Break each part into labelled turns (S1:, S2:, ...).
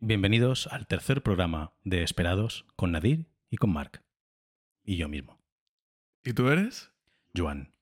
S1: Bienvenidos al tercer programa de Esperados con Nadir y con Marc. Y yo mismo,
S2: ¿Y tú eres?
S1: Joan.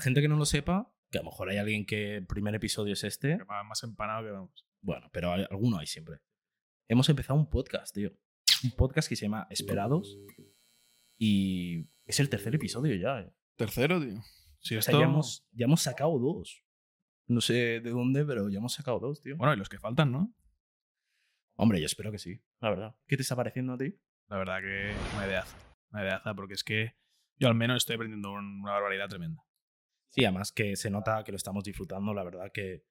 S3: La gente que no lo sepa, que a lo mejor hay alguien que el primer episodio es este,
S2: Que va más empanado que vamos.
S3: bueno, pero hay- alguno hay siempre. Hemos empezado un podcast, tío. Un podcast que se llama Esperados y es el tercer episodio ya. eh.
S2: Tercero, tío. Si
S3: O sea,
S2: esto...
S3: ya, hemos, ya hemos sacado dos. No sé de dónde, pero ya hemos sacado dos, tío.
S2: Bueno, y los que faltan, ¿no?
S3: Hombre, yo espero que sí, la verdad. ¿Qué te está pareciendo a ti?
S2: La verdad que una ideaza. Una ideaza, porque es que yo al menos estoy aprendiendo un- una barbaridad tremenda.
S3: Sí, además que se nota que lo estamos disfrutando, la verdad que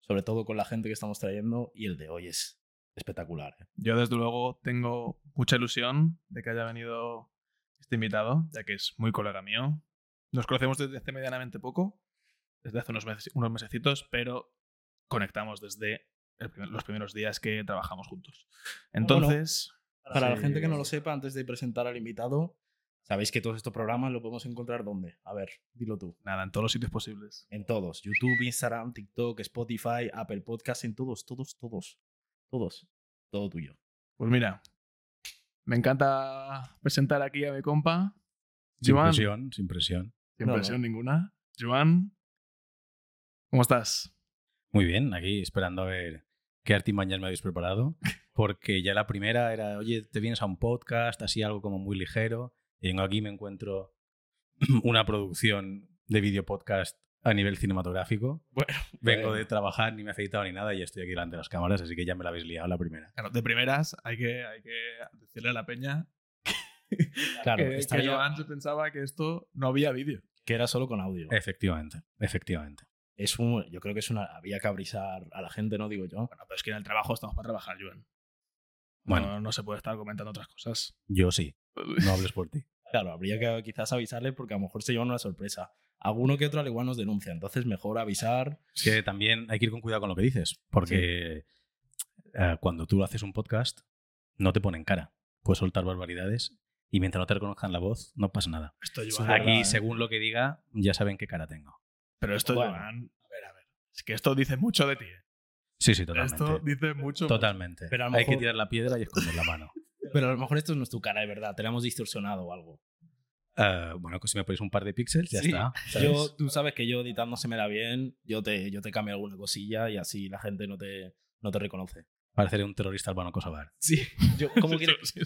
S3: sobre todo con la gente que estamos trayendo y el de hoy es espectacular. eh.
S2: Yo, desde luego, tengo mucha ilusión de que haya venido este invitado, ya que es muy colega mío. Nos conocemos desde hace medianamente poco, desde hace unos, meses, unos mesecitos, pero conectamos desde primer- los primeros días que trabajamos juntos. Entonces,
S3: Para la gente que no lo sepa, antes de presentar al invitado, sabéis que todos estos programas lo podemos encontrar ¿dónde? A ver, dilo tú.
S2: nada, en todos los sitios posibles.
S3: En todos. YouTube, Instagram, TikTok, Spotify, Apple Podcast, en todos, todos, todos. Todos. Todo tuyo.
S2: Pues mira, me encanta presentar aquí a mi compa,
S1: Sin
S2: Joan.
S1: presión, sin presión.
S2: Sin
S3: No,
S2: presión ninguna. Joan, ¿cómo estás?
S1: Muy bien, aquí esperando a ver qué artimañas me habéis preparado. Porque ya la primera era, oye, te vienes a un podcast, así algo como muy ligero. Y vengo aquí y me encuentro una producción de video podcast a nivel cinematográfico.
S3: Bueno,
S1: Vengo
S3: bueno.
S1: de trabajar, ni me he afeitado ni nada y estoy aquí delante de las cámaras, así que ya me la habéis liado la primera.
S2: Claro, de primeras hay que, hay que decirle a la peña
S3: Claro,
S2: que, que Joan se pensaba que esto no había vídeo.
S3: que era solo con audio.
S1: Efectivamente, efectivamente.
S3: Es un, yo creo que es una. Había que avisar a la gente, ¿no? Digo yo.
S2: Bueno, pero es que en el trabajo estamos para trabajar, Joan.
S1: Bueno.
S2: No, no se puede estar comentando otras cosas.
S1: Yo sí, no hables por ti.
S3: Claro, habría que quizás avisarle porque a lo mejor se llevan una sorpresa. Alguno que otro al igual nos denuncia, entonces mejor avisar.
S1: Es que también hay que ir con cuidado con lo que dices, porque eh, cuando tú haces un podcast, no te ponen cara. Puedes soltar barbaridades y mientras no te reconozcan la voz, no pasa nada.
S2: Esto,
S1: Aquí,
S3: verdad, ¿eh?
S1: según lo que diga, ya saben qué cara tengo.
S2: Pero esto,
S3: Bueno.
S2: Joan. A ver, a ver. Es que esto dice mucho de ti. ¿eh?
S1: Sí, sí, totalmente.
S2: Esto dice mucho.
S1: Totalmente.
S3: Pero lo
S1: Hay que
S3: mejor-
S1: tirar la piedra y esconder la mano.
S3: Pero a lo mejor esto no es tu cara de verdad, te la hemos distorsionado o algo.
S1: Eh, bueno, que si me ponéis un par de píxeles, ya
S3: Sí.
S1: está. ¿sabes?
S3: Yo, tú sabes que yo editando se me da bien, yo te, yo te cambio alguna cosilla y así la gente no te, no te reconoce.
S1: Pareceré un terrorista albano kosovar.
S3: Sí, yo, ¿cómo
S2: Sí,
S3: quieres?
S2: sí.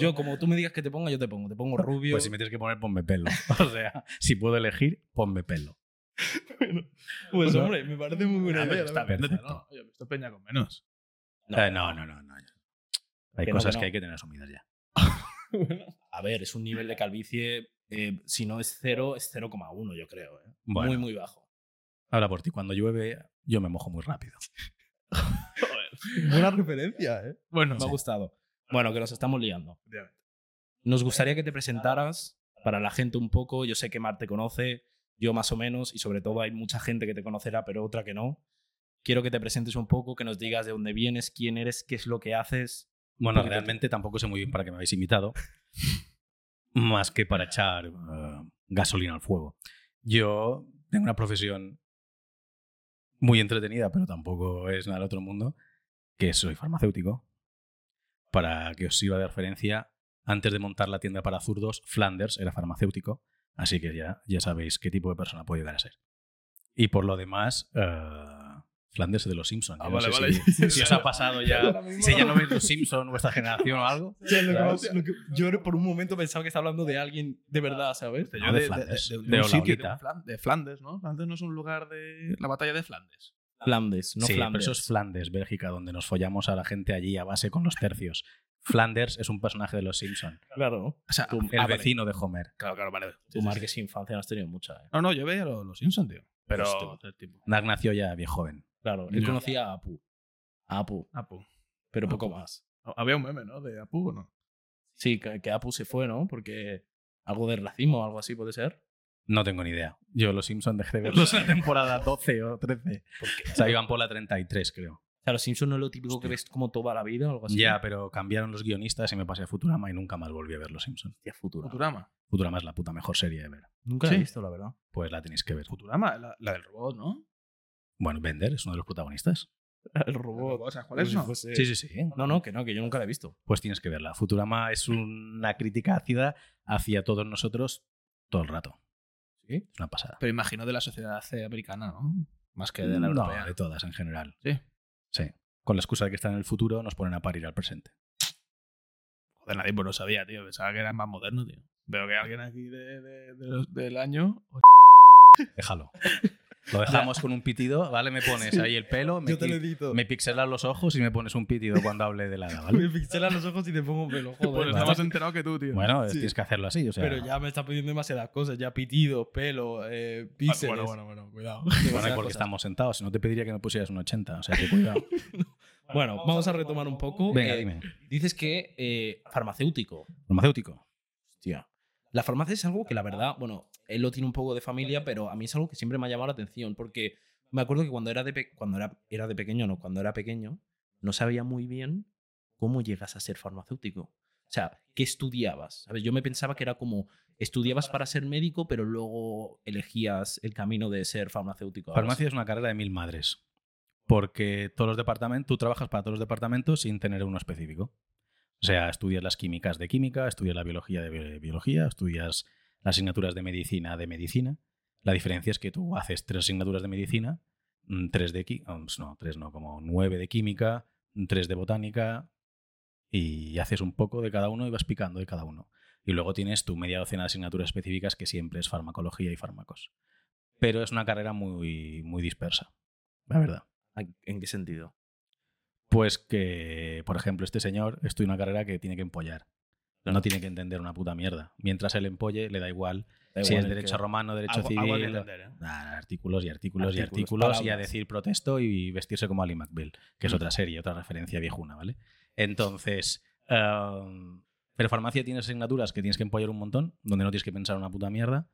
S3: Yo, como tú me digas que te ponga, yo te pongo. Te pongo rubio.
S1: Pues si me tienes que poner, ponme pelo. O sea, si puedo elegir, ponme pelo.
S3: Pues hombre, me parece muy buena
S2: Ah,
S3: idea.
S2: está
S1: Perfecto.
S2: ¿no? Oye, esto peña con menos.
S3: verdad.
S1: Eh, no, no, no, no. Hay
S3: Que no,
S1: cosas
S3: que
S1: que,
S3: no.
S1: hay que tener asumidas ya.
S3: A ver, es un nivel de calvicie, eh, si no es cero, es 0,1 yo creo. ¿eh?
S1: Bueno.
S3: Muy, muy bajo.
S1: Habla por ti. Cuando llueve, yo me mojo muy rápido.
S3: Buena referencia, ¿eh?
S2: Bueno,
S3: Me ha gustado. Bueno, que nos estamos liando. Nos gustaría que te presentaras para la gente un poco. Yo sé que Mar te conoce, yo más o menos, y sobre todo hay mucha gente que te conocerá, pero otra que no. Quiero que te presentes un poco, que nos digas de dónde vienes, quién eres, qué es lo que haces.
S1: Bueno, realmente tampoco sé muy bien para qué me habéis invitado. Más que para echar eh, gasolina al fuego. Yo tengo una profesión muy entretenida, pero tampoco es nada del otro mundo, que soy farmacéutico. Para que os sirva de referencia, antes de montar la tienda para zurdos, Flanders era farmacéutico, así que ya, ya sabéis qué tipo de persona puede llegar a ser. Y por lo demás, eh, Flanders de los Simpsons.
S2: Ah,
S1: Yo no
S2: vale,
S1: sé
S2: vale.
S1: Si, si os ha pasado ya, si ya
S3: no.
S1: veis los Simpsons, vuestra generación o algo.
S3: yo por un momento pensaba que estaba hablando de alguien de verdad, ¿sabes?
S2: Yo
S1: No, de Flandes.
S2: de, de
S1: De
S2: un sitio, de,
S1: Olaolita.
S2: un Flan- de Flandes, ¿no? Flandes no es un lugar de. La batalla de Flandes.
S3: Flandes, no
S1: sí, pero
S3: Flanders.
S1: eso es Flandes, Bélgica, donde nos follamos a la gente allí a base con los tercios. Flanders es un personaje de los Simpsons,
S3: Claro.
S2: O sea,
S3: Tú-
S1: el
S3: Ah, vale.
S1: vecino de Homer.
S2: claro, claro, vale.
S3: Tu Mar, que sin infancia no has tenido mucha, ¿eh?
S2: No, no, yo veía los, los Simpsons, tío. Pero.
S3: Hostia.
S2: tipo.
S1: Nag nació ya bien joven.
S3: Claro, él
S2: Ya.
S3: conocía a Apu. A Apu,
S2: Apu.
S3: pero poco
S2: Apu.
S3: más.
S2: Había un meme, ¿no? De Apu o no.
S3: Sí, que, que Apu se fue, ¿no? Porque algo de racismo o algo así puede ser.
S1: No tengo ni idea. Yo Los Simpsons dejé de verlos en la temporada 12 o 13. O sea, iban por la 33, creo.
S3: O sea, los Simpsons no es lo típico que ves como toda la vida o algo así.
S1: Ya, pero cambiaron los guionistas y me pasé a Futurama y nunca más volví a ver Los Simpsons.
S3: Hostia, Futurama.
S2: Futurama.
S1: Futurama es la puta mejor serie de ver.
S3: Nunca la he visto, la verdad.
S1: Pues la tenéis que ver.
S2: Futurama, la, la del robot, ¿no?
S1: Bueno, Bender es uno de los protagonistas.
S3: El robot.
S2: ¿Sabes cuál es? no?
S1: Sí, sí, sí.
S3: No, no, que no, que yo nunca la he visto.
S1: Pues tienes que verla. Futurama es una crítica ácida hacia todos nosotros todo el rato.
S3: ¿Sí?
S1: Es una pasada.
S2: Pero imagino de la sociedad americana, ¿no? Más que de la
S1: no,
S2: europea.
S1: de todas en general.
S2: Sí.
S1: Sí. Con la excusa de que están en el futuro, nos ponen a parir al presente.
S2: Joder, nadie pues lo sabía, tío. Pensaba que era más moderno, tío. Veo que alguien aquí de, de- de los- del año.
S1: Déjalo. Lo dejamos con un pitido, ¿vale? Me pones ahí el pelo, me, qui-
S3: edito.
S1: me pixelas los ojos y me pones un pitido cuando hable de la ¿vale?
S3: pixelan los ojos y te pongo pelo, joder.
S2: Pues
S1: vale.
S2: está más enterado que tú, tío.
S1: Bueno,
S3: Sí.
S1: tienes que hacerlo así, o sea.
S3: Pero ya me está pidiendo demasiadas cosas. Ya pitido, pelo, eh, píxeles.
S2: bueno, bueno, bueno, cuidado.
S1: Bueno, porque
S3: cosas.
S1: estamos sentados. Si no te pediría que me pusieras un 80, o sea, que cuidado.
S3: Bueno, vamos a retomar un poco.
S1: Venga,
S3: Eh,
S1: dime.
S3: Dices que eh, farmacéutico.
S1: Farmacéutico.
S3: Hostia. La farmacia es algo que la verdad, bueno, él lo tiene un poco de familia, pero a mí es algo que siempre me ha llamado la atención porque me acuerdo que cuando era de, cuando era, era de pequeño, no, cuando era pequeño, no sabía muy bien cómo llegas a ser farmacéutico. O sea, ¿qué estudiabas? ¿Sabes? Yo me pensaba que era como estudiabas para ser médico, pero luego elegías el camino de ser farmacéutico.
S1: Farmacia es una carrera de mil madres. Porque todos los departamentos, tú trabajas para todos los departamentos sin tener uno específico. O sea, estudias las químicas de química, estudias la biología de bi- biología, estudias las asignaturas de medicina de medicina. La diferencia es que tú haces tres asignaturas de medicina, mm, tres de oh, no, tres no, como nueve de química, mm, tres de botánica y haces un poco de cada uno y vas picando de cada uno. Y luego tienes tu media docena de asignaturas específicas que siempre es farmacología y fármacos. Pero es una carrera muy, muy dispersa, la verdad.
S3: ¿En qué sentido?
S1: Pues que, por ejemplo, este señor estudia una carrera que tiene que empollar. No tiene que entender una puta mierda. Mientras él empolle, le da igual
S3: Da
S1: si
S3: igual
S1: es
S3: el
S1: derecho
S3: que-
S1: romano, derecho
S2: Algo- algo que
S1: civil.
S2: entender, ¿eh?
S1: Nah, artículos y artículos, y
S3: Artículos,
S1: y a decir protesto y vestirse como Ali McBeal, que es
S3: Mm.
S1: otra serie, otra referencia viejuna, ¿vale? Entonces, um, pero farmacia tiene asignaturas que tienes que empollar un montón, donde no tienes que pensar una puta mierda,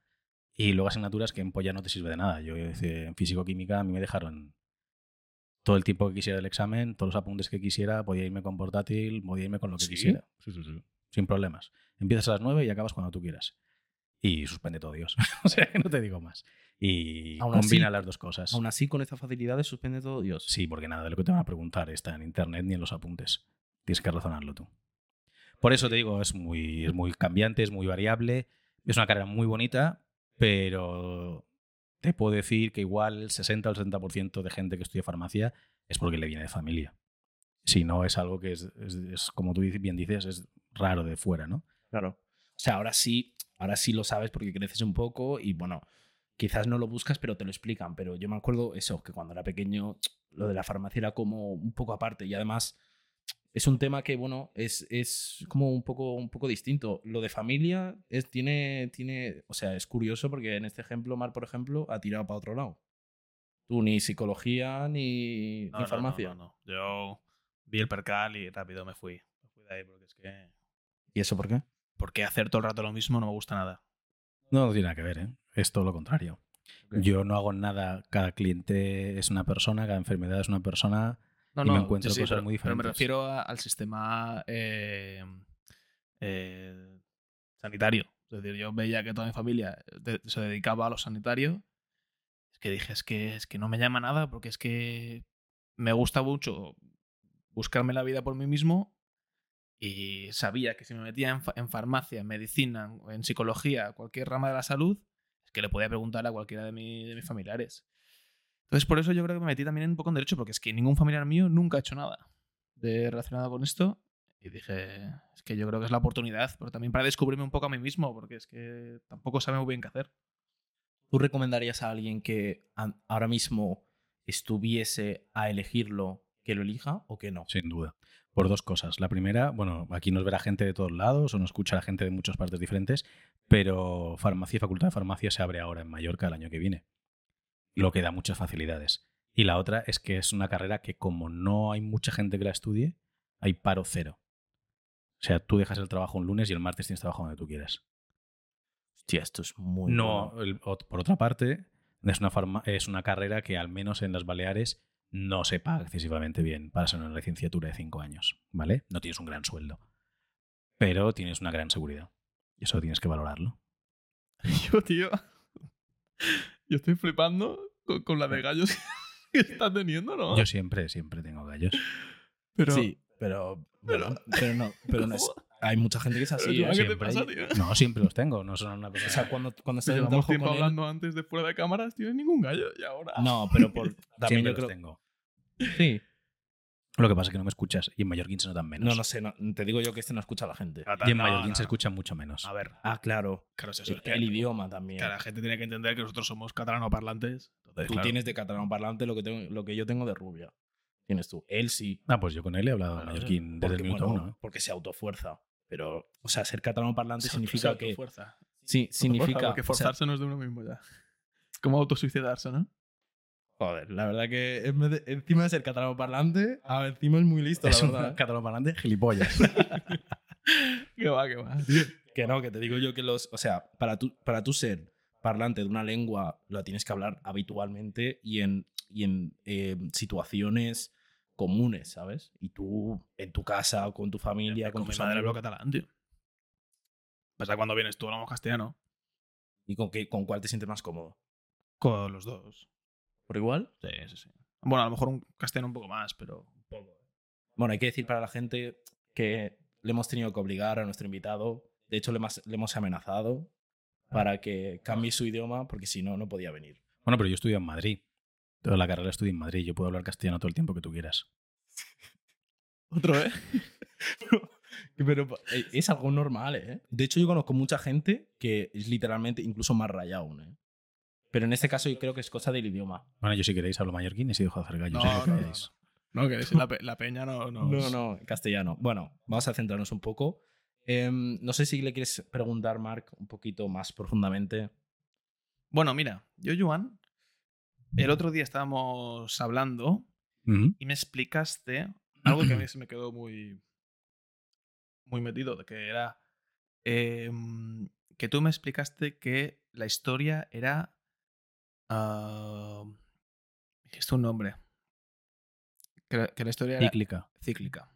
S1: y luego asignaturas que empollar no te sirve de nada. Yo eh, en físico-química a mí me dejaron todo el tiempo que quisiera del examen, todos los apuntes que quisiera, podía irme con portátil, podía irme con lo que
S3: ¿Sí?
S1: quisiera. Sí, sí, sí. Sin problemas. Empiezas a las 9 y acabas cuando tú quieras. Y suspende todo Dios. o sea, que no te digo más. Y
S3: Aún así-
S1: combina las dos cosas.
S3: Aún así, con estas facilidades suspende todo Dios.
S1: Sí, porque nada de lo que te van a preguntar está en internet ni en los apuntes. Tienes que razonarlo tú. Por eso te digo, es muy, es muy cambiante, es muy variable. Es una carrera muy bonita, pero te puedo decir que igual el 60 o el 70% de gente que estudia farmacia es porque le viene de familia. Si no, es algo que es, es- es, como tú bien dices, es raro de fuera, ¿no?
S3: Claro. O sea, ahora sí, ahora sí lo sabes porque creces un poco y bueno, quizás no lo buscas, pero te lo explican. Pero yo me acuerdo eso, que cuando era pequeño, lo de la farmacia era como un poco aparte. Y además, es un tema que, bueno, es, es como un poco, un poco distinto. Lo de familia es, tiene, tiene, o sea, es curioso porque en este ejemplo, Mar, por ejemplo, ha tirado para otro lado. Tú ni psicología ni,
S2: No,
S3: ni
S2: no,
S3: farmacia.
S2: no, no, no. Yo vi el percal y rápido me fui. Me fui de ahí porque es que.
S3: ¿Y eso por qué?
S2: Porque hacer todo el rato lo mismo no me gusta nada.
S1: No, no tiene nada que ver, ¿eh? Es todo lo contrario. Yo no hago nada, cada cliente es una persona, cada enfermedad es una persona.
S2: No,
S1: Y me encuentro cosas
S2: pero,
S1: muy
S2: pero me
S1: diferentes.
S2: refiero a- al sistema eh, eh, sanitario. Es decir, yo veía que toda mi familia de- se dedicaba a lo sanitario. Es que dije, es que, es que no me llama nada porque es que me gusta mucho buscarme la vida por mí mismo y sabía que si me metía en, fa- en farmacia, en medicina, en psicología, cualquier rama de la salud, es que le podía preguntar a cualquiera de, mi- de mis familiares. Entonces, por eso yo creo que me metí también un poco en derecho, porque es que ningún familiar mío nunca ha hecho nada de relacionado con esto. Y dije, es que yo creo que es la oportunidad, pero también para descubrirme un poco a mí mismo, porque es que tampoco sabe muy bien qué hacer.
S3: ¿Tú recomendarías a alguien que ahora mismo estuviese a elegirlo que lo elija o que no?
S1: Sin duda. Por dos cosas. La primera, bueno, aquí nos verá gente de todos lados o nos escucha la gente de muchas partes diferentes, pero farmacia, facultad de farmacia se abre ahora en Mallorca el año que viene, lo que da muchas facilidades. Y la otra es que es una carrera que como no hay mucha gente que la estudie, hay paro cero. O sea, tú dejas el trabajo un lunes y el martes tienes trabajo donde tú quieras.
S3: Hostia, esto es muy.
S1: No,
S3: bueno.
S1: el- ot- por otra parte, es una, farma- es una carrera que al menos en las Baleares no se paga excesivamente bien para ser una licenciatura de cinco años, ¿vale? No tienes un gran sueldo, pero tienes una gran seguridad. Y eso tienes que valorarlo.
S2: Yo, tío. Yo estoy flipando con, con la de gallos que estás teniendo, ¿no?
S1: Yo siempre, siempre tengo gallos.
S2: pero,
S3: sí, pero. Pero, pero no. Pero no es- hay mucha gente que es así. ¿eh?
S2: ¿qué te
S1: Siempre
S2: pasa,
S1: hay-? No, siempre los tengo, no son una
S3: O
S1: persona...
S3: sea, cuando, cuando
S2: Si
S3: estás
S2: llevamos
S3: trabajo
S2: tiempo
S3: con él-
S2: hablando antes de fuera de cámaras, tienes ningún gallo y ahora.
S3: No, pero por, también
S1: siempre
S3: yo
S1: los
S3: creo.
S1: tengo.
S3: Sí.
S1: Lo que pasa es que no me escuchas y en Mallorquín se notan menos.
S3: No, no sé. no- te digo yo que este no escucha a la gente.
S1: Y en
S2: No,
S1: Mallorquín
S2: no.
S1: se escucha mucho menos.
S2: A ver,
S3: Ah, claro.
S2: claro, es eso. es que-
S3: El idioma también.
S2: que la gente tiene que entender que nosotros somos catalanoparlantes. Entonces,
S3: Tú
S2: claro.
S3: tienes de catalán parlante lo que, tengo, lo que yo tengo de rubia. Tienes tú. Él sí.
S1: Ah, pues yo con él he hablado
S2: Bueno,
S1: Mallorquín desde el
S3: Porque,
S1: minuto
S3: bueno,
S1: uno. ¿eh?
S3: porque se autofuerza. Pero, o sea, ser catalán parlante significa que.
S2: autofuerza.
S3: Sí, significa.
S2: Autofuerza, Porque
S3: o sea,
S2: forzarse no es de uno mismo ya. Es como autosuicidarse, ¿no?
S3: joder, la verdad que en vez de- encima de ser catalán parlante, ah, encima es muy listo, la
S1: Es un
S3: verdad. ¿eh?
S1: catalán parlante gilipollas.
S2: Que va, que va.
S3: Que no, que te digo yo que los. O sea, para tú, para tú ser parlante de una lengua, la tienes que hablar habitualmente y en, y en eh, situaciones comunes, ¿sabes? Y tú en tu casa o con tu familia, con,
S2: Con mi
S3: tus
S2: madre hablo catalán, tío. Pasa cuando vienes tú hablamos castellano.
S3: ¿Y con, qué, con cuál te sientes más cómodo?
S2: Con los dos.
S3: ¿Por igual?
S2: Sí, sí, sí. Bueno, a lo mejor un castellano un poco más, pero un poco.
S3: Bueno, hay que decir para la gente que le hemos tenido que obligar a nuestro invitado. De hecho, le le hemos amenazado para que cambie su idioma, porque si no, no podía venir.
S1: Bueno, pero yo estudio en Madrid. Toda la carrera estudio en Madrid. Yo puedo hablar castellano todo el tiempo que tú quieras.
S2: Otro, ¿eh?
S3: Pero eh, es algo normal, ¿eh? De hecho, yo conozco mucha gente que es literalmente incluso más rayado aún, ¿eh? Pero en este caso yo creo que es cosa del idioma.
S1: Bueno, yo si queréis hablo mallorquín y si dejo de hacer gallos.
S2: No,
S1: que
S2: no, no,
S1: queráis.
S2: No, que la, pe- la peña no, no.
S3: No, no, en castellano. Bueno, vamos a centrarnos un poco. Em, no sé si le quieres preguntar, Mark, un poquito más profundamente.
S2: Bueno, mira, yo, Joan, el otro día estábamos hablando y me explicaste algo que a mí se me quedó muy, muy metido, de que era em, que tú me explicaste que la historia era... ah, dijiste un nombre. Que, la- que la historia era
S1: Cíclica,
S2: cíclica.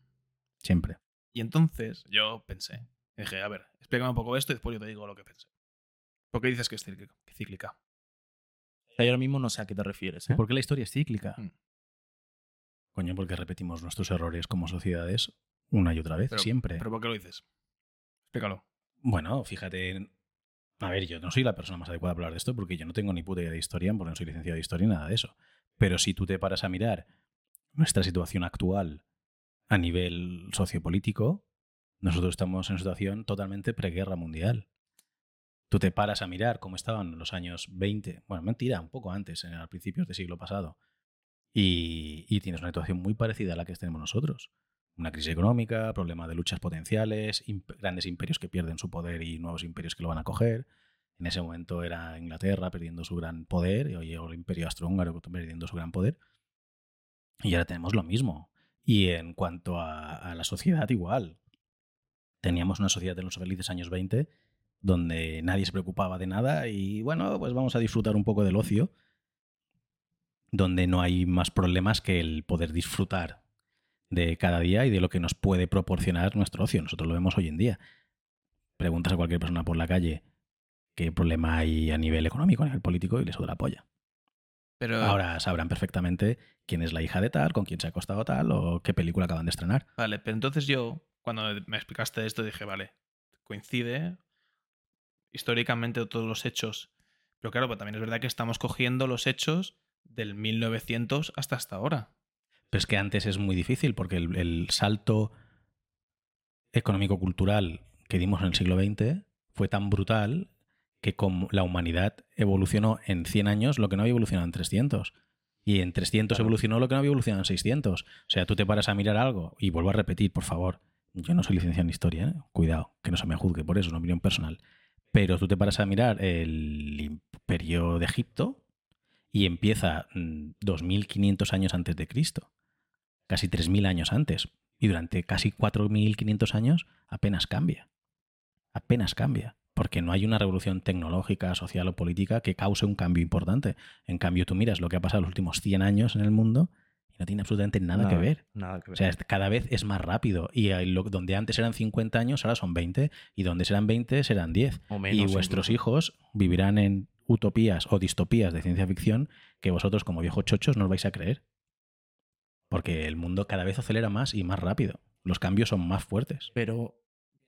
S1: siempre.
S2: Y entonces yo pensé, dije, a ver, explícame un poco esto y después yo te digo lo que pensé. ¿Por qué dices que es cíclica?
S3: Sea, yo ahora mismo no sé a qué te refieres, ¿eh?
S1: ¿Por qué la historia es cíclica?
S2: Mm.
S1: Coño, porque repetimos nuestros errores como sociedades una y otra vez,
S2: Pero-
S1: siempre.
S2: ¿Pero por qué lo dices? Explícalo.
S1: Bueno, fíjate. A ver, yo no soy la persona más adecuada para hablar de esto porque yo no tengo ni puta idea de historia, porque no soy licenciado de historia ni nada de eso. Pero si tú te paras a mirar nuestra situación actual a nivel sociopolítico, nosotros estamos en una situación totalmente preguerra mundial. Tú te paras a mirar cómo estaban en los años 20, bueno, mentira, un poco antes, en- a principios del siglo pasado, y, tienes una situación muy parecida a la que tenemos nosotros. Una crisis económica, problemas de luchas potenciales, grandes imperios que pierden su poder y nuevos imperios que lo van a coger. En ese momento era Inglaterra perdiendo su gran poder, y hoy el imperio austrohúngaro perdiendo su gran poder. Y ahora tenemos lo mismo. Y en cuanto a, a la sociedad, igual. Teníamos una sociedad en los felices años 20 donde nadie se preocupaba de nada y bueno, pues vamos a disfrutar un poco del ocio, donde no hay más problemas que el poder disfrutar de cada día y de lo que nos puede proporcionar nuestro ocio. Nosotros lo vemos hoy en día. Preguntas a cualquier persona por la calle qué problema hay a nivel económico, a nivel político y les suda la polla.
S2: Pero
S1: Ahora sabrán perfectamente quién es la hija de tal, con quién se ha acostado tal o qué película acaban de estrenar.
S2: Vale, pero entonces yo, cuando me explicaste esto, dije, vale, coincide históricamente todos los hechos. Pero claro, también es verdad que estamos cogiendo los hechos del 1900 hasta hasta ahora.
S1: Pero es que antes es muy difícil porque el, el salto económico-cultural que dimos en el siglo XX fue tan brutal que la humanidad evolucionó en 100 años lo que no había evolucionado en 300. Y en 300
S3: Claro.
S1: evolucionó lo que no había evolucionado en 600. O sea, tú te paras a mirar algo y vuelvo a repetir, por favor, yo no soy licenciado en historia, ¿eh? cuidado, que no se me juzgue por eso, es una opinión personal. Pero tú te paras a mirar el imperio de Egipto y empieza mm, 2500 años antes de Cristo, casi 3000 años antes, y durante casi 4500 años apenas cambia. Apenas cambia, porque no hay una revolución tecnológica, social o política que cause un cambio importante. En cambio, tú miras lo que ha pasado los últimos 100 años en el mundo no tiene absolutamente nada, que ver.
S3: Nada que ver.
S1: O sea, cada vez es más rápido. Y lo- donde antes eran 50 años, ahora son 20. Y donde serán 20, serán 10.
S3: O
S1: y
S3: menos
S1: vuestros
S3: incluso.
S1: hijos vivirán en utopías o distopías de ciencia ficción que vosotros, como viejos chochos, no os vais a creer. Porque el mundo cada vez acelera más y más rápido. Los cambios son más fuertes.
S3: Pero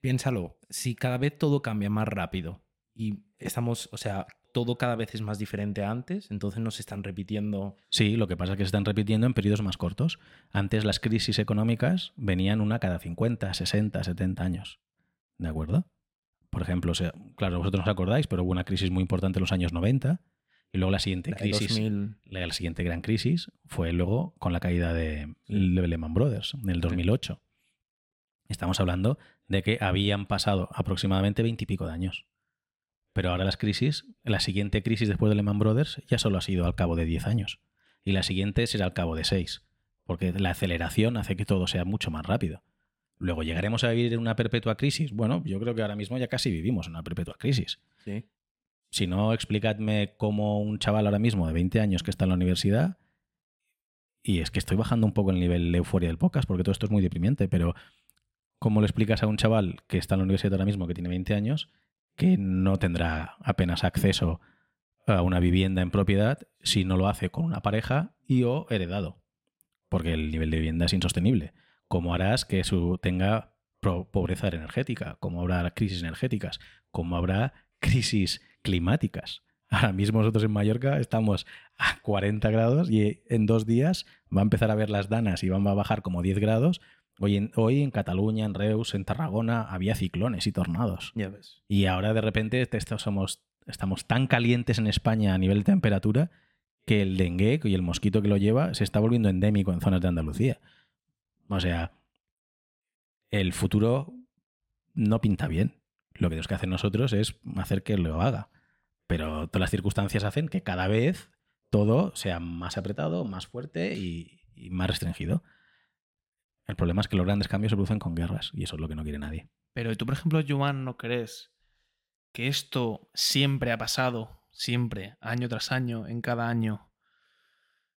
S3: piénsalo, si cada vez todo cambia más rápido y estamos, o sea, todo cada vez es más diferente a antes, entonces nos están repitiendo.
S1: Sí, lo que pasa es que se están repitiendo en periodos más cortos. Antes las crisis económicas venían una cada 50, 60, 70 años. ¿De acuerdo? Por ejemplo, o sea, claro, vosotros no os acordáis, pero hubo una crisis muy importante en los años 90 y luego la siguiente
S3: la
S1: crisis,
S3: 2000,
S1: la, la siguiente gran crisis fue luego con la caída de, de Lehman Brothers en el 2008. Estamos hablando de que habían pasado aproximadamente 20 y pico de años. Pero ahora las crisis, la siguiente crisis después de Lehman Brothers ya solo ha sido al cabo de 10 años. Y la siguiente será al cabo de 6. Porque la aceleración hace que todo sea mucho más rápido. Luego, ¿llegaremos a vivir en una perpetua crisis? Bueno, yo creo que ahora mismo ya casi vivimos en una perpetua crisis.
S3: sí.
S1: Si no, explicadme cómo un chaval ahora mismo de 20 años que está en la universidad, y es que estoy bajando un poco el nivel de euforia del podcast, porque todo esto es muy deprimente, pero ¿cómo le explicas a un chaval que está en la universidad ahora mismo, que tiene 20 años, que no tendrá apenas acceso a una vivienda en propiedad si no lo hace con una pareja y o heredado? Porque el nivel de vivienda es insostenible. ¿Cómo harás que su tenga pobreza energética? ¿Cómo habrá crisis energéticas? ¿Cómo habrá crisis climáticas? Ahora mismo nosotros en Mallorca estamos a 40 grados y en dos días va a empezar a ver las danas y van a bajar como 10 grados. Hoy en, hoy en Cataluña, en Reus, en Tarragona había ciclones y tornados.
S3: Ya ves.
S1: Y ahora de repente te- esto somos, estamos tan calientes en España a nivel de temperatura que el dengue y el mosquito que lo lleva se está volviendo endémico en zonas de Andalucía. O sea, el futuro no pinta bien. Lo que tenemos que hacer nosotros es hacer que lo haga. Pero todas las circunstancias hacen que cada vez todo sea más apretado, más fuerte y, y más restringido. El problema es que los grandes cambios se producen con guerras y eso es lo que no quiere nadie.
S2: Pero ¿y tú, por ejemplo, Joan, no crees que esto siempre ha pasado, siempre, año tras año, en cada año?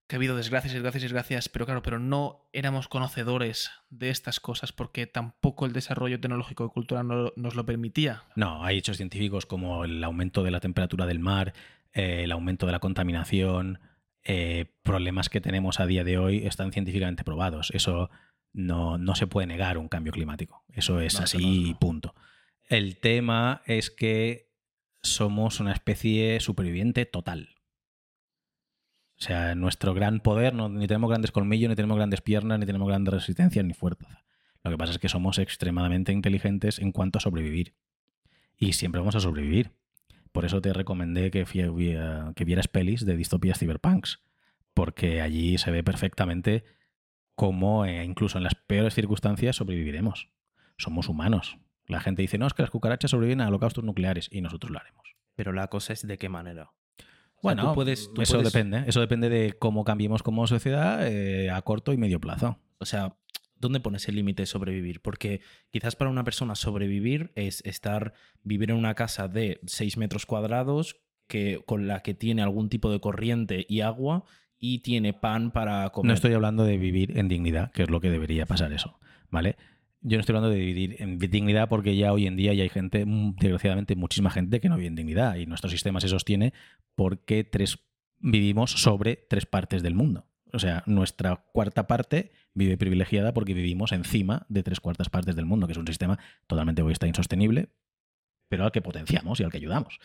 S2: Que ha habido desgracias, desgracias, desgracias, pero claro, pero no éramos conocedores de estas cosas porque tampoco el desarrollo tecnológico y cultural no- nos lo permitía.
S1: No, hay hechos científicos como el aumento de la temperatura del mar, eh, el aumento de la contaminación, eh, problemas que tenemos a día de hoy están científicamente probados. Eso no, no se puede negar un cambio climático. Eso es
S3: No,
S1: así
S3: no,
S1: y
S3: no.
S1: punto. El tema es que somos una especie superviviente total. O sea, nuestro gran poder, no, ni tenemos grandes colmillos, ni tenemos grandes piernas, ni tenemos grandes resistencias, ni fuerza. Lo que pasa es que somos extremadamente inteligentes en cuanto a sobrevivir. Y siempre vamos a sobrevivir. Por eso te recomendé que vieras pelis de distopías cyberpunks. Porque allí se ve perfectamente cómo, eh, incluso en las peores circunstancias, sobreviviremos. Somos humanos. La gente dice, no, es que las cucarachas sobreviven a holocaustos nucleares y nosotros lo haremos.
S3: Pero la cosa es de qué manera. O sea,
S1: Bueno,
S3: tú puedes, tú
S1: eso
S3: puedes-
S1: depende. Eso depende de cómo cambiemos como sociedad eh, a corto y medio plazo.
S3: O sea, ¿dónde pones el límite de sobrevivir? Porque quizás para una persona sobrevivir es estar, vivir en una casa de 6 metros cuadrados que, con la que tiene algún tipo de corriente y agua y tiene pan para comer.
S1: No estoy hablando de vivir en dignidad, que es lo que debería pasar eso, ¿vale? Yo no estoy hablando de vivir en dignidad porque ya hoy en día ya hay gente, mm, desgraciadamente muchísima gente que no vive en dignidad y nuestro sistema se sostiene porque tres, vivimos sobre tres partes del mundo. O sea, nuestra cuarta parte vive privilegiada porque vivimos encima de tres cuartas partes del mundo, que es un sistema totalmente egoísta e insostenible, pero al que potenciamos y al que ayudamos.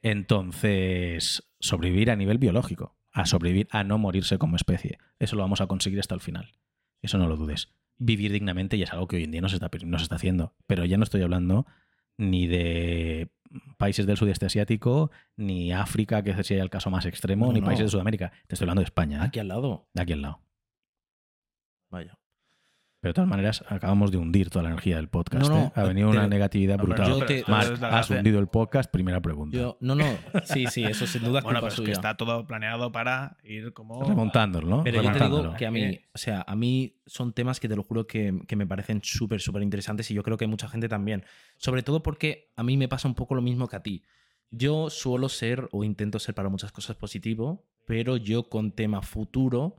S1: Entonces, sobrevivir a nivel biológico, a sobrevivir a no morirse como especie, eso lo vamos a conseguir hasta el final. Eso no lo dudes. Vivir dignamente ya es algo que hoy en día no se está, no se está haciendo, pero ya no estoy hablando ni de países del sudeste asiático, ni África, que sería el caso más extremo,
S3: No,
S1: ni
S3: no.
S1: países de Sudamérica. Te estoy hablando de España, ¿eh?
S3: Aquí al lado.
S1: de aquí al lado.
S3: Vaya.
S1: Pero de todas maneras, acabamos de hundir toda la energía del podcast.
S3: No, no,
S1: ¿eh? Ha venido una negatividad
S2: No,
S1: brutal.
S3: yo te-
S1: has hundido el podcast, primera pregunta.
S3: Yo, no, no. Sí, sí, eso sin duda es
S2: Bueno,
S3: culpa
S2: pero es que
S3: suya.
S2: está todo planeado para ir como.
S1: Remontándolo, ¿no?
S3: Pero yo te digo que a mí, o sea, a mí son temas que te lo juro que, que me parecen súper, súper interesantes y yo creo que mucha gente también. Sobre todo porque a mí me pasa un poco lo mismo que a ti. Yo suelo ser o intento ser para muchas cosas positivo, pero yo con tema futuro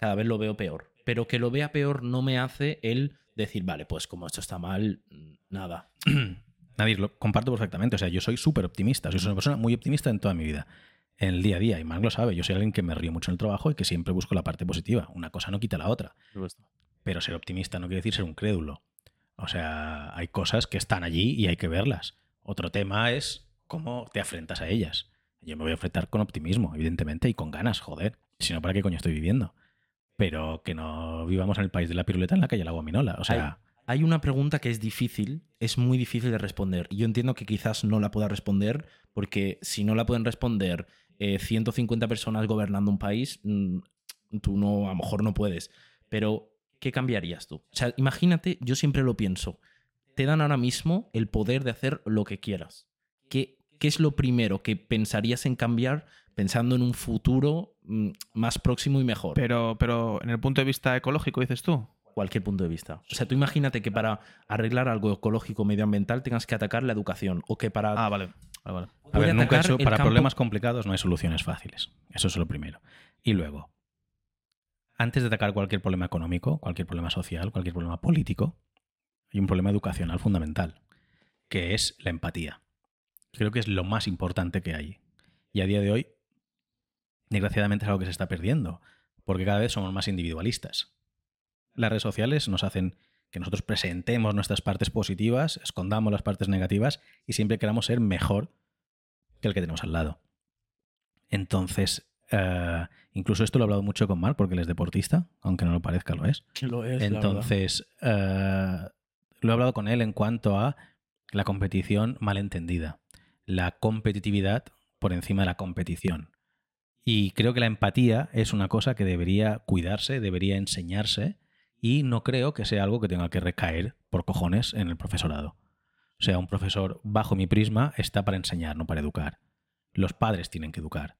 S3: cada vez lo veo peor. Pero que lo vea peor no me hace el decir, vale, pues como esto está mal, mm, nada.
S1: Nadie lo comparto perfectamente. O sea, yo soy súper optimista. Soy una persona muy optimista en toda mi vida. En el día a día. Y Marc lo sabe. Yo soy alguien que me río mucho en el trabajo y que siempre busco la parte positiva. Una cosa no quita la otra. Pero ser optimista no quiere decir ser un crédulo. O sea, hay cosas que están allí y hay que verlas. Otro tema es cómo te afrentas a ellas. Yo me voy a enfrentar con optimismo, evidentemente, y con ganas, joder. Si no, ¿para qué coño estoy viviendo? Pero que no vivamos en el país de la piruleta en la calle la guaminola. O sea,
S3: Hay una pregunta que es difícil, es muy difícil de responder. Yo entiendo que quizás no la pueda responder, porque si no la pueden responder eh, 150 personas gobernando un país, mm, tú no, a lo mejor no puedes. Pero, ¿qué cambiarías tú? O sea, imagínate, yo siempre lo pienso. Te dan ahora mismo el poder de hacer lo que quieras. ¿Qué, qué es lo primero que pensarías en cambiar pensando en un futuro mm, más próximo y mejor?
S2: Pero, pero en el punto de vista ecológico, dices tú.
S3: cualquier punto de vista. O sea, tú imagínate que para arreglar algo ecológico medioambiental tengas que atacar la educación o que para
S2: Ah, vale. vale, vale.
S1: A ver, nunca eso-
S3: el
S1: para
S3: campo-
S1: problemas complicados no hay soluciones fáciles. Eso es lo primero. Y luego, antes de atacar cualquier problema económico, cualquier problema social, cualquier problema político, hay un problema educacional fundamental, que es la empatía. Creo que es lo más importante que hay. Y a día de hoy, desgraciadamente es algo que se está perdiendo, porque cada vez somos más individualistas. Las redes sociales nos hacen que nosotros presentemos nuestras partes positivas, escondamos las partes negativas y siempre queramos ser mejor que el que tenemos al lado. Entonces, eh, incluso esto lo he hablado mucho con Mark porque él es deportista, aunque no lo parezca, lo es.
S3: Lo es.
S1: Entonces, eh, lo he hablado con él en cuanto a la competición malentendida, la competitividad por encima de la competición. Y creo que la empatía es una cosa que debería cuidarse, debería enseñarse y no creo que sea algo que tenga que recaer por cojones en el profesorado. O sea, un profesor bajo mi prisma está para enseñar, no para educar. Los padres tienen que educar.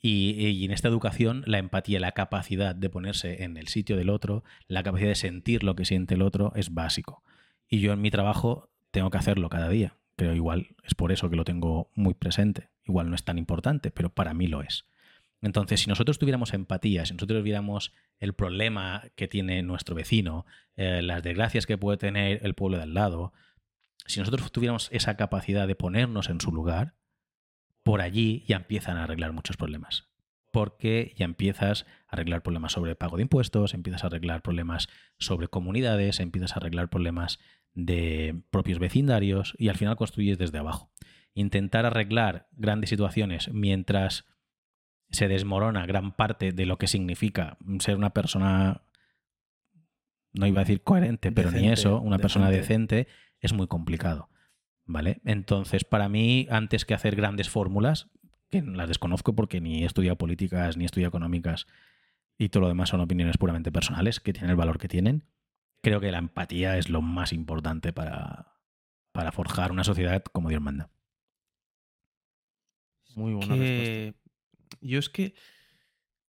S1: Y, y en esta educación, la empatía, la capacidad de ponerse en el sitio del otro, la capacidad de sentir lo que siente el otro es básico. Y yo en mi trabajo tengo que hacerlo cada día. Pero igual es por eso que lo tengo muy presente. Igual no es tan importante, pero para mí lo es. Entonces, si nosotros tuviéramos empatía, si nosotros viéramos el problema que tiene nuestro vecino, eh, las desgracias que puede tener el pueblo de al lado, si nosotros tuviéramos esa capacidad de ponernos en su lugar, por allí ya empiezan a arreglar muchos problemas. Porque ya empiezas a arreglar problemas sobre pago de impuestos, empiezas a arreglar problemas sobre comunidades, empiezas a arreglar problemas de propios vecindarios y al final construyes desde abajo. Intentar arreglar grandes situaciones mientras se desmorona gran parte de lo que significa ser una persona, no iba a decir coherente, pero ni eso, una persona
S3: decente.
S1: decente, es muy complicado. ¿Vale? Entonces, para mí, antes que hacer grandes fórmulas, que las desconozco porque ni he estudiado políticas, ni he estudiado económicas, y todo lo demás son opiniones puramente personales, que tienen el valor que tienen, creo que la empatía es lo más importante para, para forjar una sociedad como Dios manda.
S3: Muy buena respuesta.
S2: Yo es que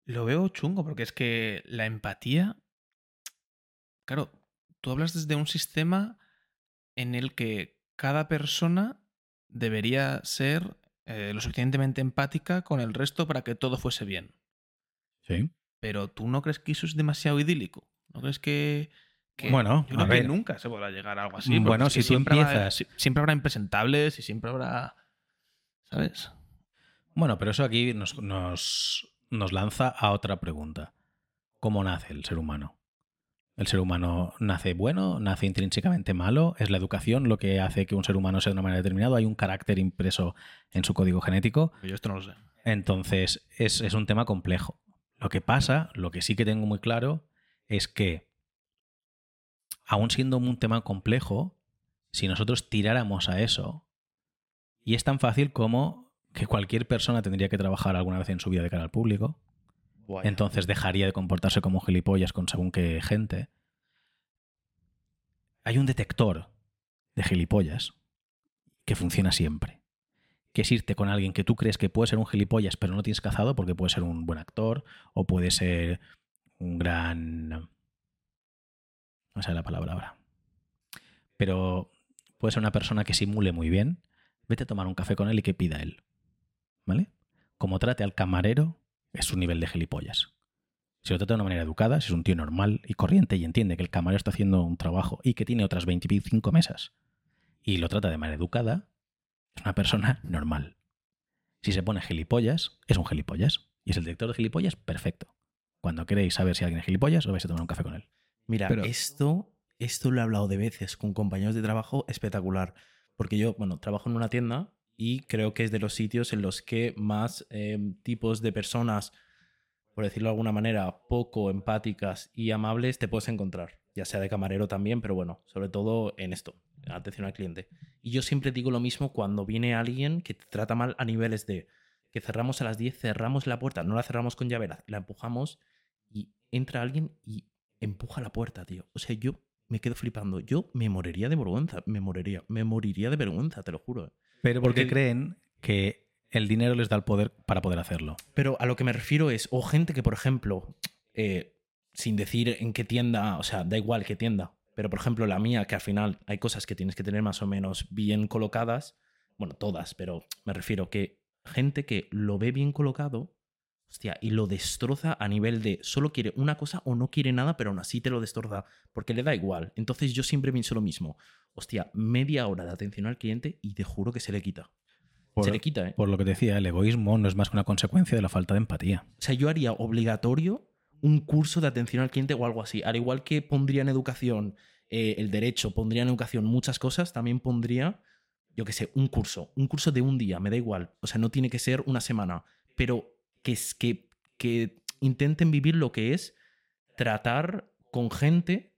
S2: lo veo chungo porque es que la empatía, claro, tú hablas desde un sistema en el que cada persona debería ser eh, lo suficientemente empática con el resto para que todo fuese bien.
S1: ¿Sí?
S2: Pero tú no crees que eso es demasiado idílico. ¿No crees que... que-
S1: Bueno,
S2: yo
S1: a
S2: creo que
S1: ver.
S2: nunca se podrá llegar a algo así.
S1: Bueno, si tú
S2: siempre habrá-
S1: empiezas-
S2: si- siempre habrá impresentables y siempre habrá... ¿Sabes?
S1: Bueno, pero eso aquí nos, nos, nos lanza a otra pregunta. ¿Cómo nace el ser humano? ¿El ser humano nace bueno? ¿Nace intrínsecamente malo? ¿Es la educación lo que hace que un ser humano sea de una manera determinada? ¿Hay un carácter impreso en su código genético?
S2: Yo esto no lo sé.
S1: Entonces, es, es un tema complejo. Lo que pasa, lo que sí que tengo muy claro, es que, aún siendo un tema complejo, si nosotros tiráramos a eso, y es tan fácil como que cualquier persona tendría que trabajar alguna vez en su vida de cara al público,
S3: Guay.
S1: entonces dejaría de comportarse como gilipollas con según qué gente. hay un detector de gilipollas que funciona siempre. Que es irte con alguien que tú crees que puede ser un gilipollas, pero no tienes cazado porque puede ser un buen actor o puede ser un gran... No sé la palabra ahora. Pero puede ser una persona que simule muy bien. Vete a tomar un café con él y que pida él. ¿Vale? Como trate al camarero, es su nivel de gilipollas. Si lo trata de una manera educada, si es un tío normal y corriente y entiende que el camarero está haciendo un trabajo y que tiene otras 25 mesas y lo trata de manera educada, es una persona normal. Si se pone gilipollas, es un gilipollas. Y es el director de gilipollas, perfecto. Cuando queréis saber si alguien es gilipollas, os vais a tomar un café con él.
S3: Mira,
S2: Pero-
S3: esto, esto lo he hablado de veces con compañeros de trabajo espectacular. Porque yo, bueno, trabajo en una tienda y creo que es de los sitios en los que más eh, tipos de personas, por decirlo de alguna manera, poco empáticas y amables te puedes encontrar. Ya sea de camarero también, pero bueno, sobre todo en esto, atención al cliente. Y yo siempre digo lo mismo cuando viene alguien que te trata mal a niveles de que cerramos a las 10, cerramos la puerta, no la cerramos con llave, la, la empujamos y entra alguien y empuja la puerta, tío. O sea, yo me quedo flipando. Yo me moriría de vergüenza, me moriría, me moriría de vergüenza, te lo juro.
S1: Pero porque
S3: Porque-
S1: creen que el dinero les da el poder para poder hacerlo.
S3: Pero a lo que me refiero es, o gente que, por ejemplo, eh, sin decir en qué tienda, o sea, da igual qué tienda, pero por ejemplo la mía, que al final hay cosas que tienes que tener más o menos bien colocadas, bueno, todas, pero me refiero que gente que lo ve bien colocado, hostia, y lo destroza a nivel de solo quiere una cosa o no quiere nada, pero aún así te lo destroza, porque le da igual. Entonces yo siempre pienso lo mismo, hostia, media hora de atención al cliente y te juro que se le quita.
S1: Por,
S3: se le quita, ¿eh?
S1: por lo que te decía, el egoísmo no es más que una consecuencia de la falta de empatía.
S3: O sea, yo haría obligatorio un curso de atención al cliente o algo así. Al igual que pondría en educación eh, el derecho, pondría en educación muchas cosas, también pondría, yo qué sé, un curso. Un curso de un día, me da igual. O sea, no tiene que ser una semana. Pero que, es, que, que intenten vivir lo que es tratar con gente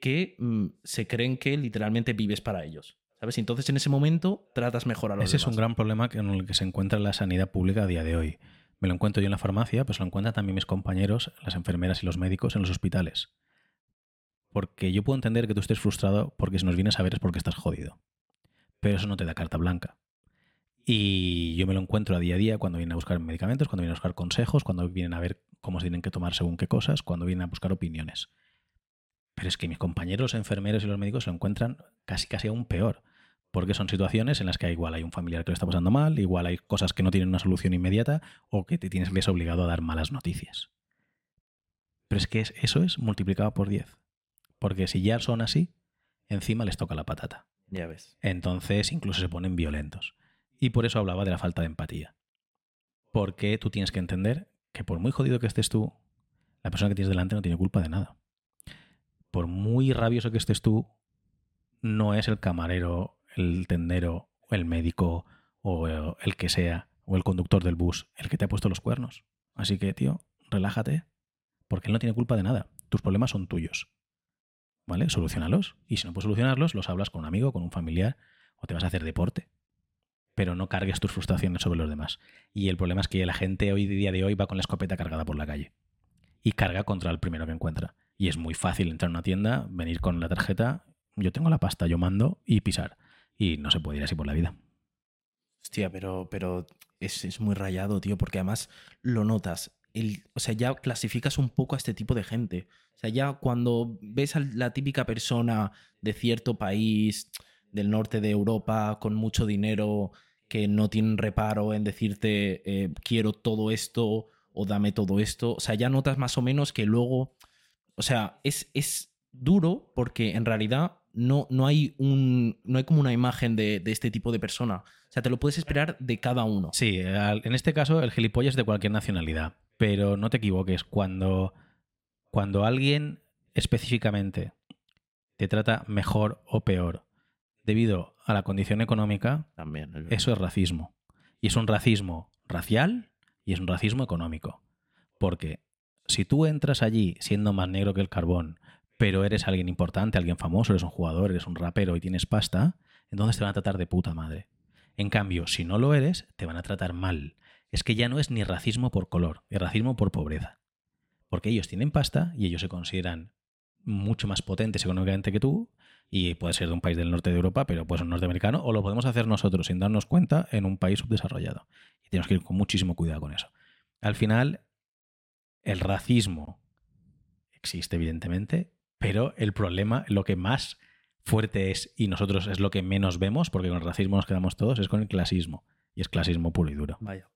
S3: que mm, se creen que literalmente vives para ellos. ¿Sabes? Entonces en ese momento tratas mejor a los
S1: Ese es un gran problema que- en el que se encuentra la sanidad pública a día de hoy. Me lo encuentro yo en la farmacia, pues lo encuentran también mis compañeros, las enfermeras y los médicos en los hospitales. Porque yo puedo entender que tú estés frustrado porque si nos vienes a ver es porque estás jodido. Pero eso no te da carta blanca. Y yo me lo encuentro a día a día cuando vienen a buscar medicamentos, cuando vienen a buscar consejos, cuando vienen a ver cómo se tienen que tomar según qué cosas, cuando vienen a buscar opiniones. Pero es que mis compañeros enfermeros y los médicos se lo encuentran casi casi aún peor. Porque son situaciones en las que igual hay un familiar que lo está pasando mal, igual hay cosas que no tienen una solución inmediata o que te tienes ves obligado a dar malas noticias. Pero es que es- eso es multiplicado por 10. Porque si ya son así, encima les toca la patata.
S3: Ya ves.
S1: Entonces incluso se ponen violentos. Y por eso hablaba de la falta de empatía. Porque tú tienes que entender que por muy jodido que estés tú, la persona que tienes delante no tiene culpa de nada. Por muy rabioso que estés tú, no es el camarero, el tendero, el médico o eh, el que sea, o el conductor del bus, el que te ha puesto los cuernos. Así que, tío, relájate, porque él no tiene culpa de nada. Tus problemas son tuyos. ¿Vale? Solucionalos. Y si no puedes solucionarlos, los hablas con un amigo, con un familiar, o te vas a hacer deporte. Pero no cargues tus frustraciones sobre los demás. Y el problema es que la gente hoy día de hoy va con la escopeta cargada por la calle. Y carga contra el primero que encuentra. Y es muy fácil entrar a una tienda, venir con la tarjeta, yo tengo la pasta, yo mando y pisar. Y no se puede ir así por la vida.
S3: Hostia, pero, pero es, es muy rayado, tío, porque además lo notas. El, o sea, ya clasificas un poco a este tipo de gente. O sea, ya cuando ves a la típica persona de cierto país, del norte de Europa, con mucho dinero, que no tienen reparo en decirte eh, quiero todo esto o dame todo esto. O sea, ya notas más o menos que luego. O sea, es, es duro porque en realidad no, no, hay un, no hay como una imagen de, de este tipo de persona. O sea, te lo puedes esperar de cada uno.
S1: Sí, en este caso el gilipollas es de cualquier nacionalidad. Pero no te equivoques, cuando, cuando alguien específicamente te trata mejor o peor debido a la condición económica,
S3: También. es
S1: eso es racismo. Y es un racismo racial y es un racismo económico. Porque si tú entras allí siendo más negro que el carbón, pero eres alguien importante, alguien famoso, eres un jugador, eres un rapero y tienes pasta, entonces te van a tratar de puta madre. En cambio, si no lo eres, te van a tratar mal. Es que ya no es ni racismo por color, es racismo por pobreza. Porque ellos tienen pasta y ellos se consideran mucho más potentes económicamente que tú Y puede ser de un país del norte de Europa, pero pues un norteamericano, o lo podemos hacer nosotros sin darnos cuenta en un país subdesarrollado. Y tenemos que ir con muchísimo cuidado con eso. Al final, el racismo existe, evidentemente, pero el problema, lo que más fuerte es, y nosotros es lo que menos vemos, porque con el racismo nos quedamos todos, es con el clasismo. Y es clasismo puro y duro.
S3: Vaya.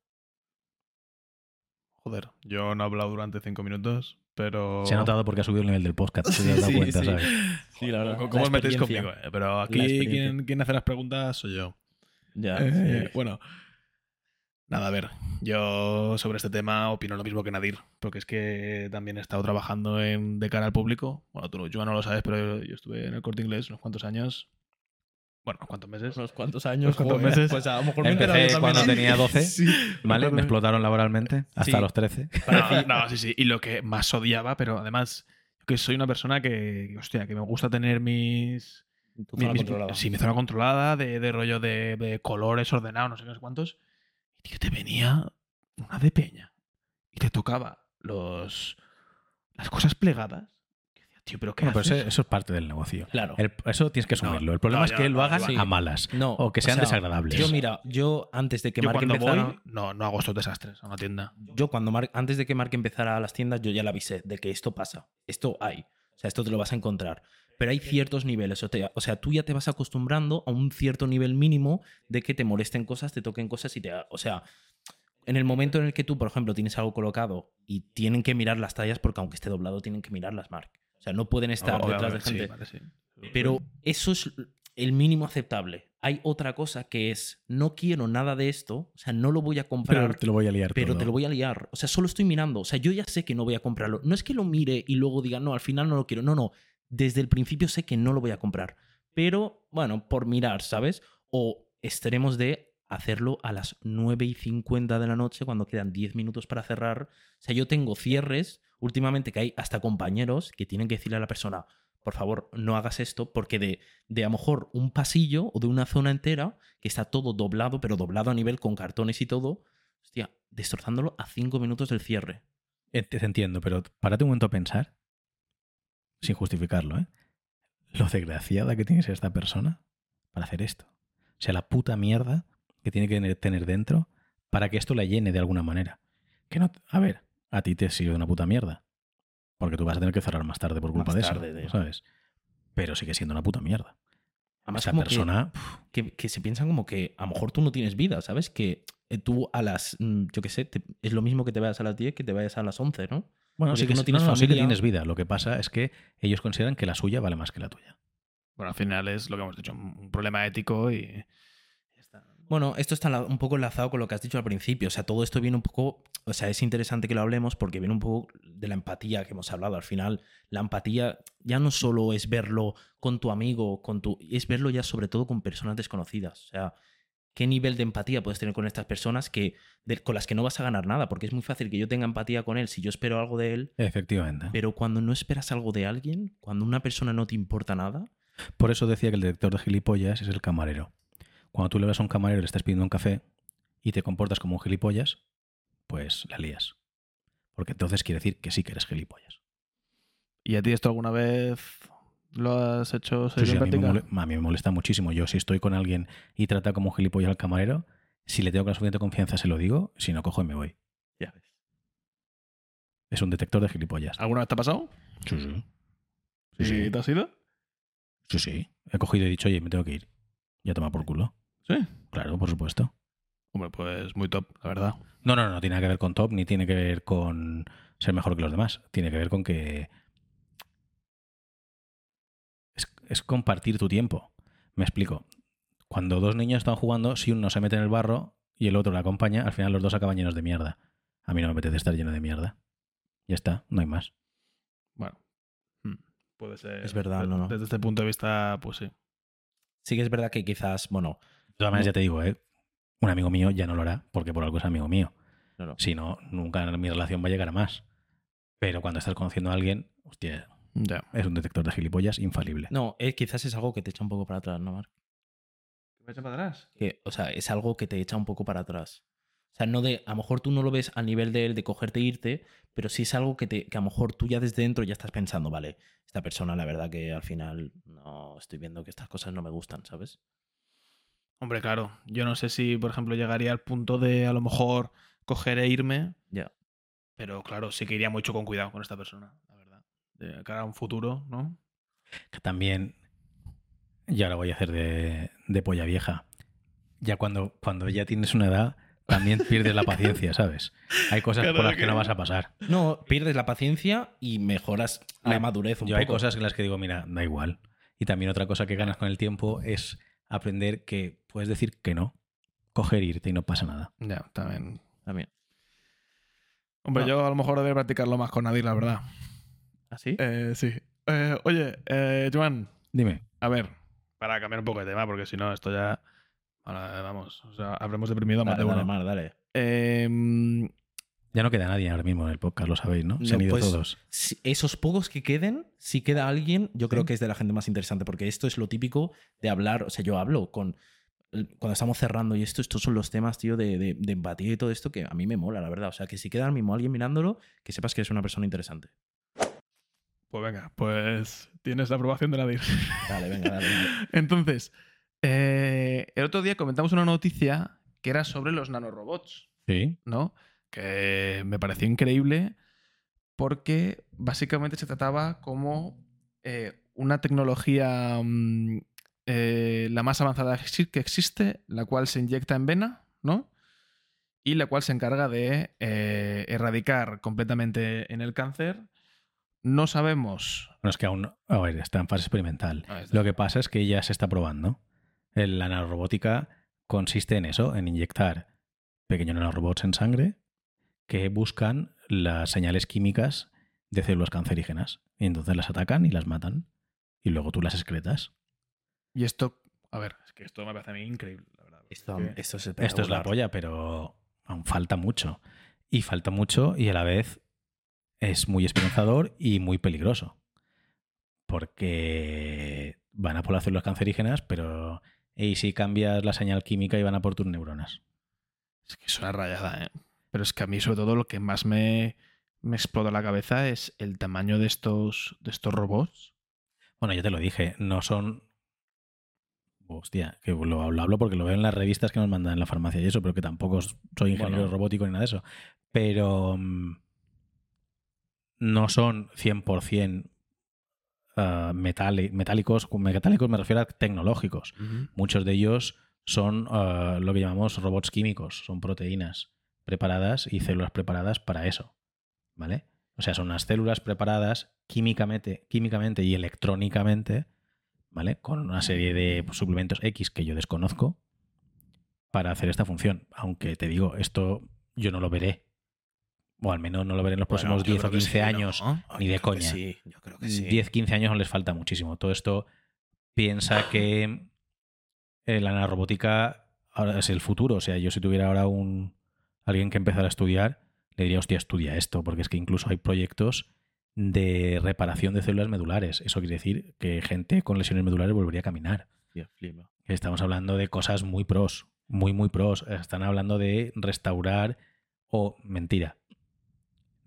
S2: Joder, yo no he hablado durante cinco minutos, pero.
S1: Se ha notado porque ha subido el nivel del podcast. te has dado
S3: Sí,
S1: cuenta,
S3: sí.
S1: ¿sabes?
S3: Sí, la verdad.
S2: ¿Cómo,
S3: La
S2: os metéis conmigo? eh? Pero aquí quien, quien hace las preguntas soy yo.
S3: Ya,
S2: Eh,
S3: sí.
S2: Bueno, nada, a ver. Yo sobre este tema opino lo mismo que Nadir, porque es que también he estado trabajando en, de cara al público. Bueno, tú, no- yo no lo sabes, pero yo estuve en el corte inglés unos cuantos años. Bueno, unos cuantos meses.
S3: Unos cuantos años.
S2: Unos cuantos meses.
S3: Pues a lo mejor me
S1: Empecé cuando
S3: también.
S1: tenía 12,
S2: Sí.
S1: ¿vale? Me explotaron laboralmente hasta
S3: Sí.
S1: los 13.
S2: No, no, sí, sí. Y lo que más odiaba, pero además, que soy una persona que, hostia, que me gusta tener mis.
S3: Tu
S2: mi-
S3: zona
S2: mis-
S3: controlada.
S2: sí, mi zona controlada, de, de rollo de, de colores ordenados, no sé qué cuántos. Y tío, te venía una de peña y te tocaba los las cosas plegadas. Tío, pero ¿qué
S1: Bueno, pero eso, eso es parte del negocio.
S3: Claro.
S1: El- eso tienes que asumirlo.
S2: No,
S1: el problema
S2: no,
S1: es que lo
S2: no,
S1: hagan
S3: sí.
S1: a malas
S3: No,
S1: o que
S3: o
S1: sean
S3: sea,
S1: desagradables.
S3: Yo, mira, yo antes de que
S2: Yo
S3: Mark
S2: cuando
S3: empezara.
S2: voy, no, no hago estos desastres a una tienda.
S3: Yo cuando Mark, antes de que Mark empezara a las tiendas, yo ya le avisé de que esto pasa. Esto hay. O sea, esto te lo vas a encontrar. Pero hay ciertos niveles. O sea, o sea, tú ya te vas acostumbrando a un cierto nivel mínimo de que te molesten cosas, te toquen cosas y te... O sea, en el momento en el que tú, por ejemplo, tienes algo colocado y tienen que mirar las tallas, porque aunque esté doblado, tienen que mirarlas, Mark. O sea, no pueden estar
S2: O-
S3: detrás de gente.
S2: sí, vale, sí.
S3: Pero eso es el mínimo aceptable. Hay otra cosa que es, no quiero nada de esto, o sea, no lo voy a comprar,
S1: pero te lo voy a liar
S3: pero
S1: todo.
S3: te lo voy a liar. O sea, solo estoy mirando. O sea, yo ya sé que no voy a comprarlo. No es que lo mire y luego diga, no, al final no lo quiero. No, no. Desde el principio sé que no lo voy a comprar. Pero, bueno, por mirar, ¿sabes? O extremos de hacerlo a las 9 y 50 de la noche cuando quedan 10 minutos para cerrar. O sea, yo tengo cierres últimamente que hay hasta compañeros que tienen que decirle a la persona, por favor, no hagas esto, porque de, de a lo mejor un pasillo o de una zona entera que está todo doblado, pero doblado a nivel con cartones y todo, hostia, destrozándolo a 5 minutos del cierre.
S1: Eh, Te entiendo, pero párate un momento a pensar, sin justificarlo, ¿eh? Lo desgraciada que tiene que ser esta persona para hacer esto. O sea, la puta mierda que tiene que tener- dentro para que esto la llene de alguna manera. Que no, a ver, a ti te sirve una puta mierda. Porque tú vas a tener que cerrar más tarde por culpa
S3: Más
S1: de
S3: tarde,
S1: eso,
S3: de-
S1: ¿sabes? Pero sigue siendo una puta mierda.
S3: Además,
S1: Esa
S3: que-
S1: persona,
S3: que, que se piensan como que a lo mejor tú no tienes vida, ¿sabes? Que eh, tú a las, mm, yo qué sé, te- es lo mismo que te vayas a las 10 que te vayas a las 11, ¿no?
S1: Bueno,
S3: porque
S1: sí que,
S3: no tienes
S1: no, no, sí que tienes vida. Lo que pasa es que ellos consideran que la suya vale más que la tuya.
S2: Bueno, al final es lo que hemos dicho, un un problema ético y.
S3: Bueno, esto está un poco enlazado con lo que has dicho al principio. O sea, todo esto viene un poco. O sea, es interesante que lo hablemos porque viene un poco de la empatía que hemos hablado. Al final, la empatía ya no solo es verlo con tu amigo, con tu. Es verlo ya sobre todo con personas desconocidas. O sea, ¿qué nivel de empatía puedes tener con estas personas que, de- con las que no vas a ganar nada? Porque es muy fácil que yo tenga empatía con él si yo espero algo de él.
S1: Efectivamente.
S3: Pero cuando no esperas algo de alguien, cuando una persona no te importa nada,
S1: Por eso decía que el detector de gilipollas es el camarero. Cuando tú le vas a un camarero y le estás pidiendo un café y te comportas como un gilipollas, pues la lías. Porque entonces quiere decir que sí que eres gilipollas.
S2: ¿Y a ti esto alguna vez lo has hecho
S1: Sí, sí, a, mí a mí me molesta muchísimo. Yo si estoy con alguien y trata como un gilipollas al camarero, si le tengo la suficiente confianza se lo digo, si no cojo y me voy.
S3: ya ves.
S1: Es un detector de gilipollas.
S2: ¿Alguna vez te ha pasado?
S1: Sí, sí.
S2: ¿Y
S1: Sí, sí.
S2: te has ido?
S1: Sí, sí. He cogido y he dicho, oye, me tengo que ir. Ya toma por culo.
S2: Sí.
S1: Claro, por supuesto.
S2: Hombre, pues muy top, la verdad.
S1: No, no, no tiene nada que ver con top, ni tiene que ver con ser mejor que los demás. Tiene que ver con que es, compartir tu tiempo. Me explico. Cuando dos niños están jugando, si uno se mete en el barro y el otro le acompaña, al final los dos acaban llenos de mierda. A mí no me apetece estar lleno de mierda. Ya está, no hay más.
S2: Bueno. hmm, Puede ser.
S3: Es verdad,
S2: De-
S3: no, no.
S2: Desde este punto de vista, pues sí.
S3: Sí que es verdad que quizás, bueno,
S1: De todas maneras,
S3: No.
S1: ya te digo, ¿eh? un amigo mío ya no lo hará porque por algo es amigo mío. Si no, nunca mi relación va a llegar a más. Pero cuando estás conociendo a alguien, hostia,
S2: Ya.
S1: es un detector de gilipollas infalible.
S3: No, eh, quizás es algo que te echa un poco para atrás, ¿no, Marc?
S2: ¿Me echa para atrás?
S3: Que, o sea, es algo que te echa un poco para atrás. O sea, no de, a lo mejor tú no lo ves al nivel de él de cogerte e irte, pero sí es algo que, te, que a lo mejor tú ya desde dentro ya estás pensando, vale, esta persona la verdad que al final no estoy viendo que estas cosas no me gustan, ¿sabes?
S2: Hombre, claro. Yo no sé si, por ejemplo, llegaría al punto de a lo mejor coger e irme.
S3: Ya.
S2: Pero claro, sí que iría mucho con cuidado con esta persona. De cara a un futuro, ¿no?
S1: Que también, y ahora voy a hacer de, de polla vieja, ya cuando, cuando ya tienes una edad, también pierdes la paciencia, ¿sabes? Hay cosas
S2: Claro
S1: por las que
S2: que-
S1: no vas a pasar.
S3: No, pierdes la paciencia y mejoras la
S1: Hay-
S3: madurez un
S1: Yo hay
S3: poco.
S1: cosas en las que digo, mira, da igual. Y también otra cosa que ganas con el tiempo es aprender que puedes decir que no, coger e irte y no pasa nada.
S2: Ya, también.
S3: También.
S2: Hombre,
S3: No.
S2: yo a lo mejor debería practicarlo más con Nadir, la verdad.
S3: ¿Así?
S2: Eh, sí. Eh, oye, eh, Joan,
S1: Dime.
S2: a ver, para cambiar un poco de tema, porque si no, esto ya. ahora, vamos, o sea, habremos deprimido a más
S3: dale,
S2: de
S3: dale,
S2: uno.
S3: Mar, dale.
S2: Eh,
S1: Ya no queda nadie ahora mismo en el podcast, lo sabéis, ¿no? Se han ido
S3: pues,
S1: todos.
S3: Si- esos pocos que queden, si queda alguien, yo creo
S2: Sí.
S3: que es de la gente más interesante, porque esto es lo típico de hablar, o sea, yo hablo con cuando estamos cerrando y esto, estos son los temas, tío, de, de, de empatía y todo esto que a mí me mola, la verdad. O sea, que si queda ahora mismo alguien mirándolo, que sepas que eres una persona interesante.
S2: Pues venga, pues tienes la aprobación de Nadir.
S3: Dale, venga, dale. dale.
S2: Entonces, eh, el otro día comentamos una noticia que era sobre los nanorobots,
S1: Sí.
S2: ¿no? Que me pareció increíble porque básicamente se trataba como eh, una tecnología mm, eh, la más avanzada que exi- que existe, la cual se inyecta en vena, ¿no? Y la cual se encarga de eh, erradicar completamente en el cáncer. No sabemos.
S1: Bueno, es que aún, a ver, está en fase experimental.
S2: Ah, está.
S1: Lo que pasa es que ya se está probando. La nanorobótica consiste en eso, en inyectar pequeños nanorobots en sangre que buscan las señales químicas de células cancerígenas. Y entonces las atacan y las matan. Y luego tú las excretas.
S2: Y esto, a ver, es que esto me parece a mí increíble, la verdad.
S3: Esto, es
S1: Esto es la polla, pero aún falta mucho. Y falta mucho y a la vez es muy esperanzador y muy peligroso. Porque van a por las células cancerígenas, pero ¿y si cambias la señal química y van a por tus neuronas?
S2: Es que es una rayada, ¿eh? Pero es que a mí, sobre todo, lo que más me, me explota la cabeza es el tamaño de estos, de estos robots.
S1: Bueno, ya te lo dije, no son... Hostia, que lo, lo hablo porque lo veo en las revistas que nos mandan en la farmacia y eso, pero que tampoco soy ingeniero
S3: Bueno.
S1: robótico ni nada de eso. Pero mm, no son 100% ah, metálicos. Metálicos me refiero a tecnológicos. Muchos de ellos son ah, lo que llamamos robots químicos, son proteínas preparadas y células preparadas para eso. ¿Vale? O sea, son unas células preparadas químicamente, químicamente y electrónicamente, ¿vale? Con una serie de suplementos X que yo desconozco para hacer esta función. Aunque te digo, esto yo no lo veré. O al menos no lo veré en los próximos
S2: Bueno, yo
S1: 10 o
S2: creo que
S1: 15
S2: sí, ¿no?
S1: años. Ni de coña.
S3: Sí, yo creo que sí.
S1: 10, 15 años no les falta muchísimo. Todo esto piensa que eh, la nanorobótica ahora es el futuro. O sea, yo si tuviera ahora un alguien que empezara a estudiar, le diría, hostia, estudia esto, porque es que incluso hay proyectos de reparación de células medulares. Eso quiere decir que gente con lesiones medulares volvería a caminar. Estamos hablando de cosas muy pros, muy, muy pros. Están hablando de restaurar o, mentira,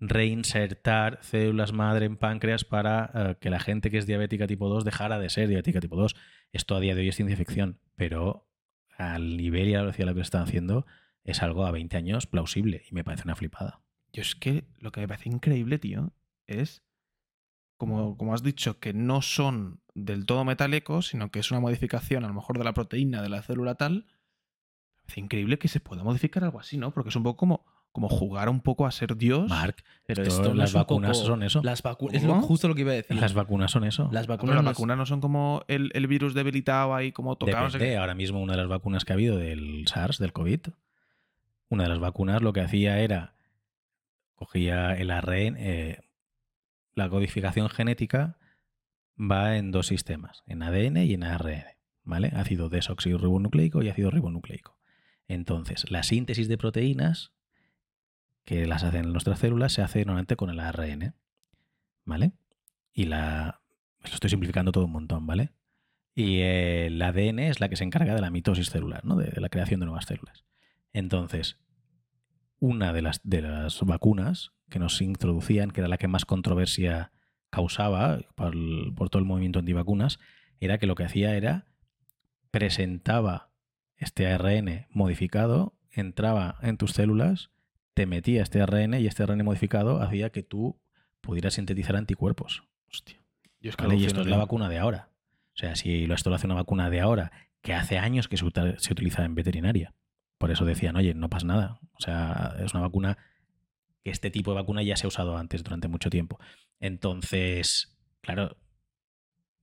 S1: reinsertar células madre en páncreas para eh, que la gente que es diabética tipo 2 dejara de ser diabética tipo 2. Esto a día de hoy es ciencia ficción, pero al nivel y a la velocidad que están haciendo es algo a 20 años plausible y me parece una flipada.
S2: Yo es que lo que me parece increíble, tío, es, como, como has dicho, que no son del todo metálicos, sino que es una modificación a lo mejor de la proteína de la célula tal. Me parece increíble que se pueda modificar algo así, ¿no? Porque es un poco como, como jugar un poco a ser Dios.
S1: Mark,
S3: Pero
S1: esto-
S3: esto no
S1: las
S3: es
S1: vacunas
S3: poco-
S1: son eso.
S3: Las vacunas. Es justo lo que iba a decir.
S1: Las vacunas son eso.
S3: Las
S2: Ah, pero
S3: vacunas,
S2: las vacunas no son como el, el virus debilitado ahí, como tocado.
S1: Depende. Ahora mismo una de las vacunas que ha habido del SARS, del COVID, una de las vacunas lo que hacía era cogía el ARN, eh, la codificación genética va en dos sistemas, en ADN y en ARN, ¿vale? Ácido desoxirribonucleico y ácido ribonucleico. Entonces, la síntesis de proteínas que las hacen nuestras células se hace normalmente con el ARN, ¿vale? Y la... Lo estoy simplificando todo un montón, ¿vale? Y eh, el ADN es la que se encarga de la mitosis celular, ¿no? de, la creación de nuevas células. Entonces, una de las, de las vacunas que nos introducían, que era la que más controversia causaba por, por todo el movimiento antivacunas, era que lo que hacía era presentaba este ARN modificado, entraba en tus células, te metía este ARN y este ARN modificado hacía que tú pudieras sintetizar anticuerpos.
S2: Hostia. Yo es que
S1: ¿vale? Y esto es la vacuna de ahora. O sea, si lo- esto lo hace una vacuna de ahora, que hace años que se, utiliza en veterinaria. Por eso decían, oye, no pasa nada. O sea, es una vacuna que este tipo de vacuna ya se ha usado antes durante mucho tiempo. Entonces, claro,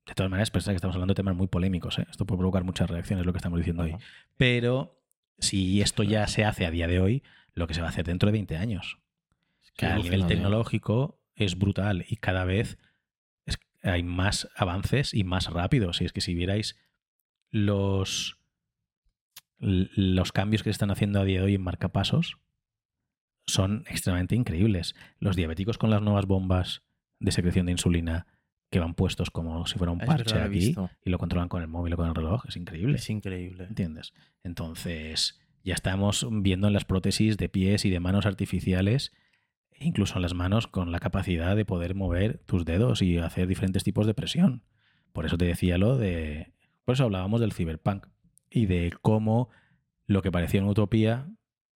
S1: de todas maneras, pensad que estamos hablando de temas muy polémicos. ¿eh? Esto puede provocar muchas reacciones, lo que estamos diciendo hoy. Pero si esto ya se hace a día de hoy, lo que se va a hacer dentro de 20 años.
S3: Es
S1: Que a nivel tecnológico es brutal y cada vez es- hay más avances y más rápidos. Y es que si vierais los, los cambios que se están haciendo a día de hoy en marcapasos, son extremadamente increíbles. Los diabéticos con las nuevas bombas de secreción de insulina que van puestos como si fuera un parche aquí
S3: visto.
S1: y lo controlan con el móvil o con el reloj, es increíble.
S3: Es increíble.
S1: ¿Entiendes? Entonces, ya estamos viendo en las prótesis de pies y de manos artificiales, e incluso en las manos, con la capacidad de poder mover tus dedos y hacer diferentes tipos de presión. Por eso te decía lo de. Por eso hablábamos del cyberpunk y de cómo lo que parecía una utopía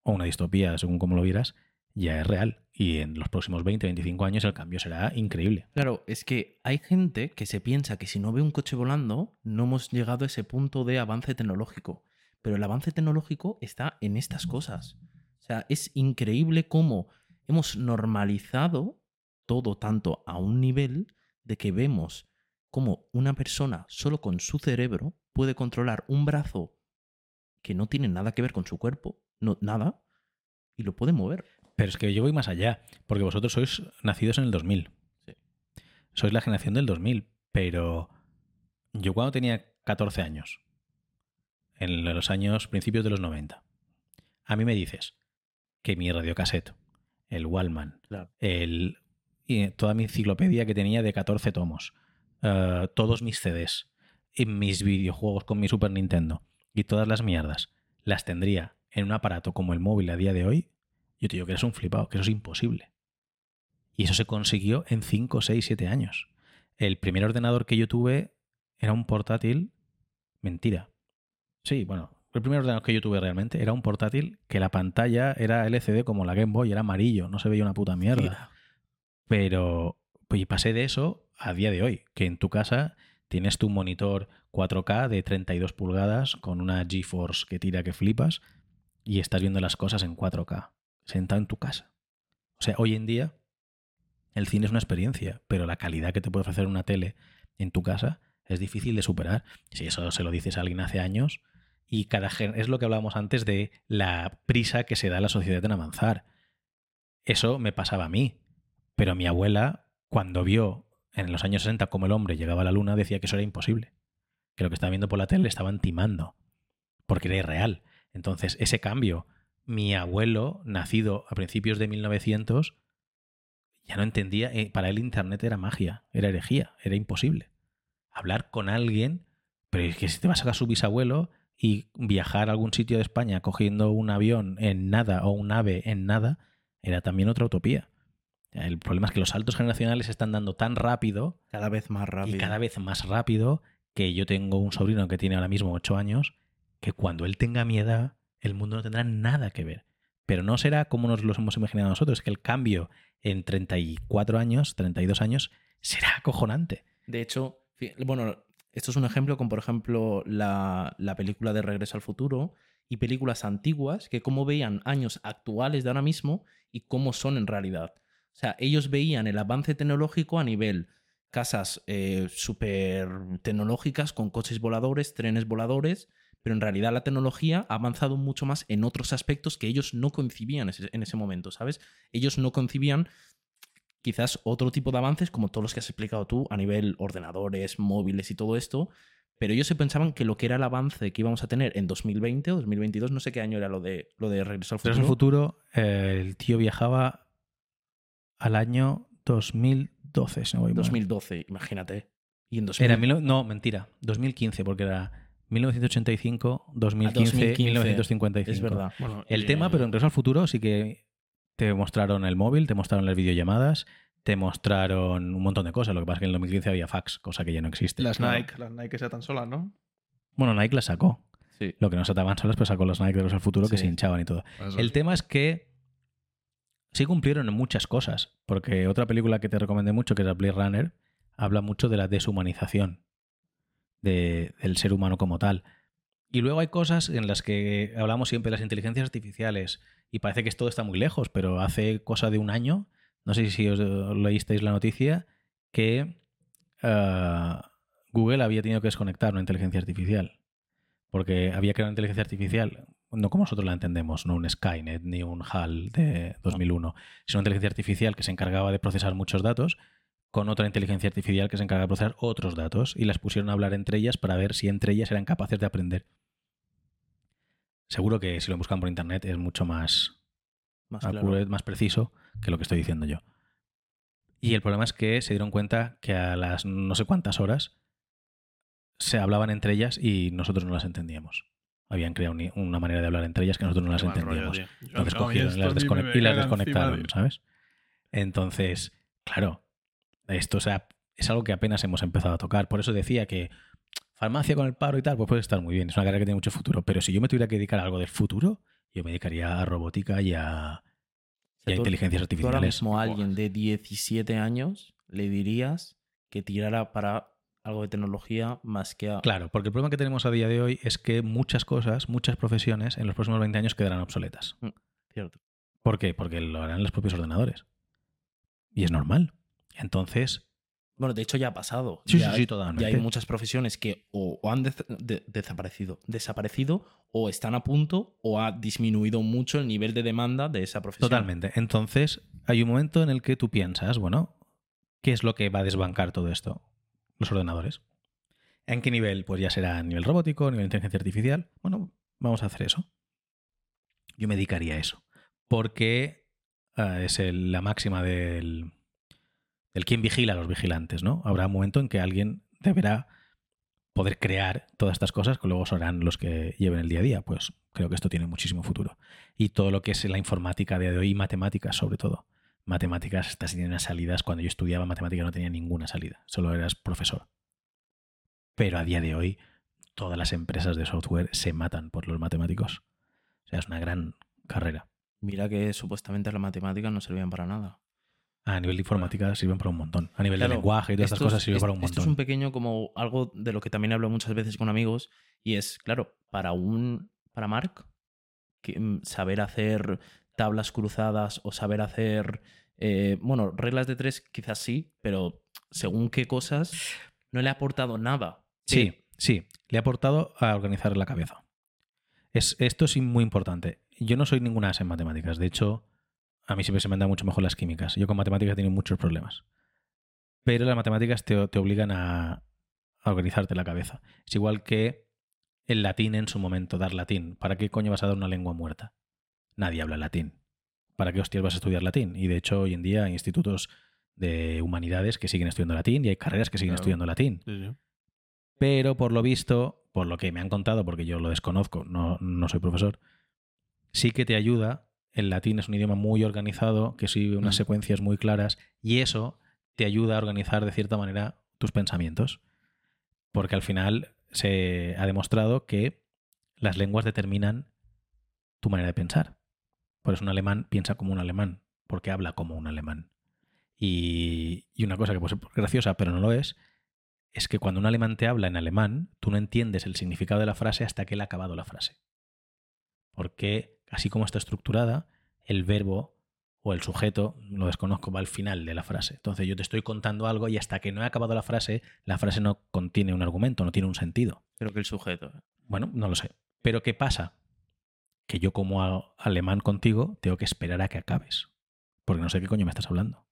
S1: o una distopía, según como lo vieras, ya es real. Y en los próximos 20, 25 años el cambio será increíble.
S3: Claro, es que hay gente que se piensa que si no ve un coche volando, no hemos llegado a ese punto de avance tecnológico. Pero el avance tecnológico está en estas cosas. O sea, es increíble cómo hemos normalizado todo tanto a un nivel de que vemos cómo una persona solo con su cerebro puede controlar un brazo que no tiene nada que ver con su cuerpo, no, nada, y lo puede mover.
S1: Pero es que yo voy más allá, porque vosotros sois nacidos en el 2000.
S3: Sí.
S1: Sois la generación del 2000, pero yo cuando tenía 14 años, en los años principios de los 90, a mí me dices que mi radiocassette, el Wallman,
S3: Claro.
S1: el, y toda mi enciclopedia que tenía de 14 tomos, eh, todos mis CDs, y mis videojuegos con mi Super Nintendo y todas las mierdas, las tendría en un aparato como el móvil a día de hoy, yo te digo que eres un flipado, que eso es imposible. Y eso se consiguió en 5, 6, 7 años. El primer ordenador que yo tuve era un portátil. Mentira. Sí, bueno, el primer ordenador que yo tuve realmente era un portátil que la pantalla era LCD como la Game Boy, era amarillo, no se veía una puta mierda.
S3: Mira.
S1: Pero pues, y pasé de eso a día de hoy, que en tu casa tienes tu monitor 4K de 32 pulgadas con una GeForce que tira que flipas y estás viendo las cosas en 4K, sentado en tu casa. O sea, hoy en día el cine es una experiencia, pero la calidad que te puede ofrecer una tele en tu casa es difícil de superar. Si eso se lo dices a alguien hace años, y cada es lo que hablábamos antes de la prisa que se da a la sociedad en avanzar. Eso me pasaba a mí, pero mi abuela, cuando vio en los años 60 cómo el hombre llegaba a la luna, decía que eso era imposible. Que lo que estaba viendo por la tele le estaban timando, porque era irreal. Entonces, ese cambio, mi abuelo, nacido a principios de 1900, ya no entendía, eh, para él Internet era magia, era herejía, era imposible. Hablar con alguien, pero es que si te vas a su bisabuelo y viajar a algún sitio de España cogiendo un avión en nada o un ave en nada, era también otra utopía. El problema es que los saltos generacionales se están dando tan rápido
S3: Cada vez más rápido.
S1: y cada vez más rápido que yo tengo un sobrino que tiene ahora mismo 8 años, que cuando él tenga mi edad, el mundo no tendrá nada que ver. Pero no será como nos lo hemos imaginado nosotros, que el cambio en 34 años, 32 años, será acojonante.
S3: De hecho, bueno, esto es un ejemplo con, por ejemplo, la, la película de Regreso al Futuro y películas antiguas que cómo veían años actuales de ahora mismo y cómo son en realidad. O sea, ellos veían el avance tecnológico a nivel casas eh, súper tecnológicas con coches voladores, trenes voladores, pero en realidad la tecnología ha avanzado mucho más en otros aspectos que ellos no concibían en ese momento, ¿sabes? Ellos no concibían quizás otro tipo de avances como todos los que has explicado tú a nivel ordenadores, móviles y todo esto, pero ellos se pensaban que lo que era el avance que íbamos a tener en 2020 o 2022, no sé qué año era lo de, lo de Regreso al Futuro.
S1: en el futuro, eh, el tío viajaba al año 2012, si no voy mal.
S3: 2012, imagínate. Y en 2000,
S1: Era mil- no, mentira, 2015, porque era 1985, 2015,
S3: 2015,
S1: 1955.
S3: es verdad.
S2: Bueno,
S1: El tema,
S2: eh,
S1: pero en Regreso al Futuro sí que te mostraron el móvil, te mostraron las videollamadas, te mostraron un montón de cosas. Lo que pasa es que en el 2015 había fax, cosa que ya no existe.
S2: Las Nike, las Nike se atan solas, ¿no?
S1: Bueno, Nike las sacó.
S3: Sí.
S1: Lo que no se ataban solas, pues sacó los Nike de los del futuro que se hinchaban y todo.
S4: Eso
S1: El tema es que sí cumplieron en muchas cosas, porque otra película que te recomendé mucho, que es Blade Runner, habla mucho de la deshumanización de- del ser humano como tal. Y luego hay cosas en las que hablamos siempre de las inteligencias artificiales y parece que todo está muy lejos, pero hace cosa de un año, no sé si os eh, leísteis la noticia, que ah, Google había tenido que desconectar una inteligencia artificial. Porque había creado una inteligencia artificial, no como nosotros la entendemos, no un Skynet ni un HAL de 2001, sino una inteligencia artificial que se encargaba de procesar muchos datos con otra inteligencia artificial que se encargaba de procesar otros datos y las pusieron a hablar entre ellas para ver si entre ellas eran capaces de aprender. Seguro que si lo buscan por internet es mucho más,
S3: Más claro.
S1: más preciso que lo que estoy diciendo yo. Y el problema es que se dieron cuenta que a las no sé cuántas horas se hablaban entre ellas y nosotros no las entendíamos. Habían creado un- una manera de hablar entre ellas que nosotros no las
S4: Qué
S1: entendíamos.
S2: no,
S1: descogieron y las, y desconectaron. ¿sabes? Entonces, claro, esto o sea, es algo que apenas hemos empezado a tocar. Por eso decía que farmacia con el paro y tal, pues puede estar muy bien. Es una carrera que tiene mucho futuro. Pero si yo me tuviera que dedicar a algo del futuro, yo me dedicaría a robótica y a, y a
S3: tú-
S1: inteligencias
S3: Tú ahora mismo a alguien de 17 años le dirías que tirara para algo de tecnología más que a...
S1: Claro, porque el problema que tenemos a día de hoy es que muchas cosas, muchas profesiones en los próximos 20 años quedarán obsoletas.
S3: Cierto.
S1: ¿Por qué? Porque lo harán los propios ordenadores. Y es normal. Entonces,
S3: Bueno, de hecho ya ha pasado.
S1: sí,
S3: ya,
S1: sí, sí, totalmente.
S3: ya hay muchas profesiones que o, o han de- desaparecido, desaparecido o están a punto o ha disminuido mucho el nivel de demanda de esa profesión.
S1: Totalmente. Entonces, hay un momento en el que tú piensas, bueno, ¿qué es lo que va a desbancar todo esto? Los ordenadores. ¿En qué nivel? Pues ya será a nivel robótico, a nivel de inteligencia artificial. Bueno, vamos a hacer eso. Yo me dedicaría a eso. Porque ah, es el- la máxima del, del quien vigila a los vigilantes, ¿no? Habrá un momento en que alguien deberá poder crear todas estas cosas que luego serán los que lleven el día a día. Pues creo que esto tiene muchísimo futuro y todo lo que es la informática de hoy y matemáticas sobre todo. Matemáticas, estas tienen unas salidas. Cuando yo estudiaba matemática no tenía ninguna salida, solo eras profesor. Pero a día de hoy todas las empresas de software se matan por los matemáticos. O sea, es una gran carrera.
S3: Mira que supuestamente las matemáticas no servían para nada.
S1: A nivel de informática sirven para un montón. A nivel
S3: Claro,
S1: de lenguaje y todas estas cosas sirven
S3: es-
S1: para un
S3: Esto es
S1: montón.
S3: un pequeño como algo de lo que también hablo muchas veces con amigos y es, claro, para un para Mark que, mm, saber hacer tablas cruzadas o saber hacer eh, bueno, reglas de tres quizás sí, pero según qué cosas no le ha aportado nada.
S1: Sí, sí. Le ha aportado a organizar la cabeza. Es, esto es muy importante. Yo no soy ninguna as en matemáticas. De hecho, a mí siempre se me han dado mucho mejor las químicas. Yo con matemáticas he tenido muchos problemas. Pero las matemáticas te, te obligan a, a organizarte la cabeza. Es igual que el latín en su momento, dar latín. ¿Para qué coño vas a dar una lengua muerta? Nadie habla latín. ¿Para qué hostias vas a estudiar latín? Y de hecho, hoy en día hay institutos de humanidades que siguen estudiando latín y hay carreras que siguen
S4: Claro.
S1: estudiando latín.
S4: Sí, sí.
S1: Pero por lo visto, por lo que me han contado, porque yo lo desconozco, no, no soy profesor, sí que te ayuda. El latín es un idioma muy organizado, que sigue unas
S3: Mm.
S1: secuencias muy claras, y eso te ayuda a organizar de cierta manera tus pensamientos. Porque al final se ha demostrado que las lenguas determinan tu manera de pensar. Por eso un alemán piensa como un alemán, porque habla como un alemán. Y, y una cosa que puede ser graciosa, pero no lo es, es que cuando un alemán te habla en alemán, tú no entiendes el significado de la frase hasta que él ha acabado la frase. Porque así como está estructurada, el verbo o el sujeto, lo desconozco, va al final de la frase. Entonces yo te estoy contando algo y hasta que no he acabado la frase, la frase no contiene un argumento, no tiene un sentido.
S3: Pero que el sujeto.
S1: Bueno, no lo sé. Pero ¿qué pasa? Que yo como alemán contigo tengo que esperar a que acabes. Porque no sé qué coño me estás hablando.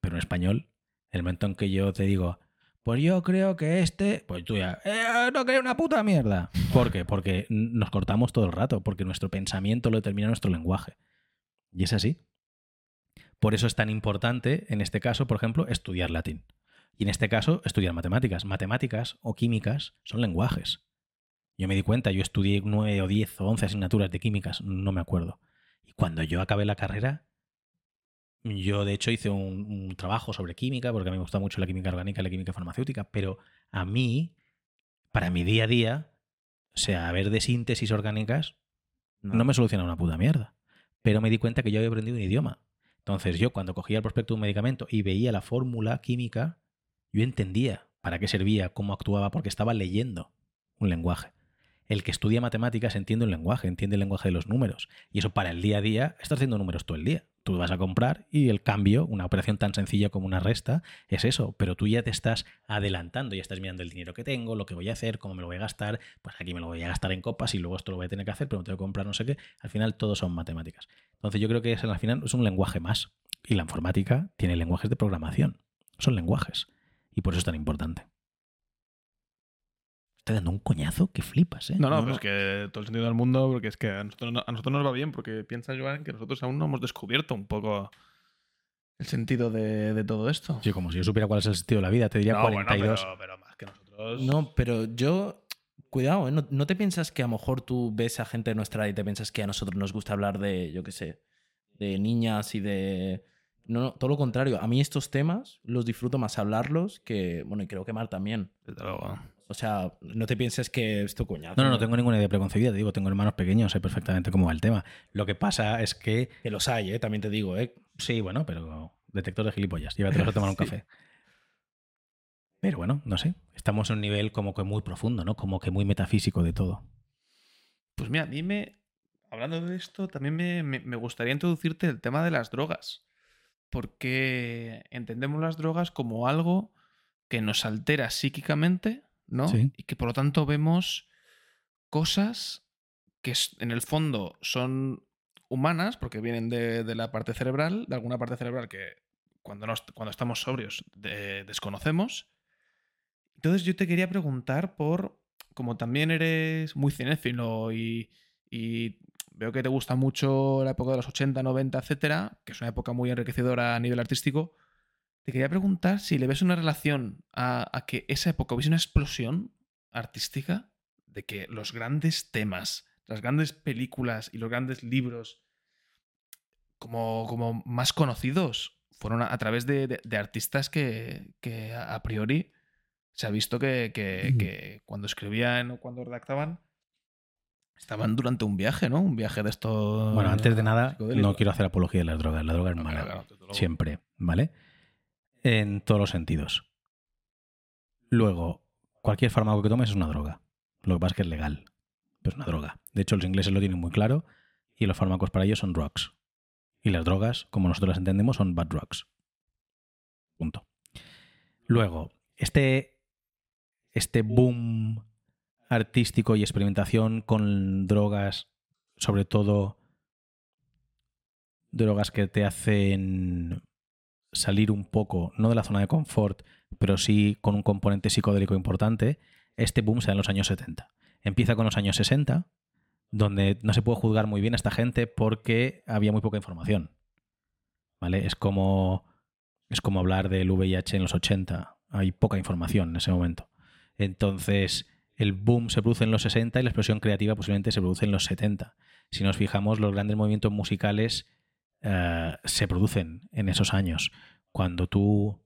S1: Pero en español, el momento en que yo te digo, pues yo creo que este, pues tú ya, "Eh, no creo una puta mierda. ¿Por qué? Porque nos cortamos todo el rato, porque nuestro pensamiento lo determina nuestro lenguaje. Y es así. Por eso es tan importante, en este caso, por ejemplo, estudiar latín. Y en este caso, estudiar matemáticas. Matemáticas o químicas son lenguajes. Yo me di cuenta, yo estudié nueve o diez o once asignaturas de químicas, no me acuerdo. Y cuando yo acabé la carrera, Yo, de hecho, hice un, un trabajo sobre química, porque a mí me gusta mucho la química orgánica y la química farmacéutica, pero a mí, para mi día a día, o sea, ver de síntesis orgánicas no me soluciona una puta mierda. Pero me di cuenta que yo había aprendido un idioma. Entonces, yo cuando cogía el prospecto de un medicamento y veía la fórmula química, yo entendía para qué servía, cómo actuaba, porque estaba leyendo un lenguaje. El que estudia matemáticas entiende un lenguaje, entiende el lenguaje de los números. Y eso para el día a día, estás haciendo números todo el día. Tú vas a comprar y el cambio, una operación tan sencilla como una resta, es eso. Pero tú ya te estás adelantando, ya estás mirando el dinero que tengo, lo que voy a hacer, cómo me lo voy a gastar. Pues aquí me lo voy a gastar en copas y luego esto lo voy a tener que hacer, pero me tengo que comprar no sé qué. Al final todo son matemáticas. Entonces yo creo que es, al final es un lenguaje más. Y la informática tiene lenguajes de programación. Son lenguajes. Y por eso es tan importante. Estoy dando un coñazo que flipas, ¿eh?
S2: No, no,
S3: No,
S2: pero
S3: no.
S2: es que todo el sentido del mundo, porque es que a nosotros, no- a nosotros nos va bien, porque piensa, Joan, que nosotros aún no hemos descubierto un poco el sentido de, de todo esto.
S1: Sí, como si yo supiera cuál es el sentido de la vida, te diría
S2: no,
S1: 42.
S2: bueno, pero, pero más que nosotros.
S3: No, pero yo. Cuidado, ¿eh? no, no te piensas que a lo mejor tú ves a gente de nuestra edad y te piensas que a nosotros nos gusta hablar de, yo qué sé, de niñas y de. No, no, todo lo contrario. A mí estos temas los disfruto más hablarlos que. Bueno, y creo que Mar también.
S2: Desde luego.
S3: O sea, no te pienses que esto coñazo.
S1: No, no, no tengo ninguna idea preconcebida, te digo, tengo hermanos pequeños, sé perfectamente cómo va el tema. Lo que pasa es que,
S3: Que los hay, ¿eh? También te digo, ¿eh?
S1: sí, bueno, pero detector de gilipollas, llévatelos a tomar un
S3: Sí.
S1: café. Pero bueno, no sé, estamos en un nivel como que muy profundo, ¿no? Como que muy metafísico de todo.
S2: Pues mira, a mí me. Hablando de esto, también me, me- me gustaría introducirte el tema de las drogas. Porque entendemos las drogas como algo que nos altera psíquicamente, ¿no?
S1: Sí.
S2: Y que por lo tanto vemos cosas que en el fondo son humanas, porque vienen de, de la parte cerebral, de alguna parte cerebral que cuando, nos- cuando estamos sobrios de- desconocemos. Entonces yo te quería preguntar por, como también eres muy cinéfilo y, y veo que te gusta mucho la época de los 80, 90, etcétera, que es una época muy enriquecedora a nivel artístico, te quería preguntar si le ves una relación a, a que esa época hubiese una explosión artística de que los grandes temas, las grandes películas y los grandes libros como, como más conocidos fueron a, a través de, de- de artistas que, que a priori se ha visto que, que- cuando escribían o cuando redactaban estaban durante un viaje, ¿no? Un viaje de estos.
S1: Bueno, antes de nada, no quiero hacer apología de las drogas, la droga es
S2: No,
S1: mala,
S2: claro,
S1: siempre, ¿vale? En todos los sentidos. Luego, cualquier fármaco que tomes es una droga. Lo que pasa es que es legal, pero es una droga. De hecho, los ingleses lo tienen muy claro y los fármacos para ellos son drugs. Y las drogas, como nosotros las entendemos, son bad drugs. Punto. Luego, este, este boom artístico y experimentación con drogas, sobre todo drogas que te hacen salir un poco, no de la zona de confort, pero sí con un componente psicodélico importante, este boom se da en los años 70. Empieza con los años 60, donde no se puede juzgar muy bien a esta gente porque había muy poca información. ¿Vale? Es como, es como hablar del VIH en los 80. Hay poca información en ese momento. Entonces, el boom se produce en los 60 y la explosión creativa posiblemente se produce en los 70. Si nos fijamos, los grandes movimientos musicales eh, se producen en esos años. Cuando tú,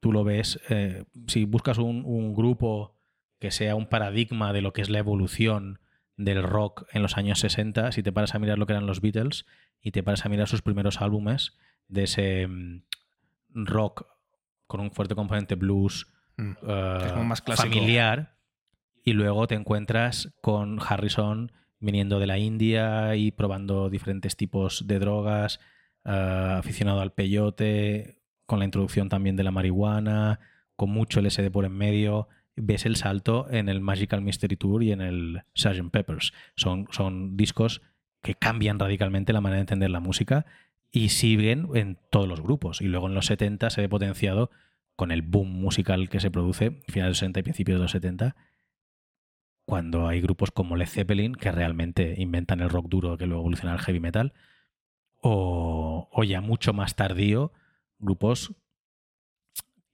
S1: tú lo ves, eh, si buscas un, un grupo que sea un paradigma de lo que es la evolución del rock en los años 60, si te paras a mirar lo que eran los Beatles y te paras a mirar sus primeros álbumes de ese mm, rock con un fuerte componente blues,
S2: Mm.
S1: eh,
S2: más
S1: familiar y luego te encuentras con Harrison viniendo de la India y probando diferentes tipos de drogas, eh, aficionado al peyote, con la introducción también de la marihuana, con mucho LSD por en medio. Ves el salto en el Magical Mystery Tour y en el Sgt. Peppers. Son, son discos que cambian radicalmente la manera de entender la música y siguen en todos los grupos. Y luego en los 70 se ve potenciado con el boom musical que se produce, finales de los 60 y principios de los 70, cuando hay grupos como Led Zeppelin que realmente inventan el rock duro que luego evoluciona al heavy metal, o, ya mucho más tardío, grupos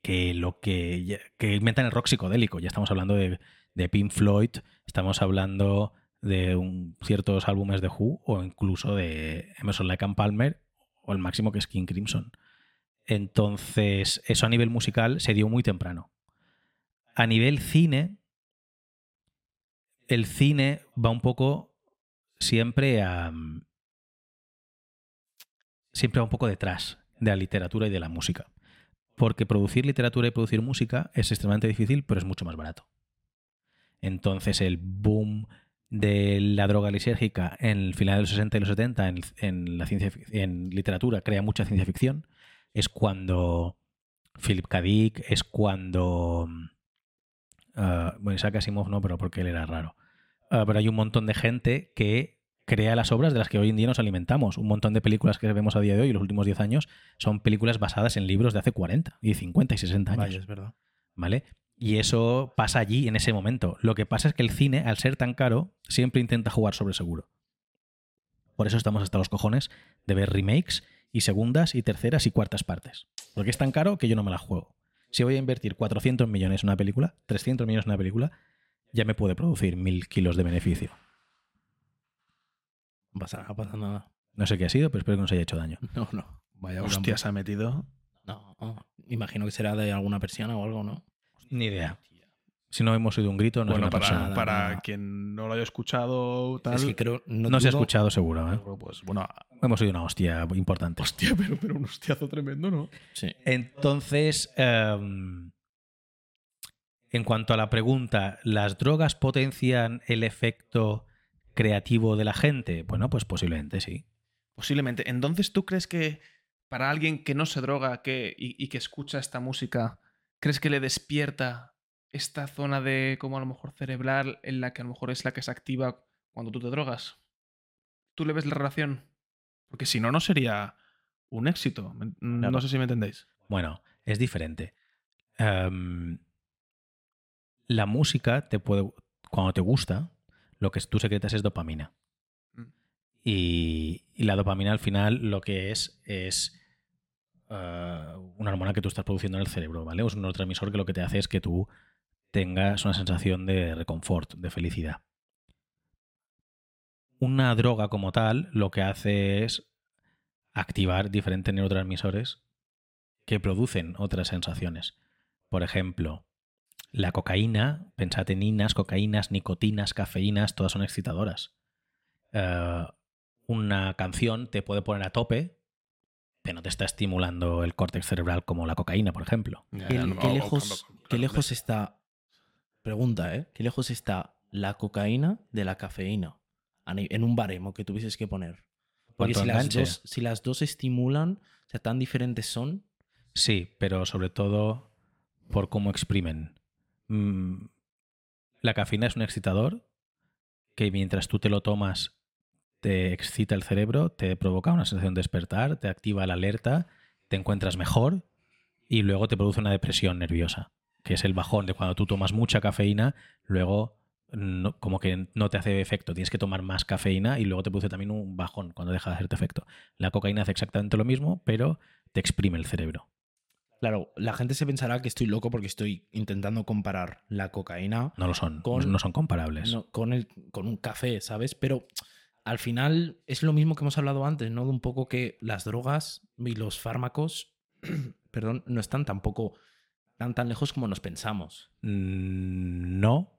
S1: que lo que, que inventan el rock psicodélico. Ya estamos hablando de, de Pink Floyd, estamos hablando de un- ciertos álbumes de Who o incluso de Emerson Lake and Palmer o el máximo que es King Crimson. Entonces, eso a nivel musical se dio muy temprano. A nivel cine, el cine va un poco siempre a. Siempre va un poco detrás de la literatura y de la música. Porque producir literatura y producir música es extremadamente difícil, pero es mucho más barato. Entonces, el boom de la droga lisérgica en el final de los 60 y los 70 en, en la ciencia, en literatura crea mucha ciencia ficción. Es cuando Philip K. Dick, es cuando. Ah, bueno, Isaac Asimov no, pero porque él era raro. Ah, pero hay un montón de gente que crea las obras de las que hoy en día nos alimentamos. Un montón de películas que vemos a día de hoy, los últimos 10 años, son películas basadas en libros de hace 40 y 50 y 60 años.
S3: Vaya, es verdad.
S1: ¿Vale? Y eso pasa allí en ese momento. Lo que pasa es que el cine, al ser tan caro, siempre intenta jugar sobre seguro. Por eso estamos hasta los cojones de ver remakes y segundas y terceras y cuartas partes. Porque es tan caro que yo no me la juego. Si voy a invertir 400 millones en una película, 300 millones en una película, ya me puede producir mil kilos de beneficio.
S3: No pasa nada, no pasa nada.
S1: No sé qué ha sido, pero espero que no se haya hecho daño.
S3: No, no. Vaya
S2: Hostia, se ha metido.
S3: No, no. imagino que será de alguna persiana o algo, ¿no?
S1: Ni idea. Si no hemos oído un grito, no
S2: bueno,
S1: es una
S2: para,
S1: persona.
S2: para
S3: nada.
S2: quien no lo haya escuchado, tal.
S3: Es que creo. No,
S1: No se ha escuchado seguro. ¿eh?
S2: Pues bueno,
S1: Hemos oído una hostia importante.
S2: hostia, pero, pero un hostiazo tremendo, ¿no?
S3: Sí.
S1: Entonces, em, en cuanto a la pregunta, ¿las drogas potencian el efecto creativo de la gente? Bueno, pues posiblemente sí.
S2: Posiblemente. Entonces, ¿tú crees que para alguien que no se droga que, y, y que escucha esta música, crees que le despierta esta zona de como a lo mejor cerebral en la que a lo mejor es la que se activa cuando tú te drogas? ¿Tú le ves la relación? Porque si no, no sería un éxito. No
S1: Claro.
S2: sé si me entendéis.
S1: Bueno, es diferente. Em, la música te puede, cuando te gusta, lo que tú secretas es dopamina.
S2: Mm.
S1: Y, y la dopamina al final lo que es es eh, una hormona que tú estás produciendo en el cerebro, ¿vale? Es un neurotransmisor que lo que te hace es que tú tengas una sensación de reconfort, de felicidad. Una droga como tal lo que hace es activar diferentes neurotransmisores que producen otras sensaciones. Por ejemplo, la cocaína, pensad en inas, cocaínas, nicotinas, cafeínas, todas son excitadoras. Eh, una canción te puede poner a tope, pero no te está estimulando el córtex cerebral como la cocaína, por ejemplo.
S3: ¿Qué, qué lejos, qué lejos está. Pregunta, ¿eh? ¿Qué lejos está la cocaína de la cafeína? En un baremo que tuvieses que poner. Porque
S1: ¿Cuánto
S3: si las,
S1: enganche?
S3: dos, si las dos estimulan, o sea, tan diferentes son.
S1: Sí, pero sobre todo por cómo exprimen. Mm, la cafeína es un excitador que mientras tú te lo tomas te excita el cerebro, te provoca una sensación de despertar, te activa la alerta, te encuentras mejor y luego te produce una depresión nerviosa, que es el bajón de cuando tú tomas mucha cafeína, luego no- como que no te hace efecto, tienes que tomar más cafeína y luego te produce también un bajón cuando deja de hacerte efecto. La cocaína hace exactamente lo mismo, pero te exprime el cerebro.
S3: Claro, la gente se pensará que estoy loco porque estoy intentando comparar la cocaína
S1: No lo son,
S3: Con-
S1: no son comparables.
S3: no- con, el, con un café, ¿sabes? Pero al final es lo mismo que hemos hablado antes, ¿no? De un poco que las drogas y los fármacos, perdón, no están tampoco tan tan lejos como nos pensamos.
S1: Mm, No,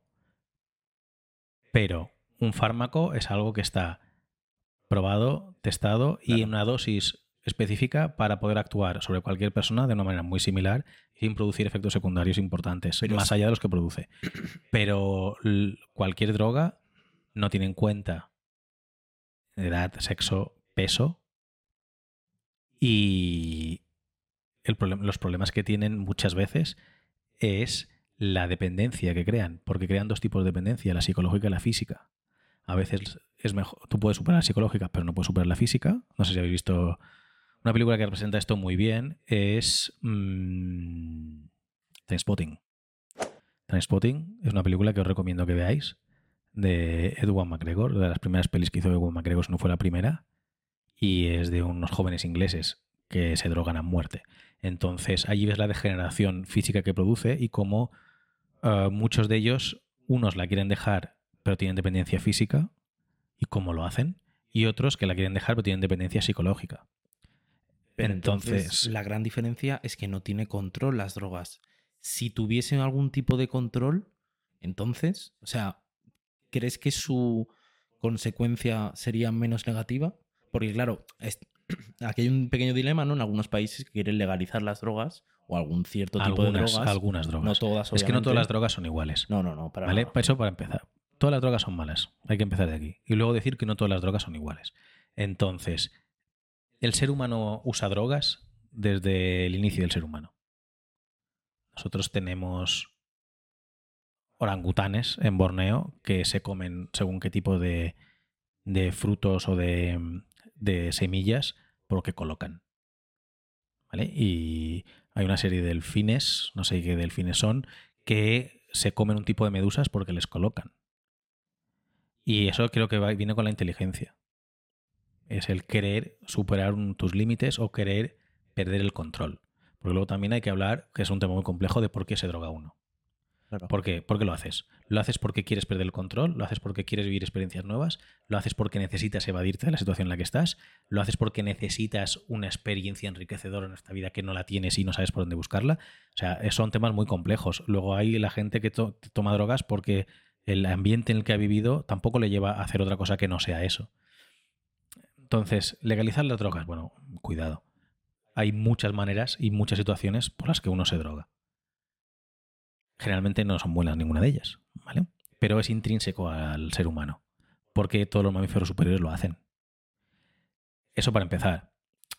S1: pero un fármaco es algo que está probado, testado y
S3: Claro.
S1: en una dosis específica para poder actuar sobre cualquier persona de una manera muy similar sin producir efectos secundarios importantes,
S3: Pero
S1: más allá de los que produce. Pero cualquier droga no tiene en cuenta edad, sexo, peso y los problemas que tienen muchas veces es la dependencia que crean, porque crean dos tipos de dependencia, la psicológica y la física. A veces es mejor, tú puedes superar la psicológica, pero no puedes superar la física. No sé si habéis visto una película que representa esto muy bien, es mm, Trainspotting. Trainspotting es una película que os recomiendo que veáis de Edward McGregor, de las primeras pelis que hizo Edward McGregor, si no fue la primera, y es de unos jóvenes ingleses que se drogan a muerte. Entonces, allí ves la degeneración física que produce y cómo eh, muchos de ellos, unos la quieren dejar pero tienen dependencia física y cómo lo hacen, y otros que la quieren dejar pero tienen dependencia psicológica.
S3: Entonces,
S1: Entonces-
S3: la gran diferencia es que no tiene control las drogas. Si tuviesen algún tipo de control, entonces, o sea, ¿crees que su consecuencia sería menos negativa? Porque claro, es- aquí hay un pequeño dilema, ¿no? En algunos países que quieren legalizar las drogas o algún cierto tipo de drogas.
S1: algunas drogas.
S3: No todas,
S1: es que no todas
S3: obviamente.
S1: las drogas son iguales.
S3: No, no, no, para
S1: ¿Vale?
S3: nada.
S1: Eso para empezar. Todas las drogas son malas. Hay que empezar de aquí. Y luego decir que no todas las drogas son iguales. Entonces, el ser humano usa drogas desde el inicio del ser humano. Nosotros tenemos orangutanes en Borneo que se comen según qué tipo de, de frutos o de, de semillas por colocan. ¿Vale? Y hay una serie de delfines, no sé qué delfines son, que se comen un tipo de medusas porque les colocan. Y eso creo que va- viene con la inteligencia. Es el querer superar tus límites o querer perder el control. Porque luego también hay que hablar, que es un tema muy complejo, de por qué se droga uno.
S3: Claro.
S1: ¿Por qué? ¿Por qué lo haces? ¿Lo haces porque quieres perder el control? ¿Lo haces porque quieres vivir experiencias nuevas? ¿Lo haces porque necesitas evadirte de la situación en la que estás? ¿Lo haces porque necesitas una experiencia enriquecedora en esta vida que no la tienes y no sabes por dónde buscarla? O sea, eh, son temas muy complejos. Luego hay la gente que to- toma drogas porque el ambiente en el que ha vivido tampoco le lleva a hacer otra cosa que no sea eso. Entonces, legalizar las drogas, bueno, cuidado. Hay muchas maneras y muchas situaciones por las que uno se droga generalmente no son buenas ninguna de ellas, ¿vale? Pero es intrínseco al ser humano, porque todos los mamíferos superiores lo hacen. Eso para empezar.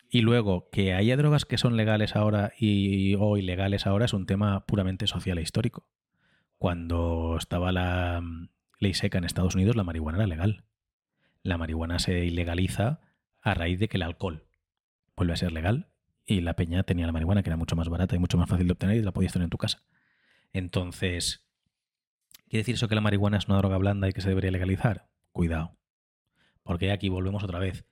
S1: Y luego, que haya drogas que son legales ahora y, o ilegales ahora es un tema puramente social e histórico. Cuando estaba la mm, ley seca en Estados Unidos, la marihuana era legal. La marihuana se ilegaliza a raíz de que el alcohol vuelve a ser legal y la peña tenía la marihuana que era mucho más barata y mucho más fácil de obtener y la podías tener en tu casa. Entonces, ¿quiere decir eso que la marihuana es una droga blanda y que se debería legalizar? Cuidado. Porque aquí volvemos otra vez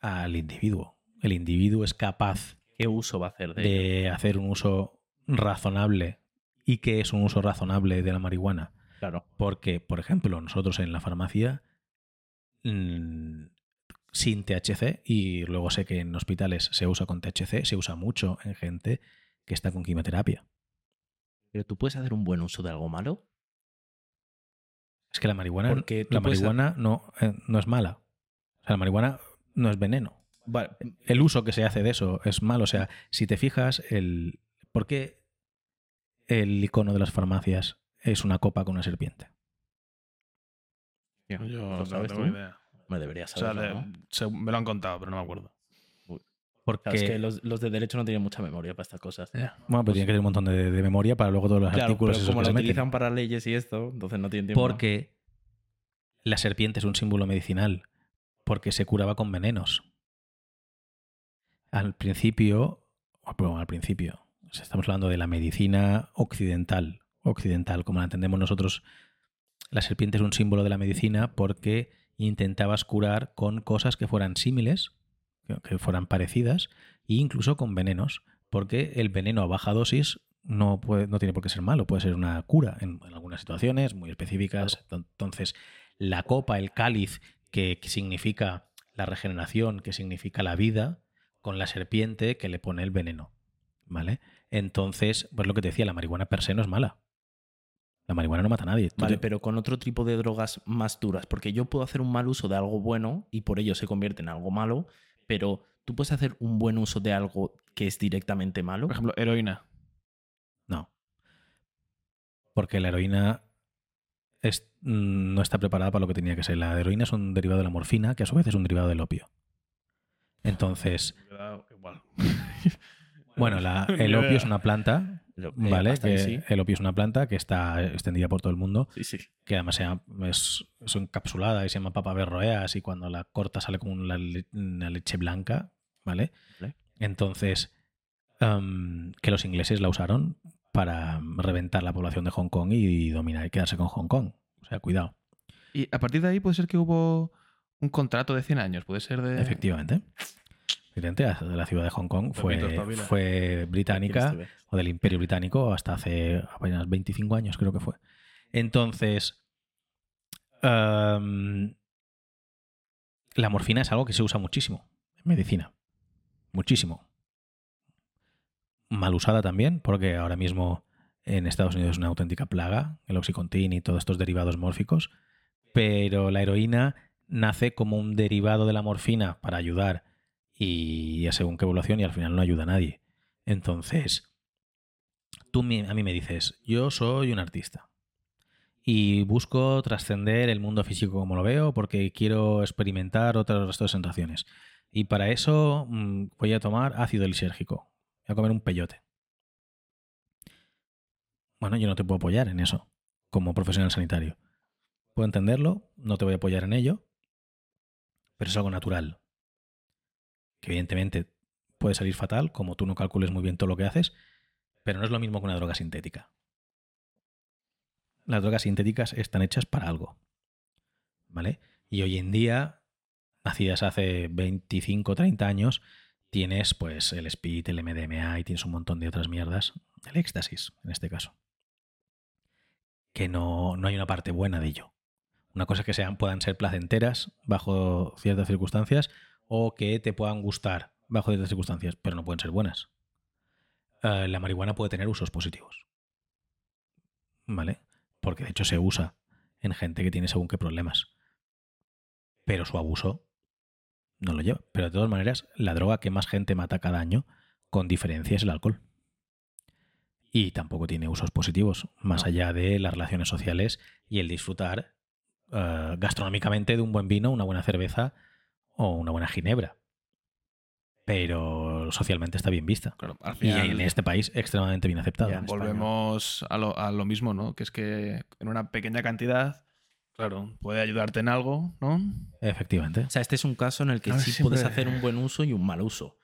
S1: al individuo. El individuo es capaz
S3: ¿Qué uso va a hacer de,
S1: hacer un uso razonable. ¿Y qué es un uso razonable de la marihuana?
S3: Claro.
S1: Porque, por ejemplo, nosotros en la farmacia, mm, sin THC, y luego sé que en hospitales se usa con THC, se usa mucho en gente que está con quimioterapia.
S3: Pero tú puedes hacer un buen uso de algo malo.
S1: Es que la marihuana,
S3: Porque
S1: la marihuana no, eh, no es mala. O sea, la marihuana no es veneno.
S3: Vale,
S1: El uso que se hace de eso es malo. O sea, si te fijas, el, ¿por qué el icono de las farmacias es una copa con una serpiente?
S2: Yo
S3: ¿lo
S2: no
S3: sabes
S2: tengo
S3: tú?
S2: idea.
S3: Me deberías
S2: O sea,
S3: saberlo,
S2: de-
S3: ¿no?
S2: se- me lo han contado, pero no me acuerdo.
S1: Porque,
S3: Claro, es que los, los de derecho no tienen mucha memoria para estas cosas.
S1: bueno, pues tiene que tener un montón de, de memoria para luego todos los
S3: Claro,
S1: artículos
S3: pero como lo utilizan para leyes y esto, entonces no tienen tiempo.
S1: Porque la serpiente es un símbolo medicinal. Porque se curaba con venenos. Al principio, bueno, al principio, o sea, estamos hablando de la medicina occidental. Occidental, como la entendemos nosotros. La serpiente es un símbolo de la medicina porque intentabas curar con cosas que fueran símiles, que- fueran parecidas, e incluso con venenos. Porque el veneno a baja dosis no, puede, no tiene por qué ser malo, puede ser una cura en, en algunas situaciones muy específicas. Entonces, la copa, el cáliz, que, que significa la regeneración, que significa la vida, con la serpiente que le pone el veneno. ¿Vale? Entonces, pues lo que te decía, la marihuana per se no es mala. La marihuana no mata a nadie.
S3: Vale, pero con otro tipo de drogas más duras, porque yo puedo hacer un mal uso de algo bueno y por ello se convierte en algo malo, pero tú puedes hacer un buen uso de algo que es directamente malo.
S2: Por ejemplo, heroína.
S1: No. Porque la heroína es- mm, no está preparada para lo que tenía que ser. La heroína es un derivado de la morfina, que a su vez es un derivado del opio. Entonces,
S2: igual.
S1: bueno, la- el opio es una planta,
S3: Eh,
S1: ¿vale? Que
S3: sí.
S1: El opio es una planta que está extendida por todo el mundo,
S3: Sí, sí.
S1: que además se llama- es, es encapsulada y se llama papaverroeas y cuando la corta sale como una, le- una leche blanca, ¿vale?
S3: Vale.
S1: Entonces, em, que los ingleses la usaron para reventar la población de Hong Kong y dominar y quedarse con Hong Kong. O sea, cuidado.
S2: Y a partir de ahí puede ser que hubo un contrato de 100 años. Puede ser de.
S1: Efectivamente. Efectivamente, la- ciudad de Hong Kong fue, fue británica o del Imperio Británico hasta hace apenas 25 años, creo que fue. Entonces, em, la morfina es algo que se usa muchísimo en medicina. muchísimo. Mal usada también, porque ahora mismo en Estados Unidos es una auténtica plaga, el oxycontin y todos estos derivados mórficos, pero la heroína nace como un derivado de la morfina para ayudar y a según qué evaluación y al final no ayuda a nadie. Entonces, tú a mí me dices, yo soy un artista y busco trascender el mundo físico como lo veo porque quiero experimentar otras resto de sensaciones. Y para eso mm, voy a tomar ácido lisérgico. Voy a comer un peyote. Bueno, yo no te puedo apoyar en eso como profesional sanitario. Puedo entenderlo, no te voy a apoyar en ello, pero es algo natural. Que evidentemente puede salir fatal, como tú no calcules muy bien todo lo que haces, pero no es lo mismo que una droga sintética. Las drogas sintéticas están hechas para algo. ¿Vale? Y hoy en día, nacidas hace 25, 30 años, tienes pues el speed, el MDMA y tienes un montón de otras mierdas, el éxtasis en este caso. Que no, no hay una parte buena de ello. Una cosa que sean, puedan ser placenteras bajo ciertas circunstancias o que te puedan gustar bajo ciertas circunstancias, pero no pueden ser buenas. Eh, la marihuana puede tener usos positivos. ¿Vale? Porque de hecho se usa en gente que tiene según qué problemas. Pero su abuso no lo lleva. Pero de todas maneras, la droga que más gente mata cada año, con diferencia, es el alcohol. Y tampoco tiene usos positivos, más allá de las relaciones sociales y el disfrutar eh, gastronómicamente de un buen vino, una buena cerveza o una buena ginebra. Pero socialmente está bien vista.
S2: Claro, al
S1: Y en este país extremadamente bien
S3: España.
S2: volvemos a lo, a lo mismo, ¿no? Que es que en una pequeña cantidad, claro, puede ayudarte en algo, ¿no?
S1: Efectivamente.
S3: O sea, este es un caso en el que sí
S2: siempre-
S3: puedes hacer un buen uso y un mal uso.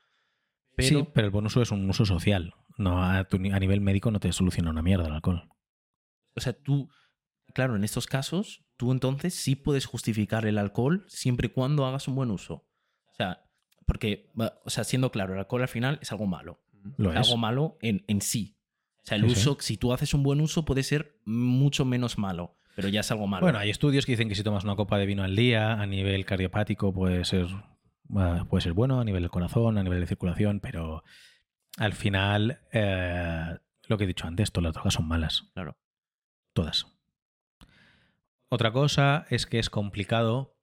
S3: Pero,
S1: sí, pero el buen uso es un uso social. No a, tu a nivel médico no te soluciona una mierda el alcohol.
S3: o sea, tú, claro, en estos casos, tú entonces sí puedes justificar el alcohol siempre y cuando hagas un buen uso. O sea, porque, o sea, siendo claro, el alcohol al final es algo malo.
S1: Lo es.
S3: algo malo en, en sí. O sea, el
S1: Sí, sí.
S3: uso, si tú haces un buen uso, puede ser mucho menos malo, pero ya es algo malo.
S1: Bueno, hay estudios que dicen que si tomas una copa de vino al día, a nivel cardiopático puede ser, puede ser bueno, a nivel del corazón, a nivel de circulación, pero al final, eh, lo que he dicho antes, todas las drogas son malas.
S3: Claro.
S1: Todas. Otra cosa es que es complicado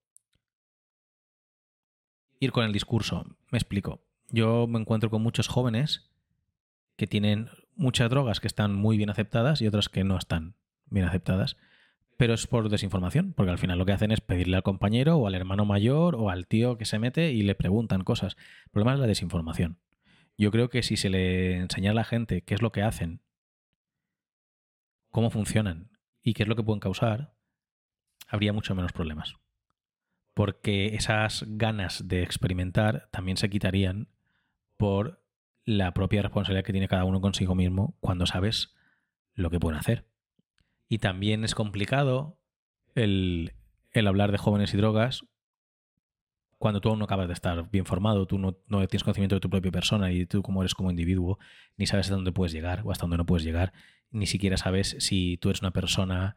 S1: ir con el discurso. Me explico. Yo me encuentro con muchos jóvenes que tienen muchas drogas que están muy bien aceptadas y otras que no están bien aceptadas. Pero es por desinformación, porque al final lo que hacen es pedirle al compañero o al hermano mayor o al tío que se mete y le preguntan cosas. El problema es la desinformación. Yo creo que si se le enseñara a la gente qué es lo que hacen, cómo funcionan y qué es lo que pueden causar, habría mucho menos problemas. Porque esas ganas de experimentar también se quitarían por la propia responsabilidad que tiene cada uno consigo mismo cuando sabes lo que pueden hacer. Y también es complicado el, el hablar de jóvenes y drogas cuando tú aún no acabas de estar bien formado, tú no, no tienes conocimiento de tu propia persona y tú cómo eres como individuo, ni sabes hasta dónde puedes llegar o hasta dónde no puedes llegar, ni siquiera sabes si tú eres una persona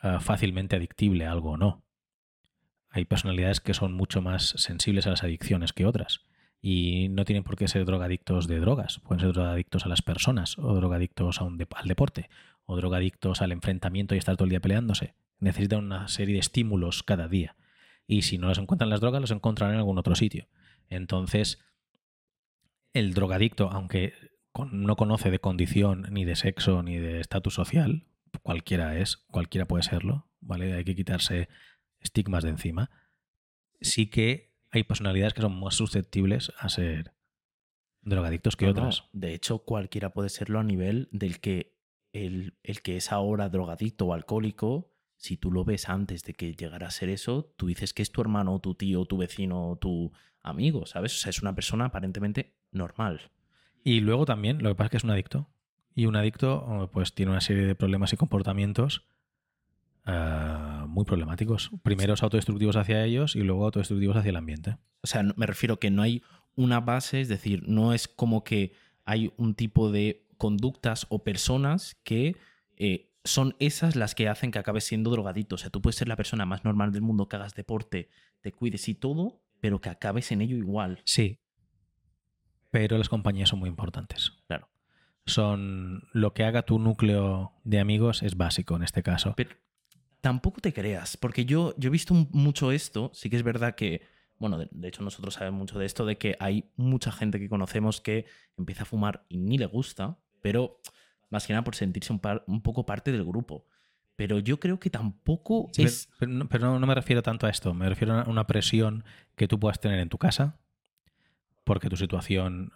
S1: ah, fácilmente adictible a algo o no. Hay personalidades que son mucho más sensibles a las adicciones que otras. Y no tienen por qué ser drogadictos de drogas. Pueden ser drogadictos a las personas, o drogadictos a un al deporte, o drogadictos al enfrentamiento y estar todo el día peleándose. Necesitan una serie de estímulos cada día. Y si no los encuentran en las drogas, los encontrarán en algún otro sitio. Entonces, el drogadicto, aunque no conoce de condición, ni de sexo, ni de estatus social, cualquiera es, cualquiera puede serlo, ¿vale? Hay que quitarse estigmas de encima. Sí que hay personalidades que son más susceptibles a ser drogadictos que
S3: No, no.
S1: otras.
S3: De hecho, cualquiera puede serlo a nivel del que el, el que es ahora drogadicto o alcohólico, si tú lo ves antes de que llegara a ser eso, tú dices que es tu hermano, tu tío, tu vecino, tu amigo, ¿sabes? O sea, es una persona aparentemente normal.
S1: Y luego también, lo que pasa es que es un adicto. Y un adicto, oh, pues tiene una serie de problemas y comportamientos ah, muy problemáticos. Primero autodestructivos hacia ellos y luego autodestructivos hacia el ambiente.
S3: O sea, me refiero que no hay una base, es decir, no es como que hay un tipo de conductas o personas que eh, son esas las que hacen que acabes siendo drogadito. O sea, tú puedes ser la persona más normal del mundo, que hagas deporte, te cuides y todo, pero que acabes en ello igual.
S1: Sí. pero las compañías son muy importantes. Son lo que haga tu núcleo de amigos es básico en este caso.
S3: Pero tampoco te creas, porque yo, yo he visto mucho esto, sí que es verdad que, bueno, de, de hecho nosotros sabemos mucho de esto, de que hay mucha gente que conocemos que empieza a fumar y ni le gusta, pero más que nada por sentirse un, par- un poco parte del grupo. Pero yo creo que tampoco
S1: Sí,
S3: es...
S1: Pero, no, pero no- no me refiero tanto a esto, me refiero a una presión que tú puedas tener en tu casa porque tu situación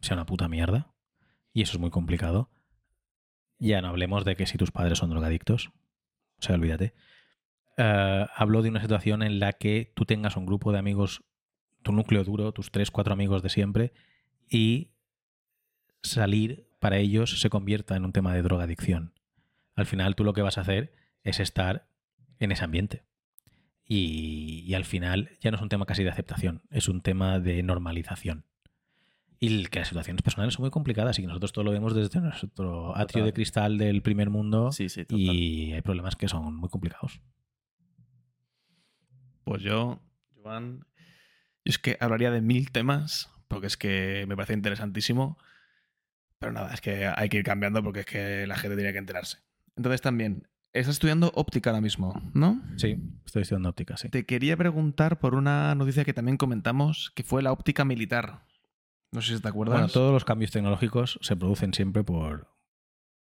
S1: sea una puta mierda y eso es muy complicado. Ya no hablemos de que si tus padres son drogadictos, o sea, olvídate. Eh, hablo de una situación en la que tú tengas un grupo de amigos, tu núcleo duro, tus tres, cuatro amigos de siempre y salir para ellos se convierta en un tema de drogadicción. Al final tú lo que vas a hacer es estar en ese ambiente. Y, y al final ya no es un tema casi de aceptación, es un tema de normalización. Y que las situaciones personales son muy complicadas y que nosotros todo lo vemos desde nuestro atrio
S3: Total.
S1: de cristal del primer mundo
S3: Sí, sí,
S1: y hay problemas que son muy complicados.
S2: Pues yo, Joan, yo es que hablaría de mil temas, porque es que me parece interesantísimo. Pero nada, es que hay que ir cambiando porque es que la gente tiene que enterarse. Entonces también, estás estudiando óptica ahora mismo, ¿no?
S1: Sí, estoy estudiando óptica, sí.
S2: Te quería preguntar por una noticia que también comentamos, que fue la óptica militar. No sé si te acuerdas.
S1: Bueno, todos los cambios tecnológicos se producen siempre por,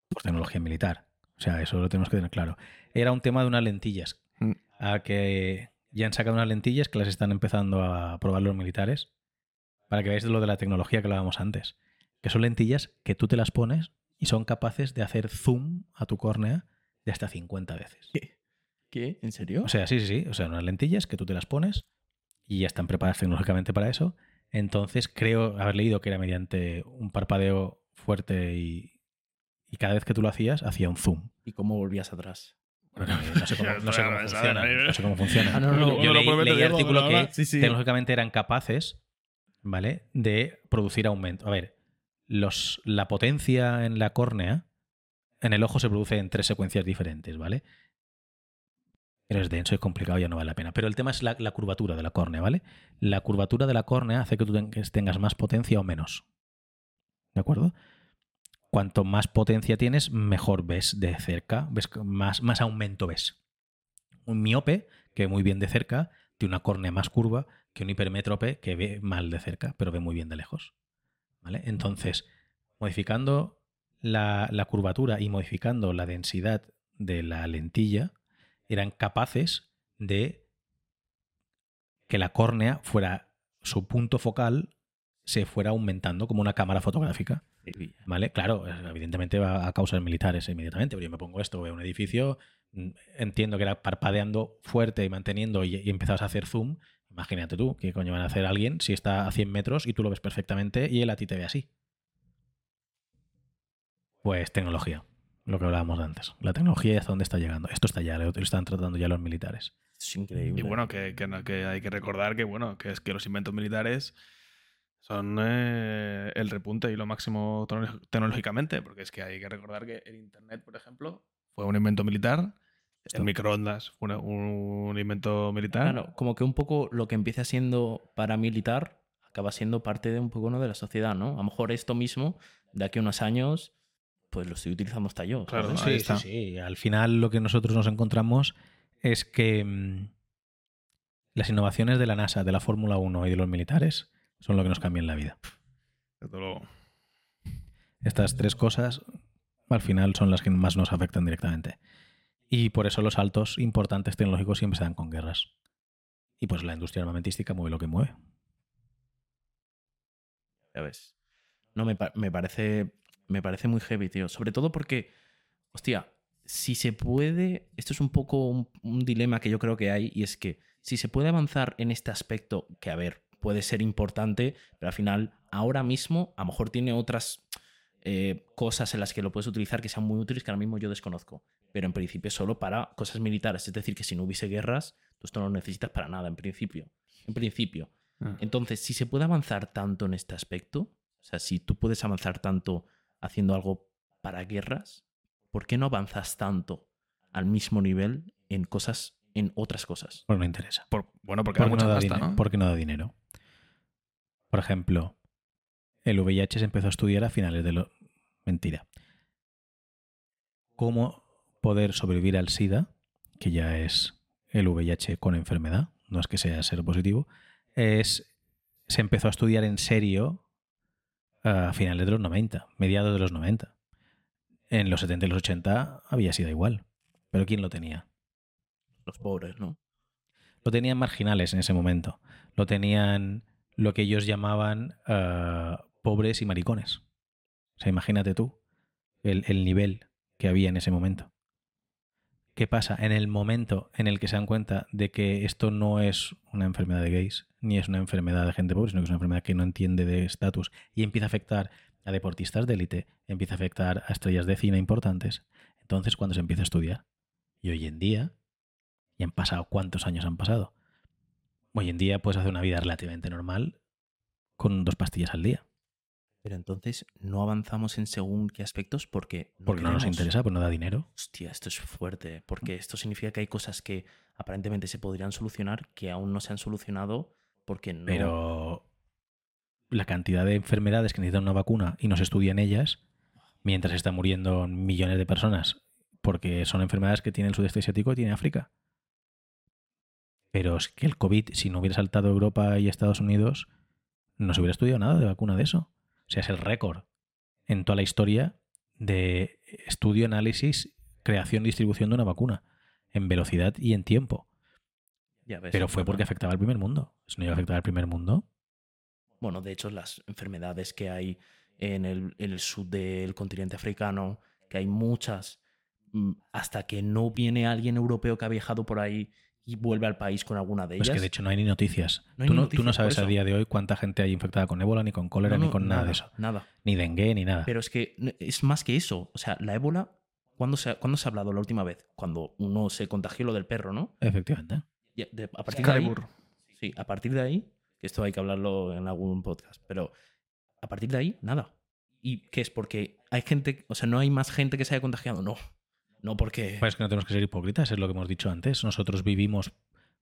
S1: por tecnología militar. O sea, eso lo tenemos que tener claro. Era un tema de unas lentillas.
S2: Mm.
S1: A que ya han sacado unas lentillas que las están empezando a probar los militares. Para que veáis lo de la tecnología que hablábamos antes. Que son lentillas que tú te las pones y son capaces de hacer zoom a tu córnea de hasta 50 veces.
S3: ¿Qué? ¿En serio?
S1: O sea, sí, sí, sí. O sea, unas lentillas que tú te las pones y ya están preparadas tecnológicamente para eso. Entonces, creo haber leído que era mediante un parpadeo fuerte y, y cada vez que tú lo hacías, hacía un zoom.
S3: ¿Y cómo volvías atrás?
S1: Bueno, no sé cómo, no sé cómo funciona. No sé cómo funciona.
S3: Ah, no, no, no.
S1: Yo leí, leí
S2: Diego,
S1: artículo
S2: ahora,
S1: que
S2: sí, sí.
S1: tecnológicamente eran capaces, ¿vale? De producir aumento. A ver, los, la potencia en la córnea, en el ojo se produce en tres secuencias diferentes, ¿vale? Pero es denso y complicado, ya no vale la pena. Pero el tema es la, curvatura de la córnea, ¿vale? La curvatura de la córnea hace que tú tengas más potencia o menos. ¿De acuerdo? Cuanto más potencia tienes, mejor ves de cerca, ves más, más aumento ves. Un miope, que muy bien de cerca, tiene una córnea más curva que un hipermétrope que ve mal de cerca, pero ve muy bien de lejos. ¿Vale? Entonces, modificando la curvatura y modificando la densidad de la lentilla, eran capaces de que la córnea fuera, su punto focal se fuera aumentando como una cámara fotográfica. ¿Vale? Claro, evidentemente va a causar militares inmediatamente, pero yo me pongo esto, veo un edificio, mm, entiendo que era parpadeando fuerte y manteniendo y, y empezabas a hacer zoom. Imagínate tú, ¿qué coño van a hacer alguien si está a 100 metros y tú lo ves perfectamente y él a ti te ve así? Pues tecnología, lo que hablábamos antes. La tecnología y hasta dónde está llegando. Esto está ya, lo están tratando ya los militares.
S3: Es increíble.
S2: Y bueno, que, que no- que hay que recordar que, bueno, que es que los inventos militares son eh, el repunte y lo máximo tecno- tecnológicamente, porque es que hay que recordar que el Internet, por ejemplo, fue un invento militar, el microondas fue una- un invento militar.
S3: Claro, como que un poco lo que empieza siendo paramilitar acaba siendo parte de un poco ¿no? de la sociedad, ¿no? A lo mejor esto mismo, de aquí a unos años, pues lo estoy utilizando hasta yo.
S2: Claro,
S3: ¿sabes?
S2: ahí
S1: sí,
S2: está.
S1: sí, sí. Al final lo que nosotros nos encontramos es que mm, las innovaciones de la NASA, de la Fórmula 1 y de los militares son lo que nos cambian la vida.
S2: Desde luego.
S1: Estas tres cosas al final son las que más nos afectan directamente. Y por eso los saltos importantes tecnológicos siempre se dan con guerras. Y pues la industria armamentística mueve lo que mueve.
S3: Ya ves. No, me, pa- me parece. Me parece muy heavy, tío. Sobre todo porque. Hostia, si se puede. Esto es un poco un, un dilema que yo creo que hay. Y es que si se puede avanzar en este aspecto, que a ver, puede ser importante, pero al final, ahora mismo, a lo mejor tiene otras eh, cosas en las que lo puedes utilizar que sean muy útiles que ahora mismo yo desconozco. Pero en principio solo para cosas militares. Es decir, que si no hubiese guerras, tú esto no lo necesitas para nada, en principio. En principio.
S2: Ah.
S3: Entonces, si se puede avanzar tanto en este aspecto, o sea, si tú puedes avanzar tanto haciendo algo para guerras, ¿por qué no avanzas tanto al mismo nivel en cosas, en otras cosas?
S1: Pues no interesa.
S2: Por- bueno, porque
S1: no da,
S2: pasta,
S1: dinero,
S2: ¿no?
S1: porque no da dinero. Por ejemplo, el VIH se empezó a estudiar a finales de los... Mentira. Cómo poder sobrevivir al SIDA, que ya es el VIH con enfermedad, no es que sea ser positivo, es, se empezó a estudiar en serio a finales de los 90, mediados de los 90. En los 70 y los 80 había sido igual. Pero ¿quién lo tenía?
S3: Los pobres, ¿no?
S1: Lo tenían marginales en ese momento. Lo tenían lo que ellos llamaban uh, pobres y maricones. O sea, imagínate tú el, el nivel que había en ese momento. ¿Qué pasa? En el momento en el que se dan cuenta de que esto no es una enfermedad de gays, ni es una enfermedad de gente pobre, sino que es una enfermedad que no entiende de estatus y empieza a afectar a deportistas de élite, empieza a afectar a estrellas de cine importantes, entonces cuando se empieza a estudiar. Y hoy en día, y han pasado cuántos años han pasado, hoy en día puedes hacer una vida relativamente normal con dos pastillas al día.
S3: Pero entonces no avanzamos en según qué aspectos porque
S1: no, porque no nos interesa, pues no da dinero.
S3: Hostia, esto es fuerte, porque esto significa que hay cosas que aparentemente se podrían solucionar que aún no se han solucionado
S1: Pero la cantidad de enfermedades que necesitan una vacuna y no se estudian ellas, mientras están muriendo millones de personas porque son enfermedades que tiene el sudeste asiático y tiene África. Pero es que el COVID, si no hubiera saltado Europa y Estados Unidos, no se hubiera estudiado nada de vacuna de eso. O sea, es el récord en toda la historia de estudio, análisis, creación distribución de una vacuna, en velocidad y en tiempo.
S3: Ya ves,
S1: Pero fue porque afectaba al primer mundo. Si no iba a afectar al primer mundo.
S3: Bueno, de hecho, las enfermedades que hay en el, en el sur del continente africano, que hay muchas, mm, hasta que no viene alguien europeo que ha viajado por ahí y vuelve al país con alguna de ellas.
S1: Pues que de hecho no hay ni noticias.
S3: No hay
S1: tú,
S3: ni
S1: no, tú no
S3: noticias,
S1: sabes a
S3: eso.
S1: día de hoy cuánta gente hay infectada con ébola, ni con cólera,
S3: No,
S1: ni con nada, de eso.
S3: Nada.
S1: Ni dengue, ni nada.
S3: Pero es que es más que eso. O sea, la ébola, ¿cuándo se, ha- ¿cuándo se ha hablado la última vez? Cuando uno se contagió lo del perro, ¿no?
S1: Efectivamente.
S3: De- a partir de ahí,
S2: Excalibur.
S3: sí, a partir de ahí, que esto hay que hablarlo en algún podcast, pero a partir de ahí, nada. ¿Y qué es? Porque hay gente, o sea, no hay más gente que se haya contagiado, no. No porque...
S1: Pues es que no tenemos que ser hipócritas, es lo que hemos dicho antes. Nosotros vivimos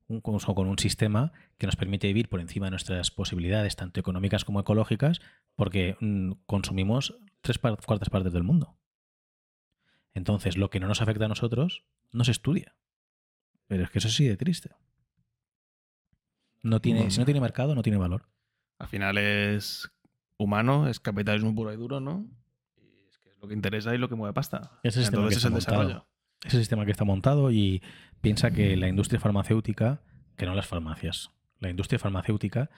S1: un- con un sistema que nos permite vivir por encima de nuestras posibilidades, tanto económicas como ecológicas, porque mm, consumimos tres cuartas partes del mundo. Entonces, lo que no nos afecta a nosotros no se estudia. Pero es que eso sí de triste. No tiene,
S2: Bueno.
S1: si no tiene mercado, no tiene valor.
S2: Al final es humano, es capitalismo puro y duro, ¿no? Y es que es lo que interesa y lo que mueve pasta.
S1: Ese sistema
S2: Entonces
S1: que
S2: es el
S1: está montado.
S2: desarrollo.
S1: ese sistema que está montado y piensa que la industria farmacéutica, que no las farmacias, la industria farmacéutica,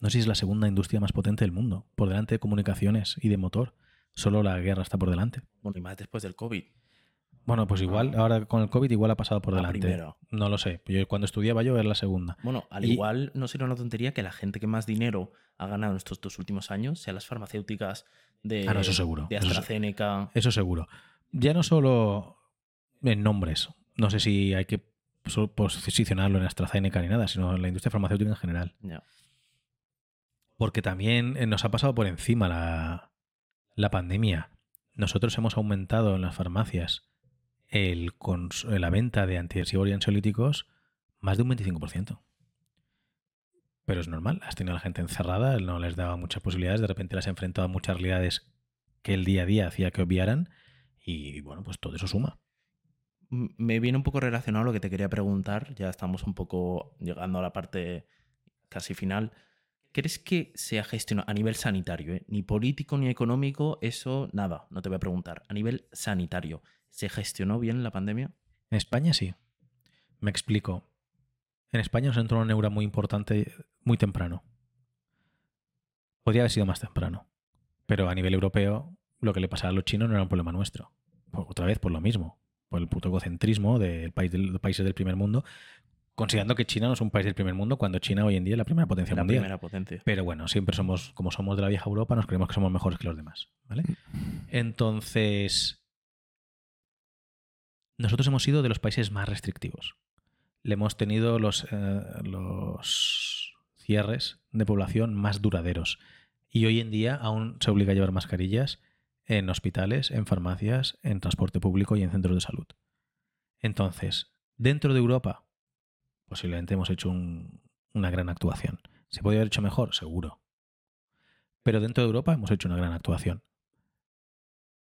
S1: no sé si es la segunda industria más potente del mundo, por delante de comunicaciones y de motor. Solo la guerra está por delante.
S3: Bueno, y más después del COVID.
S1: Bueno, pues igual, ahora con el COVID igual ha pasado por
S3: La
S1: delante.
S3: primera.
S1: No lo sé. Yo cuando estudiaba yo era la segunda.
S3: Bueno, al
S1: Y-
S3: igual no sería una tontería que la gente que más dinero ha ganado en estos dos últimos años sean las farmacéuticas de,
S1: Ah, no, eso seguro.
S3: de
S1: Eso-
S3: AstraZeneca.
S1: Eso seguro. Ya no solo en nombres. No sé si hay que posicionarlo en AstraZeneca ni nada, sino en la industria farmacéutica en general. Porque también eh, nos ha pasado por encima la, la pandemia. Nosotros hemos aumentado en las farmacias la venta de antidepresivos y ansiolíticos más de un 25%. Pero es normal, has tenido a la gente encerrada, no les daba muchas posibilidades, de repente las has enfrentado a muchas realidades que el día a día hacía que obviaran y bueno, pues todo eso suma.
S3: Me viene un poco relacionado a lo que te quería preguntar. Ya estamos un poco llegando a la parte casi final. ¿Crees que se gestionado a nivel sanitario, eh? ni político ni económico? Eso nada, no te voy a preguntar. A nivel sanitario, ¿se gestionó bien la pandemia?
S1: En España sí. Me explico. En España nos entró una neura muy importante muy temprano. Podría haber sido más temprano. Pero a nivel europeo, lo que le pasaba a los chinos no era un problema nuestro. Por- otra vez por lo mismo. Por el puto egocentrismo del país del- de los países del primer mundo. Considerando que China no es un país del primer mundo, cuando China hoy en día es la primera potencia
S3: La
S1: mundial.
S3: primera potencia.
S1: Pero bueno, siempre somos, como somos de la vieja Europa, nos creemos que somos mejores que los demás. ¿Vale? Entonces, nosotros hemos sido de los países más restrictivos. Le hemos tenido los, eh, los cierres de población más duraderos. Y hoy en día aún se obliga a llevar mascarillas en hospitales, en farmacias, en transporte público y en centros de salud. Entonces, dentro de Europa, posiblemente hemos hecho un- una gran actuación. ¿Se podría haber hecho mejor? Seguro. Pero dentro de Europa hemos hecho una gran actuación.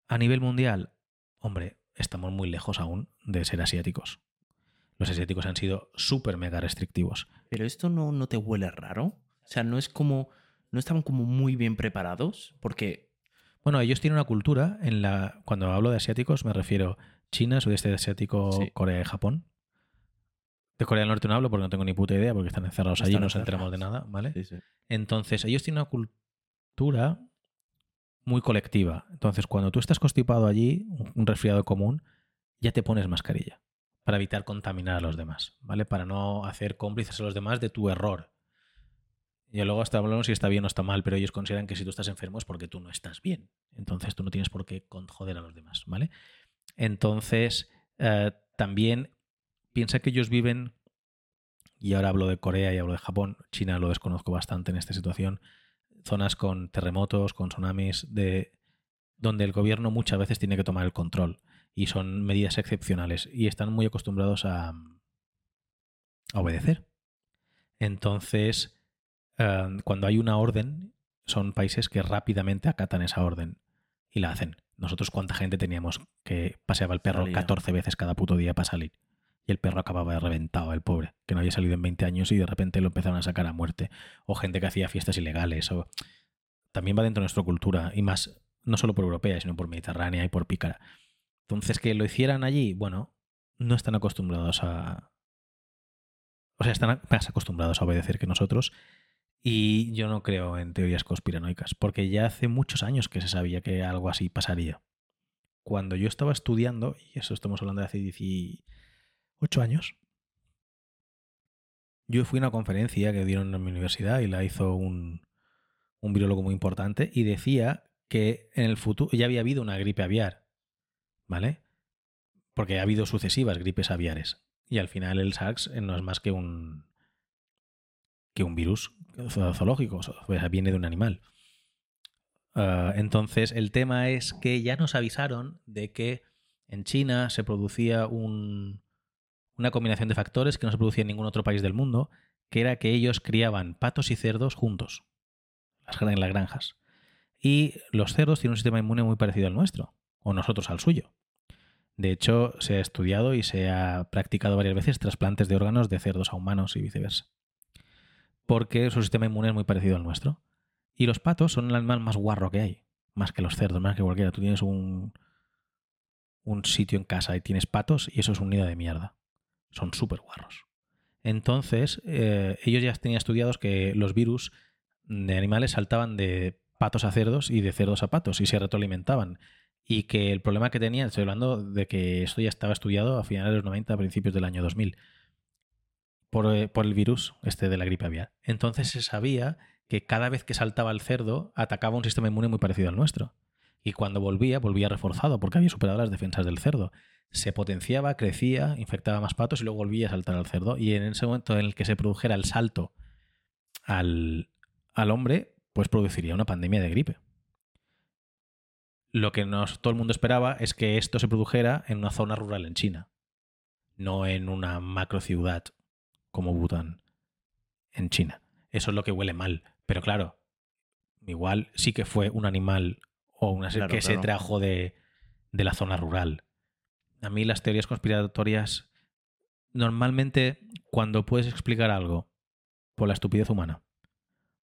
S1: A nivel mundial, hombre, estamos muy lejos aún de ser asiáticos. Los asiáticos han sido súper mega restrictivos.
S3: Pero esto no, no te huele raro. O sea, no es como. No estaban como muy bien preparados. Porque.
S1: Bueno, ellos tienen una cultura en la. Cuando hablo de asiáticos, me refiero China, sudeste asiático,
S3: Sí.
S1: Corea y Japón. De Corea del Norte no hablo porque no tengo ni puta idea, porque están encerrados allí y
S3: Están
S1: no nos enteramos de nada, ¿vale?
S3: Sí, sí.
S1: Entonces, ellos tienen una cultura muy colectiva. Entonces, cuando tú estás constipado allí, un- resfriado común, ya te pones mascarilla para evitar contaminar a los demás, ¿vale? Para no hacer cómplices a los demás de tu error. Y luego hasta hablamos si está bien o está mal, pero ellos consideran que si tú estás enfermo es porque tú no estás bien. Entonces tú no tienes por qué joder a los demás, ¿vale? Entonces, eh, también piensa que ellos viven, y ahora hablo de Corea y hablo de Japón, China lo desconozco bastante en esta situación, zonas con terremotos, con tsunamis, de, donde el gobierno muchas veces tiene que tomar el control y son medidas excepcionales y están muy acostumbrados a, a obedecer. Entonces, eh, cuando hay una orden, son países que rápidamente acatan esa orden y la hacen. Nosotros cuánta gente teníamos que paseaba el perro
S3: Salía.
S1: 14 veces cada puto día para salir. Y el perro acababa de reventado, el pobre, que no había salido en 20 años y de repente lo empezaron a sacar a muerte. O gente que hacía fiestas ilegales. O... También va dentro de nuestra cultura. Y más, no solo por europea, sino por mediterránea y por pícara. Entonces, que lo hicieran allí, bueno, no están acostumbrados a. O sea, están más acostumbrados a obedecer que nosotros. Y yo no creo en teorías conspiranoicas, porque ya hace muchos años que se sabía que algo así pasaría. Cuando yo estaba estudiando, y eso estamos hablando de hace 18 años, yo fui a una conferencia que dieron en mi universidad y la hizo un, un virólogo muy importante y decía que en el futuro ya había habido una gripe aviar, ¿vale? Porque ha habido sucesivas gripes aviares. Y al final el SARS no es más que un que un virus zoológico, o sea, viene de un animal. Uh, entonces, el tema es que ya nos avisaron de que en China se producía un, una combinación de factores que no se producía en ningún otro país del mundo, que era que ellos criaban patos y cerdos juntos las- en las granjas. Y los cerdos tienen un sistema inmune muy parecido al nuestro, o nosotros al suyo. De hecho, se ha estudiado y se ha practicado varias veces trasplantes de órganos de cerdos a humanos y viceversa. Porque su sistema inmune es muy parecido al nuestro. Y los patos son el animal más guarro que hay. Más que los cerdos, más que cualquiera. Tú tienes un, un sitio en casa y tienes patos y eso es un nido de mierda. Son súper guarros. Entonces, eh, ellos ya tenían estudiados que los virus de animales saltaban de patos a cerdos y de cerdos a patos y se retroalimentaban. Y que el problema que tenían, estoy hablando de que esto ya estaba estudiado a finales de los 90, a principios del año 2000, por, eh, por el virus este de la gripe aviar. Entonces se sabía que cada vez que saltaba el cerdo atacaba un sistema inmune muy parecido al nuestro. Y cuando volvía, volvía reforzado porque había superado las defensas del cerdo. Se potenciaba, crecía, infectaba más patos y luego volvía a saltar al cerdo. Y en ese momento en el que se produjera el salto al, al hombre, pues produciría una pandemia de gripe. Lo que nos, todo el mundo esperaba es que esto se produjera en una zona rural en China, no en una macro ciudad como Bután en China. Eso es lo que huele mal. Pero claro, igual sí que fue un animal o una
S3: Claro,
S1: que se trajo de, de la zona rural. A mí las teorías conspiratorias, normalmente cuando puedes explicar algo por la estupidez humana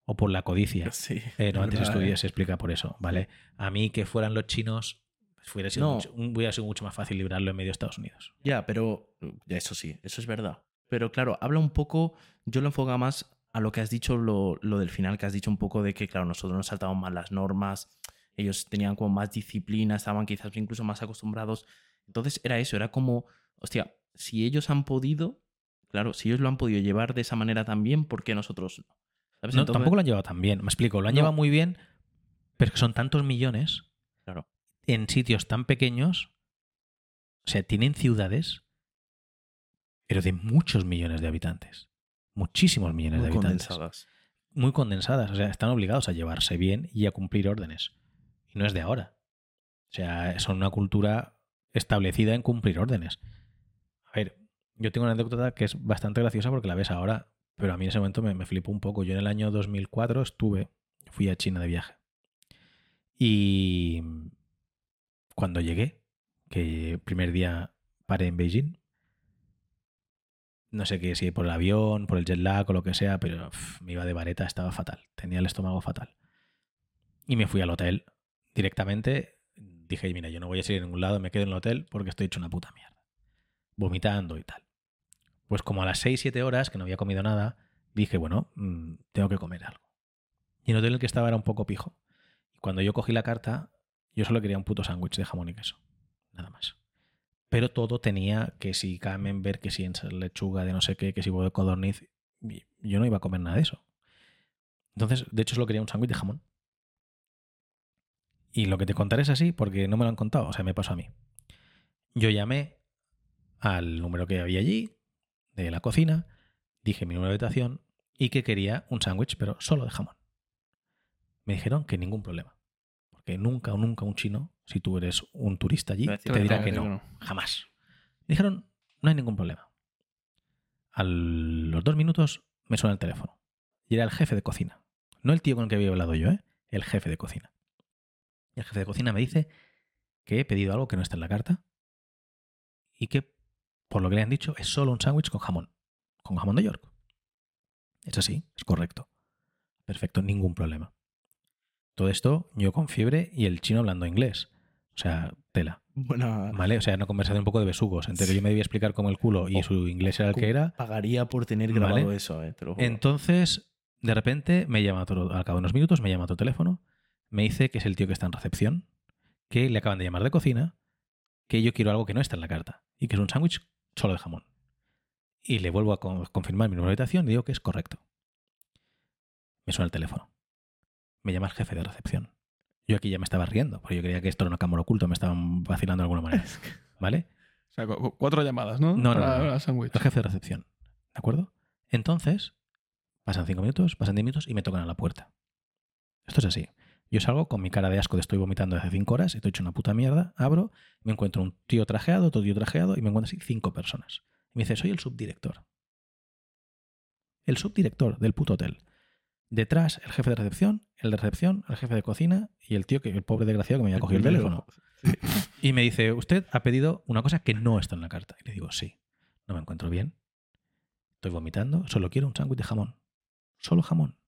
S1: o por la codicia,
S3: Sí.
S1: eh, no,
S3: es
S1: antes
S3: ¿eh?
S1: se explica por eso, ¿vale? A mí que fueran los chinos, pues hubiera sido,
S3: No.
S1: mucho, hubiera sido mucho más fácil librarlo en medio de Estados Unidos.
S3: Ya, pero ya eso sí, eso es verdad. Pero claro, habla un poco, yo lo enfoco más a lo que has dicho, lo, lo del final, que has dicho un poco de que, claro, nosotros nos saltábamos más las normas, ellos tenían como más disciplina, estaban quizás incluso más acostumbrados. Entonces era eso, era como, hostia, si ellos han podido, claro, si ellos lo han podido llevar de esa manera también, ¿por qué nosotros no? ¿Sabes?
S1: No,
S3: Entonces-
S1: tampoco lo han llevado tan bien, me explico, lo han
S3: No.
S1: llevado muy bien, pero es que son tantos millones
S3: Claro.
S1: en sitios tan pequeños, o sea, tienen ciudades, pero de muchos millones de habitantes, muchísimos millones
S3: muy
S1: de habitantes.
S3: condensadas.
S1: muy condensadas. O sea, están obligados a llevarse bien y a cumplir órdenes. No es de ahora. O sea, son una cultura establecida en cumplir órdenes. A ver, yo tengo una anécdota que es bastante graciosa porque la ves ahora, pero a mí en ese momento me, me un poco. Yo en el año 2004 estuve, fui a China de viaje. Y cuando llegué, que primer día paré en Beijing, no sé qué, si por el avión, por el jet lag o lo que sea, pero me iba de vareta, estaba fatal, tenía el estómago fatal. Y me fui al hotel directamente. Dije, mira, yo no voy a salir a ningún lado, me quedo en el hotel porque estoy hecho una puta mierda. Vomitando y tal. Pues como a las 6-7 horas, que no había comido nada, dije, bueno, mm, tengo que comer algo. Y el hotel en el que estaba era un poco pijo. Y cuando yo cogí la carta, yo solo quería un puto sándwich de jamón y queso. Nada más. Pero todo tenía que si camembert, que si lechuga de no sé qué, que si huevo de codorniz. Yo no iba a comer nada de eso. Entonces, de hecho, solo quería un sándwich de jamón. Y lo que te contaré es así porque no me lo han contado, o sea, me pasó a mí. Yo llamé al número que había allí, de la cocina, dije mi número de habitación y que quería un sándwich, pero solo de jamón. Me dijeron que ningún problema. Porque nunca o nunca un chino, si tú eres un turista allí, te dirá que no. Jamás. Me dijeron, no hay ningún problema. A los dos minutos me suena el teléfono. Y era el jefe de cocina. No el tío con el que había hablado yo, ¿eh? El jefe de cocina. Y el jefe de cocina me dice que he pedido algo que no está en la carta y que, por lo que le han dicho, es solo un sándwich con jamón. Con jamón de York. Es así, es correcto. Perfecto, ningún problema. Todo esto yo con fiebre y el chino hablando inglés. O sea, tela.
S3: Buena.
S1: ¿Vale? O sea, una conversación un poco de besugos. Entre que yo me debía explicar como el culo y
S3: Oh.
S1: su inglés era el que era.
S3: Pagaría por tener
S1: Vale.
S3: grabado eso, eh. Te lo juro.
S1: Entonces, de repente, me llama otro, al cabo de unos minutos, me llama otro teléfono, me dice que es el tío que está en recepción, que le acaban de llamar de cocina, que yo quiero algo que no está en la carta, y que es un sándwich solo de jamón. Y le vuelvo a con- confirmar mi número de habitación y digo que es correcto. Me suena el teléfono. Me llama el jefe de recepción. Yo aquí ya me estaba riendo, porque yo creía que esto era una cámara oculto, me estaban vacilando de alguna manera. ¿Vale?
S2: O sea, cu- cu- cuatro llamadas, ¿no?
S1: No, no,
S2: Para
S1: no, no.
S2: para sándwich.
S1: el jefe de recepción. ¿De acuerdo? Entonces, pasan cinco minutos, pasan diez minutos y me tocan a la puerta. Esto es así. Yo salgo con mi cara de asco de estoy vomitando hace cinco horas, estoy hecho una puta mierda, abro, me encuentro un tío trajeado, otro tío trajeado y me encuentro así cinco personas. Y me dice, soy el subdirector. El subdirector del puto hotel. Detrás, el jefe de recepción, el de recepción, el jefe de cocina y el tío que el pobre desgraciado que me había cogido el teléfono. Y me dice, usted ha pedido una cosa que no está en la carta. Y le digo, sí, no me encuentro bien. Estoy vomitando, solo quiero un sándwich de jamón. Solo jamón.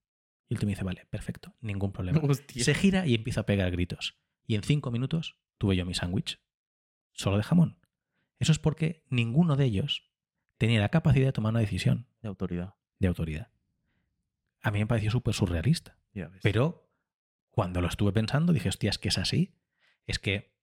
S1: Y el tío me dice, vale, perfecto, ningún problema.
S3: Hostia.
S1: Se gira y empieza a pegar gritos. Y en cinco minutos tuve yo mi sándwich. Solo de jamón. Eso es porque ninguno de ellos tenía la capacidad de tomar una decisión
S3: De autoridad.
S1: de autoridad. A mí me pareció súper surrealista. Pero cuando lo estuve pensando, dije, hostia, es que es así. Es que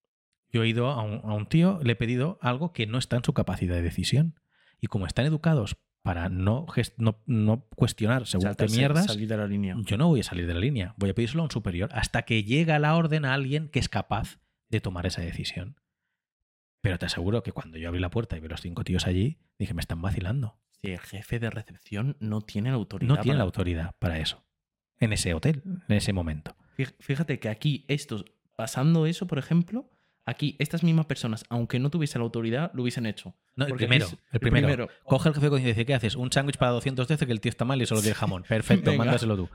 S1: yo he ido a un, a un tío, le he pedido algo que no está en su capacidad de decisión. Y como están educados para no, no, no cuestionar según qué mierdas,
S3: Salir de la línea.
S1: yo no voy a salir de la línea. Voy a pedírselo a un superior hasta que llega la orden a alguien que es capaz de tomar esa decisión. Pero te aseguro que cuando yo abrí la puerta y vi los cinco tíos allí, dije, me están vacilando.
S3: Sí, el jefe de recepción no tiene la autoridad.
S1: No tiene la
S3: para-
S1: autoridad para eso. En ese hotel, en ese momento.
S3: Fíjate que aquí, estos, pasando eso, por ejemplo, aquí estas mismas personas, aunque no tuviesen la autoridad, lo hubiesen hecho.
S1: No, el primero,
S3: aquí es-
S1: el primero. Coge el jefe de cocina y dice, ¿qué haces? Un sándwich para 213 que el tío está mal y solo tiene jamón. Perfecto, mándaselo tú.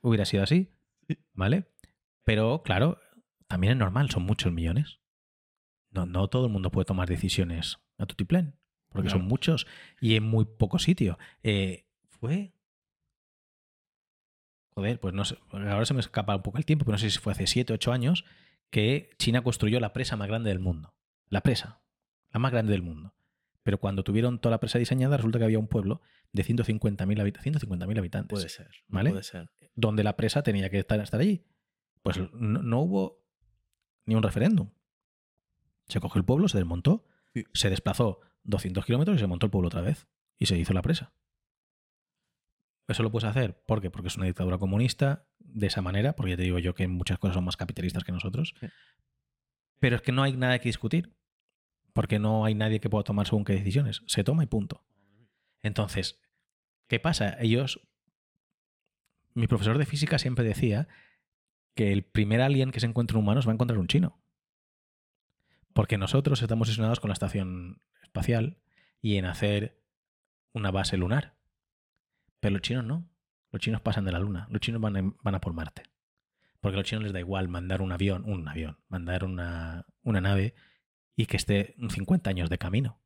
S1: Hubiera sido así, ¿vale? Pero, claro, también es normal, son muchos millones. No, no todo el mundo puede tomar decisiones a tutiplén, porque
S2: Claro.
S1: son muchos y en muy poco sitio. Eh, fue... Joder, pues no sé, ahora se me escapa un poco el tiempo, pero no sé si fue hace 7, 8 años que China construyó la presa más grande del mundo. La presa, la más grande del mundo. Pero cuando tuvieron toda la presa diseñada, resulta que había un pueblo de 150.000 habita 150.000 habitantes,
S3: Puede ser.
S1: ¿Vale?
S3: Puede ser.
S1: donde la presa tenía que estar, estar allí. Pues no, no hubo ni un referéndum. Se cogió el pueblo, se desmontó,
S3: Sí.
S1: se desplazó 200 kilómetros y se montó el pueblo otra vez. Y se hizo la presa. Eso lo puedes hacer. ¿Por qué? Porque es una dictadura comunista de esa manera, porque ya te digo yo que muchas cosas son más capitalistas que nosotros.
S3: Sí.
S1: Pero es que no hay nada que discutir. Porque no hay nadie que pueda tomar según qué decisiones. Se toma y punto. Entonces, ¿qué pasa? Ellos. Mi profesor de física siempre decía que el primer alien que se encuentre en humanos va a encontrar un chino. Porque nosotros estamos obsesionados con la estación espacial y en hacer una base lunar. Pero los chinos no. Los chinos pasan de la luna. Los chinos van, en- van a por Marte. Porque a los chinos les da igual mandar un avión, un avión, mandar una, una nave y que esté 50 años de camino.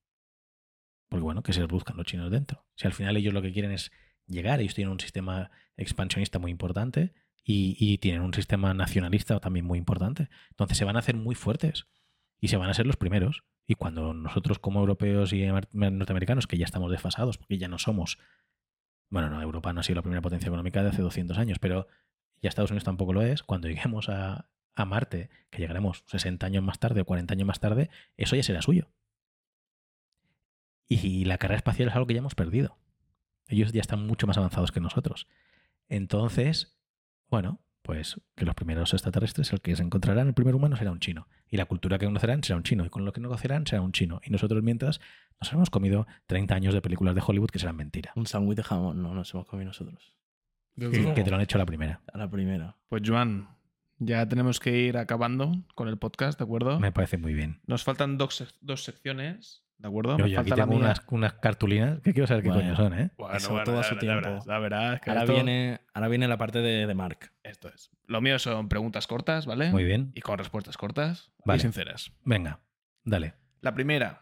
S1: Porque bueno, que se reduzcan los chinos dentro. Si al final ellos lo que quieren es llegar, ellos tienen un sistema expansionista muy importante y, y tienen un sistema nacionalista también muy importante. Entonces se van a hacer muy fuertes y se van a ser los primeros. Y cuando nosotros como europeos y norteamericanos, que ya estamos desfasados, porque ya no somos, bueno, no, Europa no ha sido la primera potencia económica de hace 200 años, pero ya Estados Unidos tampoco lo es, cuando lleguemos a, a Marte, que llegaremos 60 años más tarde o 40 años más tarde, eso ya será suyo. Y la carrera espacial es algo que ya hemos perdido. Ellos ya están mucho más avanzados que nosotros. Entonces, bueno, pues que los primeros extraterrestres, el que se encontrarán, el primer humano será un chino. Y la cultura que conocerán será un chino. Y con lo que conocerán será un chino. Y nosotros mientras nos hemos comido 30 años de películas de Hollywood que serán mentira.
S3: Un sándwich de jamón, no nos hemos comido nosotros.
S1: Que, que te lo han hecho a la primera.
S3: A la primera.
S2: Pues Joan, ya tenemos que ir acabando con el podcast, ¿de acuerdo?
S1: Me parece muy bien.
S2: Nos faltan dos, sec- dos secciones, ¿de acuerdo?
S1: Yo, yo aquí
S2: falta la
S1: tengo unas, unas cartulinas que quiero saber qué
S3: Bueno.
S1: coño son, ¿eh?
S2: Bueno,
S3: Eso
S2: bueno,
S3: todo a su tiempo.
S2: ya verás que
S3: Ahora
S2: esto-
S3: viene, ahora viene la parte de, de Mark.
S2: Esto es. Lo mío son preguntas cortas, ¿vale?
S1: Muy bien.
S2: Y con respuestas cortas
S1: Vale.
S2: y sinceras.
S1: Venga, dale.
S2: La primera.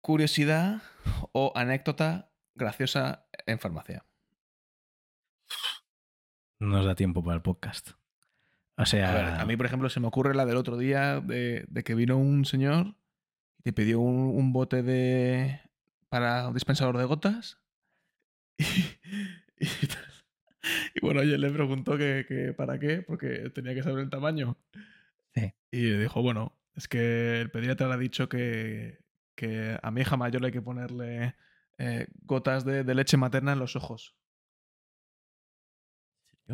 S2: Curiosidad o anécdota graciosa en farmacia.
S1: No nos da tiempo para el podcast. O sea,
S2: A ver, a mí, por ejemplo, se me ocurre la del otro día de, de que vino un señor y te pidió un, un bote de. para un dispensador de gotas. Y, y- y bueno, él le preguntó que, que para qué, porque tenía que saber el tamaño.
S1: Sí.
S2: Y le dijo, bueno, es que el pediatra le ha dicho que, que a mi hija mayor hay que ponerle eh, gotas de, de leche materna en los ojos.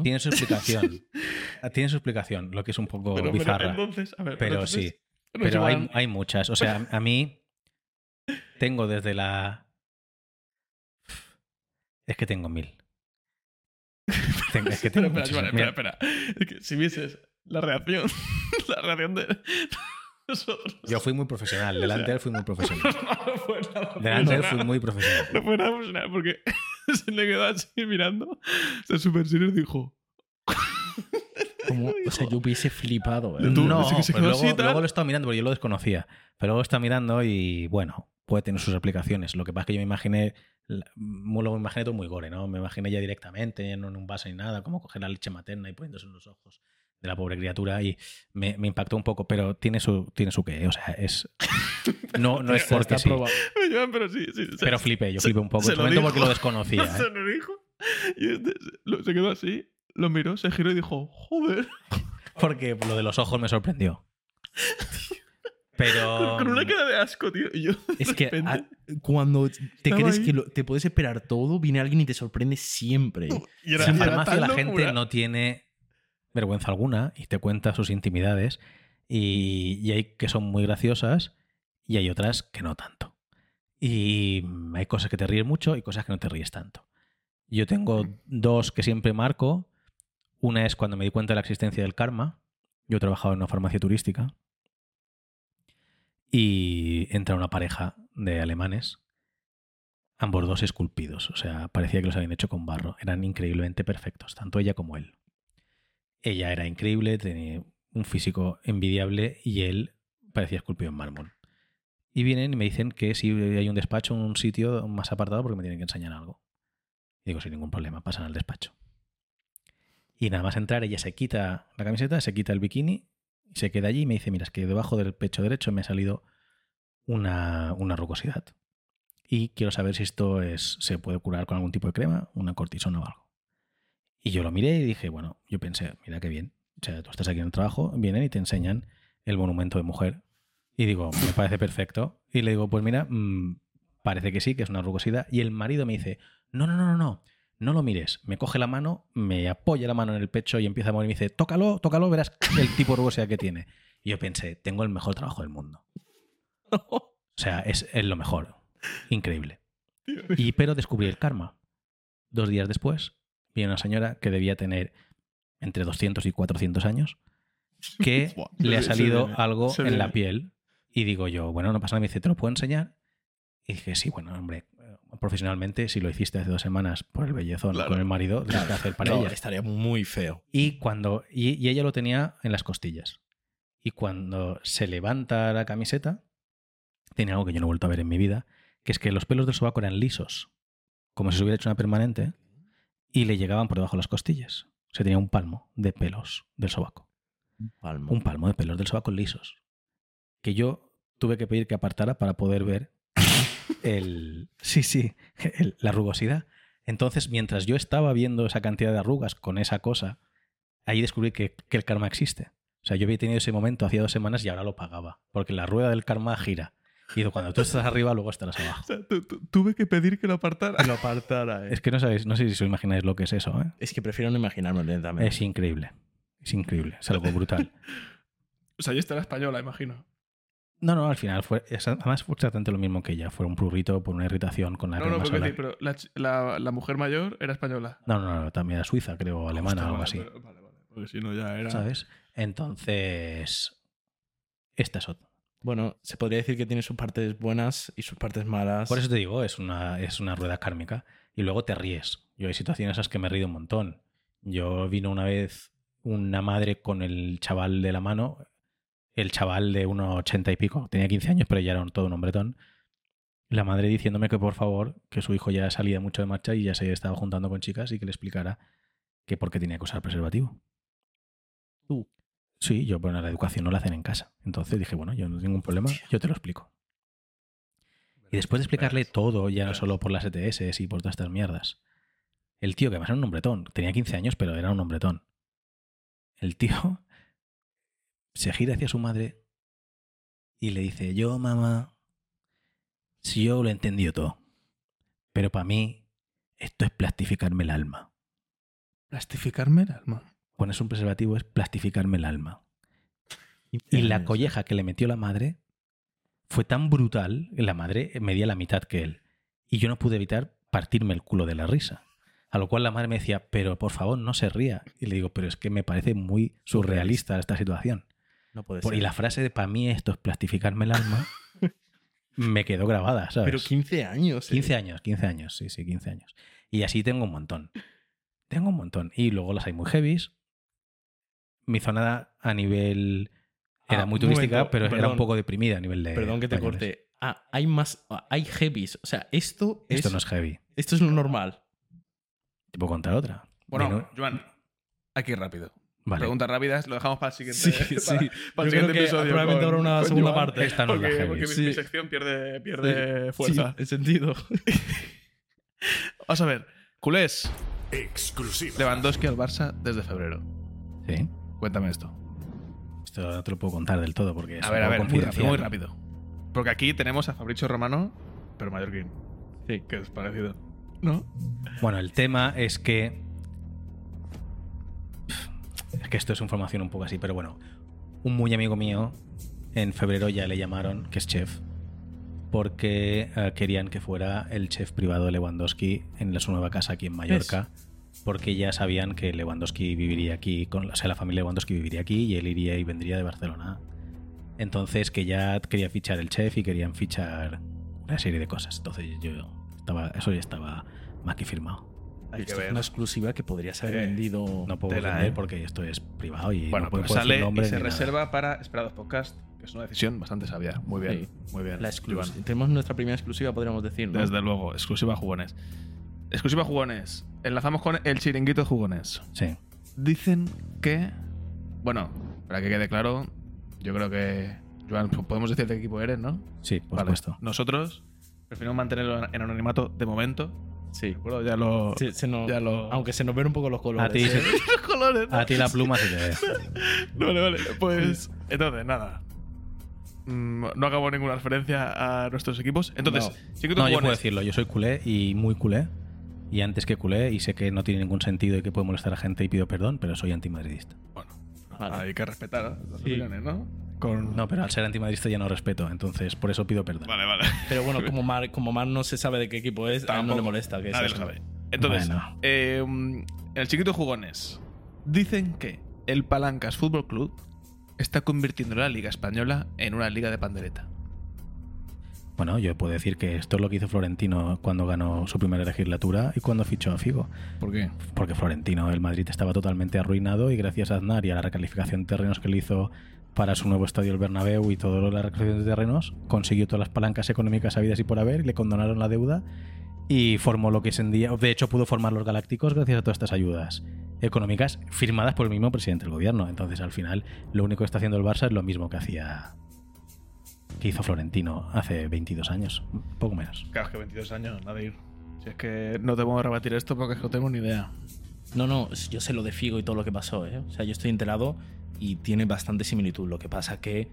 S1: tiene su explicación. tiene su explicación, lo que es un poco
S2: Pero, pero
S1: bizarra.
S2: entonces, a ver,
S1: Pero
S2: entonces-
S1: sí,
S2: pero
S1: hay, hay muchas. O sea, a mí tengo desde la... Es que tengo mil. Tengo- es que tengo
S2: espera, espera, espera, espera. Es que si vieses la reacción, la reacción de nosotros.
S1: Yo fui muy profesional. Delante de él fui muy profesional.
S2: no fue nada
S1: Delante de él fui muy profesional.
S2: No fue nada profesional porque se le quedó así mirando. O sea, súper serio dijo.
S3: Como, o sea, yo hubiese flipado. ¿eh?
S2: Tú-
S1: no,
S2: que se
S1: pero luego,
S2: así
S1: luego lo he estado mirando porque yo lo desconocía. Pero luego está mirando y bueno, puede tener sus aplicaciones. Lo que pasa es que yo me imaginé, luego me imaginé todo muy gore, ¿no? Me imaginé ya directamente, no en un vaso ni nada, como coger la leche materna y poniéndose en los ojos de la pobre criatura y me, me impactó un poco, pero tiene su, tiene su qué, o sea, es... No, no es porque sí.
S2: pero sí, sí. se-
S1: Pero flipé, yo flipé un poco.
S2: se
S1: En su momento
S2: dijo.
S1: porque lo desconocía. ¿eh?
S2: Se lo dijo. Y este se- quedó así, lo miró, se giró y dijo: Joder.
S1: Porque lo de los ojos me sorprendió. Pero...
S2: Con, una cara de asco, tío. Y yo.
S3: Es que
S2: repente-
S3: ah, cuando te crees
S2: ahí.
S3: que lo- te puedes esperar todo, viene alguien y te sorprende siempre.
S2: y era-
S1: en farmacia la
S2: locura.
S1: gente no tiene vergüenza alguna y te cuenta sus intimidades y, y hay que son muy graciosas y hay otras que no tanto. Y hay cosas que te ríes mucho y cosas que no te ríes tanto. Yo tengo dos que siempre marco. Una es cuando me di cuenta de la existencia del karma. Yo trabajaba en una farmacia turística y entra una pareja de alemanes, ambos dos esculpidos, o sea, parecía que los habían hecho con barro, eran increíblemente perfectos, tanto ella como él. Ella era increíble, tenía un físico envidiable y él parecía esculpido en mármol. Y vienen y me dicen que si hay un despacho, un sitio más apartado porque me tienen que enseñar algo. Y digo, sin ningún problema, pasan al despacho. Y nada más entrar, ella se quita la camiseta, se quita el bikini y se queda allí y me dice, mira, es que debajo del pecho derecho me ha salido una, una rugosidad. Y quiero saber si esto es, se puede curar con algún tipo de crema, una cortisona o algo. Y yo lo miré y dije, bueno, yo pensé, mira qué bien. O sea, tú estás aquí en el trabajo, vienen y te enseñan el monumento de mujer. Y digo, me parece perfecto. Y le digo, pues mira, mm, parece que sí, que es una rugosidad. Y el marido me dice, no, no, no, no, no, no lo mires. Me coge la mano, me apoya la mano en el pecho y empieza a mover y me dice, tócalo, tócalo, verás el tipo de rugosidad que tiene. Y yo pensé, tengo el mejor trabajo del mundo. O sea, es, es lo mejor. Increíble. Y pero descubrí el karma. Dos días después, vi a una señora que debía tener entre 200 y 400 años, que le ha salido
S2: viene,
S1: algo en la
S2: viene.
S1: piel. Y digo yo, bueno, no pasa nada. Me dice, ¿te lo puedo enseñar? Y dije, sí, bueno, hombre, profesionalmente, si lo hiciste hace dos semanas por el bellezón
S2: Claro.
S1: con el marido, tienes que hacer para
S3: No,
S1: ella.
S3: estaría muy feo.
S1: Y cuando. Y, y ella lo tenía en las costillas. Y cuando se levanta la camiseta, tiene algo que yo no he vuelto a ver en mi vida, que es que los pelos del sobaco eran lisos, como si se hubiera hecho una permanente, y le llegaban por debajo de las costillas. O sea, tenía un palmo de pelos del sobaco.
S3: Palmo.
S1: Un palmo de pelos del sobaco lisos. Que yo tuve que pedir que apartara para poder ver el. Sí, sí, el- la rugosidad. Entonces, mientras yo estaba viendo esa cantidad de arrugas con esa cosa, ahí descubrí que, que el karma existe. O sea, yo había tenido ese momento hacía dos semanas y ahora lo pagaba. Porque la rueda del karma gira. Y cuando tú estás arriba, luego estarás abajo.
S2: O sea, tu- tu- tuve que pedir que lo apartara.
S3: lo apartara, eh.
S1: Es que no sabéis, no sé si os imagináis lo que es eso, ¿eh?
S3: Es que prefiero no imaginarme lentamente.
S1: Es increíble. Es increíble. Es algo brutal.
S2: O sea, yo esta era española, imagino.
S1: No, no, al final fue. Además fue exactamente lo mismo que ella. Fue un prurrito por una irritación con la
S2: No, no, porque sí, pero la, la- la mujer mayor era española.
S1: No, no, no, también era suiza, creo, o alemana
S2: Hostia,
S1: o algo
S2: vale,
S1: así.
S2: pero- Vale, vale. Porque si no ya era.
S1: ¿Sabes? Entonces. Esta es otra.
S3: Bueno, se podría decir que tiene sus partes buenas y sus partes malas.
S1: Por eso te digo, es una, es una rueda kármica. Y luego te ríes. Yo hay situaciones en las que me he reído un montón. Yo vino una vez una madre con el chaval de la mano. El chaval de unos ochenta y pico. Tenía 15 años, pero ya era todo un hombretón. La madre diciéndome que por favor, que su hijo ya salía mucho de marcha y ya se estaba juntando con chicas y que le explicara que por qué tenía que usar preservativo.
S3: Tú.
S1: Sí, yo, bueno, la educación no la hacen en casa. Entonces dije, bueno, yo no tengo ningún problema, yo te lo explico. Y después de explicarle todo, ya no solo por las ETS y por todas estas mierdas, el tío, que además era un hombretón, tenía 15 años, pero era un hombretón. El tío se gira hacia su madre y le dice, yo, mamá, si yo lo he entendido todo, pero para mí esto es plastificarme el alma.
S2: Plastificarme el alma.
S1: Ponerse un preservativo es plastificarme el alma. Y la colleja que le metió la madre fue tan brutal, la madre medía la mitad que él. Y yo no pude evitar partirme el culo de la risa. A lo cual la madre me decía, pero por favor no se ría. Y le digo, pero es que me parece muy surrealista esta situación.
S3: No puede
S1: Por-
S3: ser.
S1: y la frase de para mí esto es plastificarme el alma me quedó grabada, ¿sabes?
S3: Pero 15 años. eh.
S1: 15 años, 15 años, sí, sí, 15 años. Y así tengo un montón. Tengo un montón. Y luego las hay muy heavies. Mi zona a nivel... Era
S3: Ah,
S1: muy
S3: un
S1: turística,
S3: momento,
S1: pero era un poco deprimida a nivel de...
S3: Perdón que te
S1: españoles.
S3: corte. Ah, hay más. ah, Hay heavies. O sea, esto,
S1: Esto
S3: es,
S1: no es heavy.
S3: esto es lo normal.
S1: Te puedo contar otra.
S2: Bueno, Joan, aquí rápido.
S1: Vale.
S2: Preguntas rápidas, lo dejamos para el siguiente,
S3: Sí,
S2: para,
S3: sí.
S2: para el siguiente
S3: que
S2: episodio.
S3: probablemente habrá una
S2: con
S3: segunda
S2: Joan,
S3: parte.
S1: Esta no es la heavy.
S2: porque mi,
S3: Sí.
S2: mi sección pierde, pierde fuerza.
S3: Sí, el sentido.
S2: Vamos a ver. Culés,
S4: Exclusiva.
S2: Lewandowski al Barça desde febrero.
S1: Sí.
S2: Cuéntame esto.
S1: Esto no te lo puedo contar del todo porque es
S2: A
S1: un
S2: ver, a ver, muy rápido,
S1: confidencial.
S2: muy rápido. Porque aquí tenemos a Fabricio Romano, pero mallorquín.
S3: Sí.
S2: Que es parecido. ¿No?
S1: Bueno, el tema es que. Es que esto es información un poco así, pero bueno. Un muy amigo mío en febrero ya le llamaron, que es chef, porque eh, querían que fuera el chef privado de Lewandowski en la- su nueva casa aquí en Mallorca, porque ya sabían que Lewandowski viviría aquí, con, o sea, la familia Lewandowski viviría aquí y él iría y vendría de Barcelona. Entonces que ya quería fichar el chef y querían fichar una serie de cosas. Entonces yo estaba, eso ya estaba más que firmado.
S2: Hay que
S3: es
S2: ver.
S3: una exclusiva que podrías haber
S2: Eh,
S3: vendido.
S1: No puedo
S2: Tela,
S1: vender
S2: ¿eh?
S1: porque esto es privado y
S2: Bueno,
S1: no puedo
S2: pues sale
S1: nombre
S2: y se
S1: nada.
S2: reserva para Esperados Podcast, que es una decisión bastante sabia. Muy bien, muy bien.
S3: La exclusiva. Tenemos nuestra primera exclusiva, podríamos decir. ¿no?
S2: Desde luego, exclusiva jugones. Exclusiva jugones. Enlazamos con el chiringuito de jugones.
S1: Sí.
S2: Dicen que. Bueno, para que quede claro, yo creo que. Joan, podemos decir de qué equipo eres, ¿no?
S1: Sí, por
S2: Vale.
S1: supuesto.
S2: Nosotros preferimos mantenerlo en anonimato de momento.
S3: Sí.
S2: ¿De acuerdo? Ya lo.
S3: Sí, se nos-
S2: Ya lo.
S3: Aunque se nos ven un poco los colores.
S1: A ti,
S3: ¿eh?
S1: se-
S2: Los colores. ¿no?
S1: a ti la pluma se te ve.
S2: Vale, vale. Pues. Entonces, nada. Mm, No acabo ninguna referencia a nuestros equipos. Entonces,
S3: No.
S2: chiringuito
S1: No, yo puedo decirlo. Yo soy culé y muy culé. Y antes que culé, y sé que no tiene ningún sentido y que puede molestar a gente y pido perdón, pero soy antimadridista.
S2: Bueno,
S3: Vale.
S2: hay que respetar las
S3: Sí.
S2: opiniones, ¿no? Con...
S1: No, pero al ser antimadridista ya no respeto, entonces por eso pido perdón.
S2: Vale, vale.
S3: Pero bueno, como Mar, como Mar no se sabe de qué equipo es, a él no
S2: Tampoco.
S3: le molesta. Que
S2: Nadie lo sabe. Entonces,
S1: Bueno.
S2: eh, en el chiquito jugones, dicen que el Palancas Fútbol Club está convirtiendo la Liga Española en una liga de pandereta.
S1: Bueno, yo puedo decir que esto es lo que hizo Florentino cuando ganó su primera legislatura y cuando fichó a Figo.
S2: ¿Por qué?
S1: Porque Florentino, el Madrid estaba totalmente arruinado y gracias a Aznar y a la recalificación de terrenos que le hizo para su nuevo estadio el Bernabéu y toda la recalificación de terrenos, consiguió todas las palancas económicas habidas y por haber y le condonaron la deuda y formó lo que es en día, de hecho pudo formar los Galácticos gracias a todas estas ayudas económicas firmadas por el mismo presidente del gobierno. Entonces, al final, lo único que está haciendo el Barça es lo mismo que hacía que hizo Florentino hace 22 años, poco menos.
S2: Claro, es que 22 años, Nadir. Si es que no te puedo rebatir esto porque es que no tengo ni idea.
S3: No, no, yo sé lo de Figo y todo lo que pasó, ¿eh? O sea, yo estoy enterado y tiene bastante similitud. Lo que pasa que,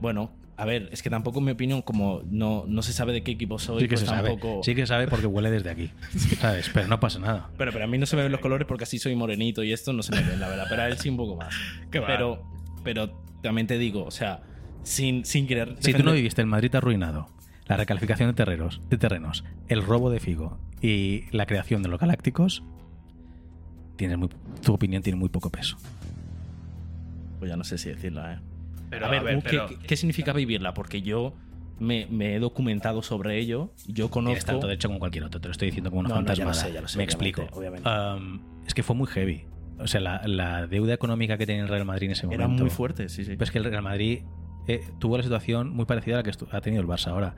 S3: bueno, a ver, es que tampoco en mi opinión, como no, no se sabe de qué equipo soy,
S1: Sí que
S3: pues
S1: se sabe,
S3: tampoco...
S1: sí que se sabe porque huele desde aquí, ¿sabes? Pero no pasa nada.
S3: Pero, pero a mí no se me ven los colores porque así soy morenito y esto no se me ve, la verdad. Pero a él sí un poco más.
S2: Qué va.
S3: pero, pero también te digo, o sea, sin, sin querer...
S1: Si tú no viviste el Madrid arruinado, la recalificación de terrenos, de terrenos, el robo de Figo y la creación de los Galácticos, tienes muy, tu opinión tiene muy poco peso.
S3: Pues ya no sé si decirla, ¿eh?
S2: Pero,
S3: a ver,
S2: a ver,
S3: ¿qué,
S2: pero-
S3: qué- qué significa vivirla? Porque yo me, me he documentado sobre ello. Yo conozco...
S1: tanto derecho como cualquier otro, te lo estoy diciendo como una
S3: No, no, ya lo sé, ya lo sé,
S1: Me
S3: obviamente,
S1: explico.
S3: obviamente.
S1: Um, es que fue muy heavy. O sea, la, la deuda económica que tenía el Real Madrid en ese momento.
S3: Era muy fuerte, sí, sí.
S1: Pero es que el Real Madrid eh, tuvo la situación muy parecida a la que ha tenido el Barça ahora.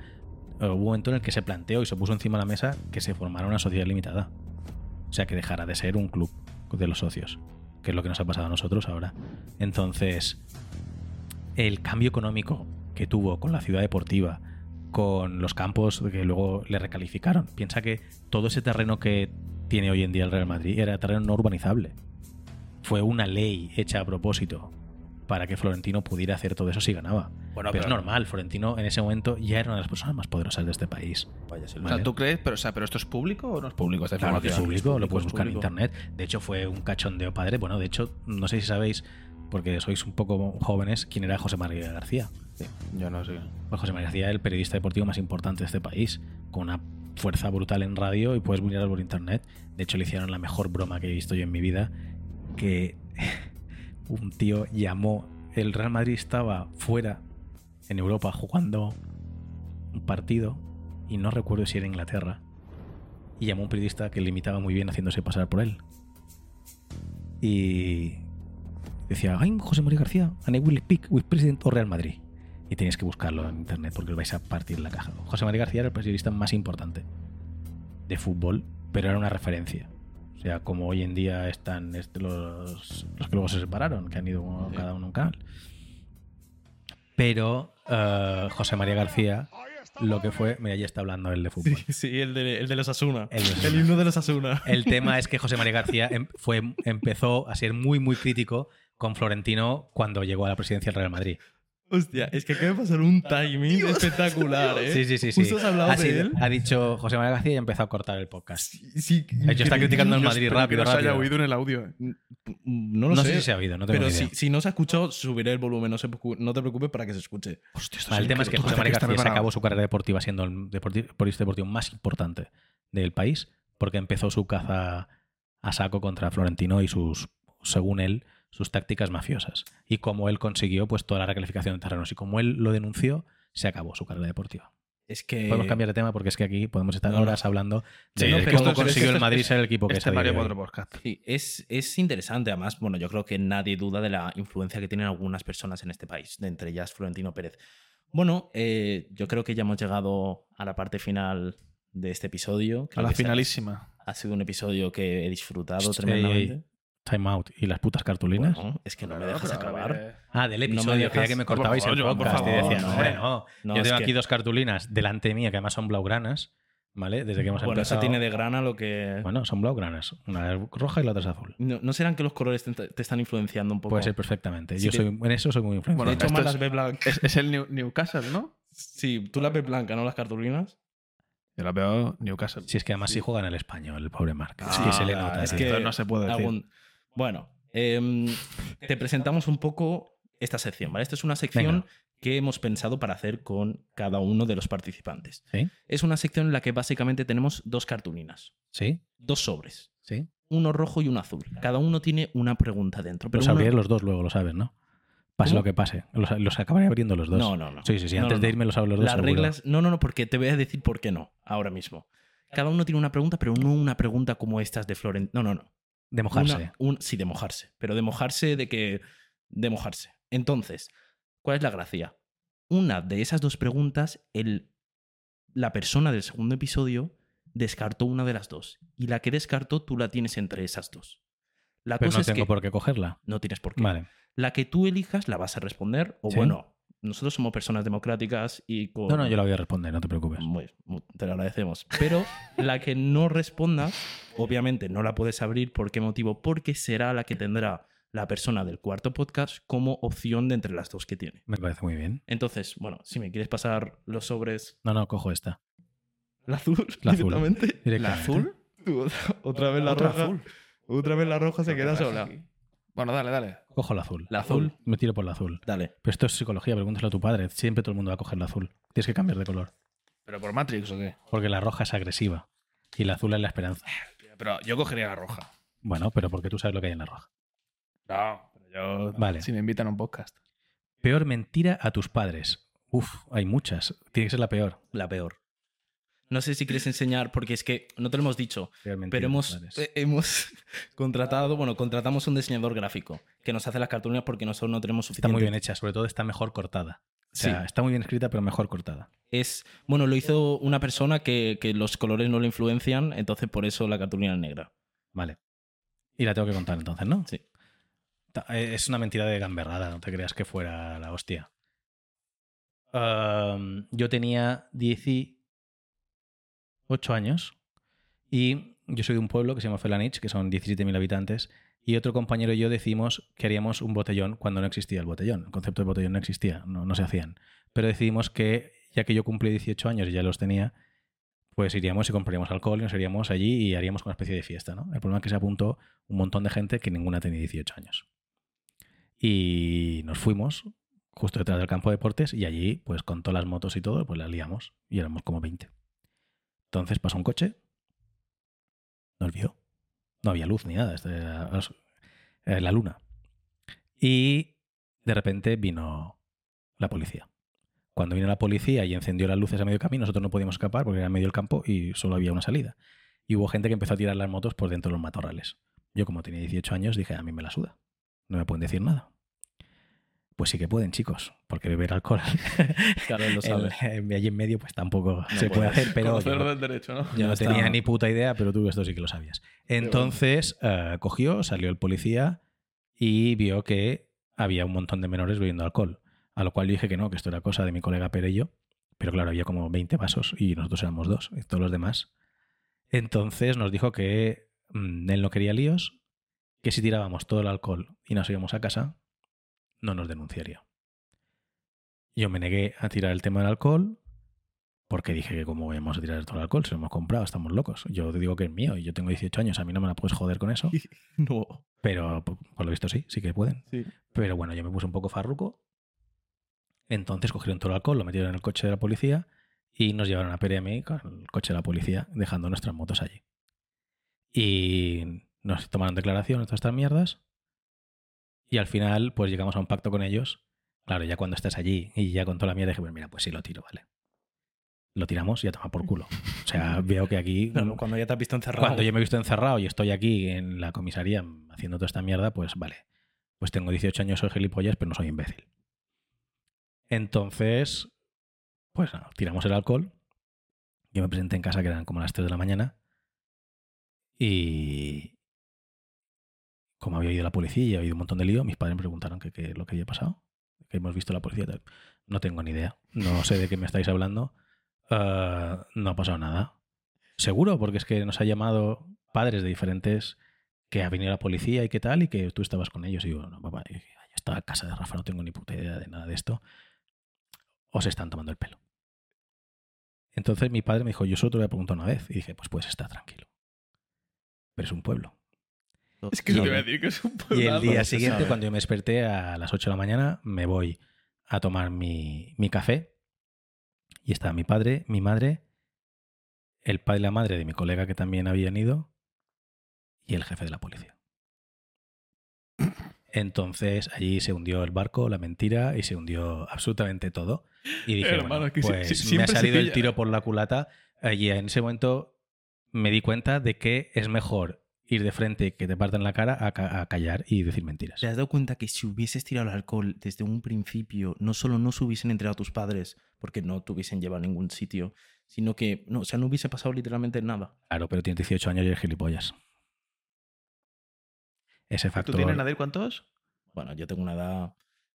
S1: Eh, Hubo un momento en el que se planteó y se puso encima de la mesa que se formara una sociedad limitada. O sea, que dejara de ser un club de los socios, que es lo que nos ha pasado a nosotros ahora. Entonces, el cambio económico que tuvo con la ciudad deportiva, con los campos que luego le recalificaron. Piensa que todo ese terreno que tiene hoy en día el Real Madrid era terreno no urbanizable. Fue una ley hecha a propósito para que Florentino pudiera hacer todo eso si ganaba.
S3: Bueno,
S1: pero es normal, Florentino en ese momento ya era una de las personas más poderosas de este país.
S3: Vaya, sí,
S2: O
S3: lo
S2: sea,
S1: Vale.
S2: ¿tú crees? Pero, o sea, ¿pero esto es público o no es público esta
S1: Claro que es público, lo puedes
S3: es
S1: buscar en internet. De hecho, fue un cachondeo padre. Bueno, de hecho, no sé si sabéis, porque sois un poco jóvenes, quién era José María García.
S2: Yo no sé.
S1: Pues José María García, el periodista deportivo más importante de este país, con una fuerza brutal en radio y puedes mirar por internet. De hecho, le hicieron la mejor broma que he visto yo en mi vida, que un tío llamó, el Real Madrid estaba fuera en Europa jugando un partido y no recuerdo si era Inglaterra y llamó a un periodista que le imitaba muy bien haciéndose pasar por él. Y decía, I'm José María García and I will speak with President of Real Madrid. Y tenéis que buscarlo en internet porque os vais a partir la caja. José María García era el periodista más importante de fútbol, pero era una referencia. O sea, como hoy en día están est- los, los que luego se separaron, que han ido
S2: Sí.
S1: cada uno a un canal. Pero eh, José María García, lo que fue, mira, ya está hablando él de fútbol.
S3: Sí, el de, el de los Asuna.
S1: El de los Asuna.
S3: himno de los Asuna.
S1: El tema es que José María García em- fue, empezó a ser muy, muy crítico con Florentino cuando llegó a la presidencia del Real Madrid.
S3: Hostia, es que acaba de pasar un timing espectacular, ¿eh?
S1: Sí, sí, sí. sí.
S3: Justo has hablado
S1: ha,
S3: de
S1: sido-
S3: él.
S1: ha dicho José María García y ha empezado a cortar el podcast.
S3: Sí,
S1: De hecho, está criticando el Madrid rápido,
S2: que no se haya oído en el audio.
S3: No
S1: No,
S3: lo
S1: sé.
S3: sé.
S1: si se ha oído, no tengo
S3: pero
S1: ni idea.
S3: si, si no se ha escuchado, subiré el volumen. No, se preocu- no te preocupes para que se escuche.
S2: Hostia, esto
S1: Vale, el tema es que
S2: ¿Tú
S1: José María García se acabó su carrera deportiva siendo el deporti- periodista deportivo más importante del país porque empezó su caza a saco contra Florentino y sus, según él, sus tácticas mafiosas. Y como él consiguió pues toda la recalificación de terrenos y como él lo denunció, se acabó su carrera deportiva.
S3: Es que.
S1: Podemos cambiar de tema porque es que aquí podemos estar
S3: No, no.
S1: horas hablando de
S3: Sí, no,
S1: cómo
S3: esto
S1: consiguió
S2: esto
S1: el
S2: es-
S1: Madrid ser el equipo que es
S2: Este
S1: día
S2: Mario.
S3: Sí, es, es interesante. Además, bueno, yo creo que nadie duda de la influencia que tienen algunas personas en este país, de entre ellas Florentino Pérez. Bueno, eh, yo creo que ya hemos llegado a la parte final de este episodio.
S2: A la
S3: se-
S2: finalísima.
S3: Ha sido un episodio que he disfrutado
S1: Ey,
S3: tremendamente.
S1: ey. Time out y las putas cartulinas.
S3: Bueno, es que no me dejas acabar.
S1: Ah, del
S3: No me
S1: episodio.
S3: dejas-
S1: Creía que me
S2: Por
S1: cortabais
S2: favor,
S1: el podcast y
S2: favor,
S1: decía,
S3: no.
S1: no, hombre, no.
S3: No,
S1: Yo
S3: es
S1: tengo
S3: que-
S1: aquí dos cartulinas delante mía, que además son blaugranas, ¿vale? Desde que hemos
S3: Bueno, esa
S1: empezado.
S3: tiene de grana lo que.
S1: Bueno, son blaugranas. Una es roja y la otra es azul.
S3: No, ¿no serán que los colores te, te están influenciando un poco?
S1: Puede ser perfectamente.
S3: Sí,
S1: Yo
S3: te-
S1: soy, en eso soy muy influenciado.
S2: Bueno,
S3: de hecho, más
S2: es-
S3: las ves blancas.
S2: Es, es el New- Newcastle, ¿no?
S3: Sí, tú las ves blancas, ¿no? Las cartulinas.
S2: Yo la veo Newcastle.
S1: si es que además sí juega en el español, el pobre Marc. Es
S2: Ah,
S1: que se le nota.
S3: es que-
S2: no se puede decir.
S3: Algún- Bueno, em, te presentamos un poco esta sección, ¿vale? Esta es una sección
S1: Venga.
S3: que hemos pensado para hacer con cada uno de los participantes.
S1: ¿Sí?
S3: Es una sección en la que básicamente tenemos dos cartulinas,
S1: ¿Sí?
S3: dos sobres,
S1: ¿Sí?
S3: uno rojo y uno azul. Cada uno tiene una pregunta dentro. Pero
S1: Los abriré los dos luego, lo sabes, ¿no? Pase
S3: ¿Cómo?
S1: lo que pase. Los, los acabaré abriendo los dos.
S3: No, no, no.
S1: Sí, sí, sí. Antes
S3: no,
S1: de irme los abro los dos.
S3: Las
S1: seguro.
S3: reglas. No, no, no, porque te voy a decir por qué no, ahora mismo. Cada uno tiene una pregunta, pero no una pregunta como estas de Florent. No, no, no.
S1: De mojarse.
S3: Una- un- sí, de mojarse. Pero de mojarse de que. De mojarse. Entonces, ¿cuál es la gracia? Una de esas dos preguntas, el, la persona del segundo episodio descartó una de las dos. Y la que descartó, tú la tienes entre esas dos. La
S1: Pero
S3: cosa
S1: no
S3: es
S1: tengo
S3: que
S1: por qué cogerla.
S3: no tienes por qué.
S1: Vale.
S3: La que tú elijas la vas a responder. O
S1: ¿Sí?
S3: bueno, nosotros somos personas democráticas y con.
S1: No, no, yo la voy a responder, no te preocupes.
S3: Muy- muy- te lo agradecemos. Pero la que no respondas, obviamente no la puedes abrir. ¿Por qué motivo? Porque será la que tendrá la persona del cuarto podcast como opción de entre las dos que tiene.
S1: Me parece muy bien.
S3: Entonces, bueno, si me quieres pasar los sobres.
S1: No, no, cojo esta.
S3: La azul,
S1: La azul.
S3: directamente.
S2: ¿La azul?
S3: Otra vez la
S2: Otra
S3: roja.
S2: azul.
S3: Otra vez la roja se
S2: ¿Qué
S3: queda sola.
S2: aquí? Bueno, dale, dale.
S1: Cojo la azul.
S3: La azul.
S1: Me tiro por la azul.
S3: Dale.
S1: Pero esto es psicología, pregúntaselo a tu padre. Siempre todo el mundo va a coger la azul. Tienes que cambiar de color.
S2: ¿Pero por Matrix o qué?
S1: Porque la roja es agresiva. Y la azul es la esperanza.
S2: Pero yo cogería la roja.
S1: Bueno, pero porque tú sabes lo que hay en la roja.
S2: No, pero yo.
S1: Vale.
S2: Si me invitan a un podcast.
S1: Peor mentira a tus padres. Uf, hay muchas. Tiene que ser la peor.
S3: La peor. No sé si quieres enseñar, porque es que no te lo hemos dicho.
S1: Mentira
S3: Pero hemos, eh, hemos contratado, bueno, contratamos un diseñador gráfico que nos hace las cartulinas porque nosotros no tenemos
S1: Está
S3: suficiente.
S1: muy bien hecha, sobre todo está mejor cortada. O sea,
S3: Sí.
S1: está muy bien escrita, pero mejor cortada.
S3: Es, bueno, lo hizo una persona que, que los colores no le influencian, entonces por eso la cartulina es negra.
S1: Vale. Y la tengo que contar entonces, ¿no?
S3: Sí.
S1: Eh, Es una mentira de gamberrada, no te creas que fuera la hostia. Um, yo tenía 18 años y yo soy de un pueblo que se llama Felanich, que son 17.000 habitantes, y otro compañero y yo decidimos que haríamos un botellón cuando no existía el botellón. El concepto de botellón no existía, no, no se hacían. Pero decidimos que, ya que yo cumplí 18 años y ya los tenía, pues iríamos y compraríamos alcohol y nos iríamos allí y haríamos una especie de fiesta, ¿no? El problema es que se apuntó un montón de gente que ninguna tenía 18 años. Y nos fuimos justo detrás del campo de deportes y allí, pues con todas las motos y todo, pues las liamos y éramos como 20. Entonces pasó un coche, nos vio. No había luz ni nada, esto era era la luna. Y de repente vino la policía. Cuando vino la policía y encendió las luces a medio camino, nosotros no podíamos escapar porque era medio del campo y solo había una salida. Y hubo gente que empezó a tirar las motos por dentro de los matorrales. Yo, como tenía 18 años, dije, a mí me la suda. No me pueden decir nada. Pues sí que pueden, chicos, porque beber alcohol
S3: Claro, él lo sabe.
S1: en- allí en medio pues tampoco se puede hacer, pero yo-
S2: del derecho, ¿no?
S1: yo no
S3: está.
S1: tenía ni puta idea, pero tú esto sí que lo sabías. Entonces eh, cogió, salió el policía y vio que había un montón de menores bebiendo alcohol. A lo cual yo dije que no, que esto era cosa de mi colega Pere y yo. Pero claro, había como 20 vasos y nosotros éramos dos, y todos los demás. Entonces nos dijo que mm, él no quería líos, que si tirábamos todo el alcohol y nos íbamos a casa, no nos denunciaría. Yo me negué a tirar el tema del alcohol porque dije que cómo vamos a tirar todo el alcohol, se lo hemos comprado, estamos locos. Yo te digo que es mío y yo tengo 18 años, a mí no me la puedes joder con eso.
S3: No.
S1: Pero por lo visto sí, sí que pueden.
S3: Sí.
S1: Pero bueno, yo me puse un poco farruco. Entonces cogieron todo el alcohol, lo metieron en el coche de la policía y nos llevaron a PRM con el coche de la policía, dejando nuestras motos allí. Y nos tomaron declaración de todas estas mierdas. Y al final, pues llegamos a un pacto con ellos. Claro, ya cuando estás allí y ya con toda la mierda, dije, pues mira, pues sí lo tiro, vale. Lo tiramos y ya toma por culo. O sea, veo que aquí
S3: Claro, cuando ya te has visto encerrado.
S1: cuando yo me he visto encerrado y estoy aquí en la comisaría haciendo toda esta mierda, pues vale. Pues tengo 18 años, soy gilipollas, pero no soy imbécil. Entonces, pues nada, tiramos el alcohol. Yo me presenté en casa, que eran como las 3 de la mañana. Y como había ido la policía y había habido un montón de lío, mis padres me preguntaron qué es lo que había pasado. Que hemos visto la policía tal. No tengo ni idea. No sé de qué me estáis hablando. Ah, no ha pasado nada. Seguro, porque es que nos ha llamado padres de diferentes que ha venido la policía y qué tal, y que tú estabas con ellos. Y digo, no, papá, yo estaba en casa de Rafa, no tengo ni puta idea de nada de esto. Os están tomando el pelo. Entonces mi padre me dijo, yo solo te lo voy a una vez. Y dije, pues puedes estar tranquilo. Pero es un pueblo.
S2: Es que
S1: Y
S2: te
S1: el-
S2: iba a decir que es un
S1: Y el día siguiente, cuando yo me desperté a las 8 de la mañana, me voy a tomar mi, mi café. Y estaba mi padre, mi madre, el padre y la madre de mi colega que también habían ido y el jefe de la policía. Entonces allí se hundió el barco, la mentira y se hundió absolutamente todo. Y dije,
S2: Hermano,
S1: bueno,
S2: es que si-
S1: pues
S2: si-
S1: me ha salido el tiro por la culata. Y en ese momento me di cuenta de que es mejor ir de frente que te partan la cara a, ca- a callar y decir mentiras.
S3: ¿Te has dado cuenta que si hubieses tirado el alcohol desde un principio, no solo no se hubiesen enterado tus padres porque no te hubiesen llevado a ningún sitio, sino que no, o sea, no hubiese pasado literalmente nada?
S1: Claro, pero tienes 18 años y eres gilipollas. Ese
S2: ¿Tú
S1: factor.
S2: tienes, Nadir, cuántos?
S3: Bueno, yo tengo una edad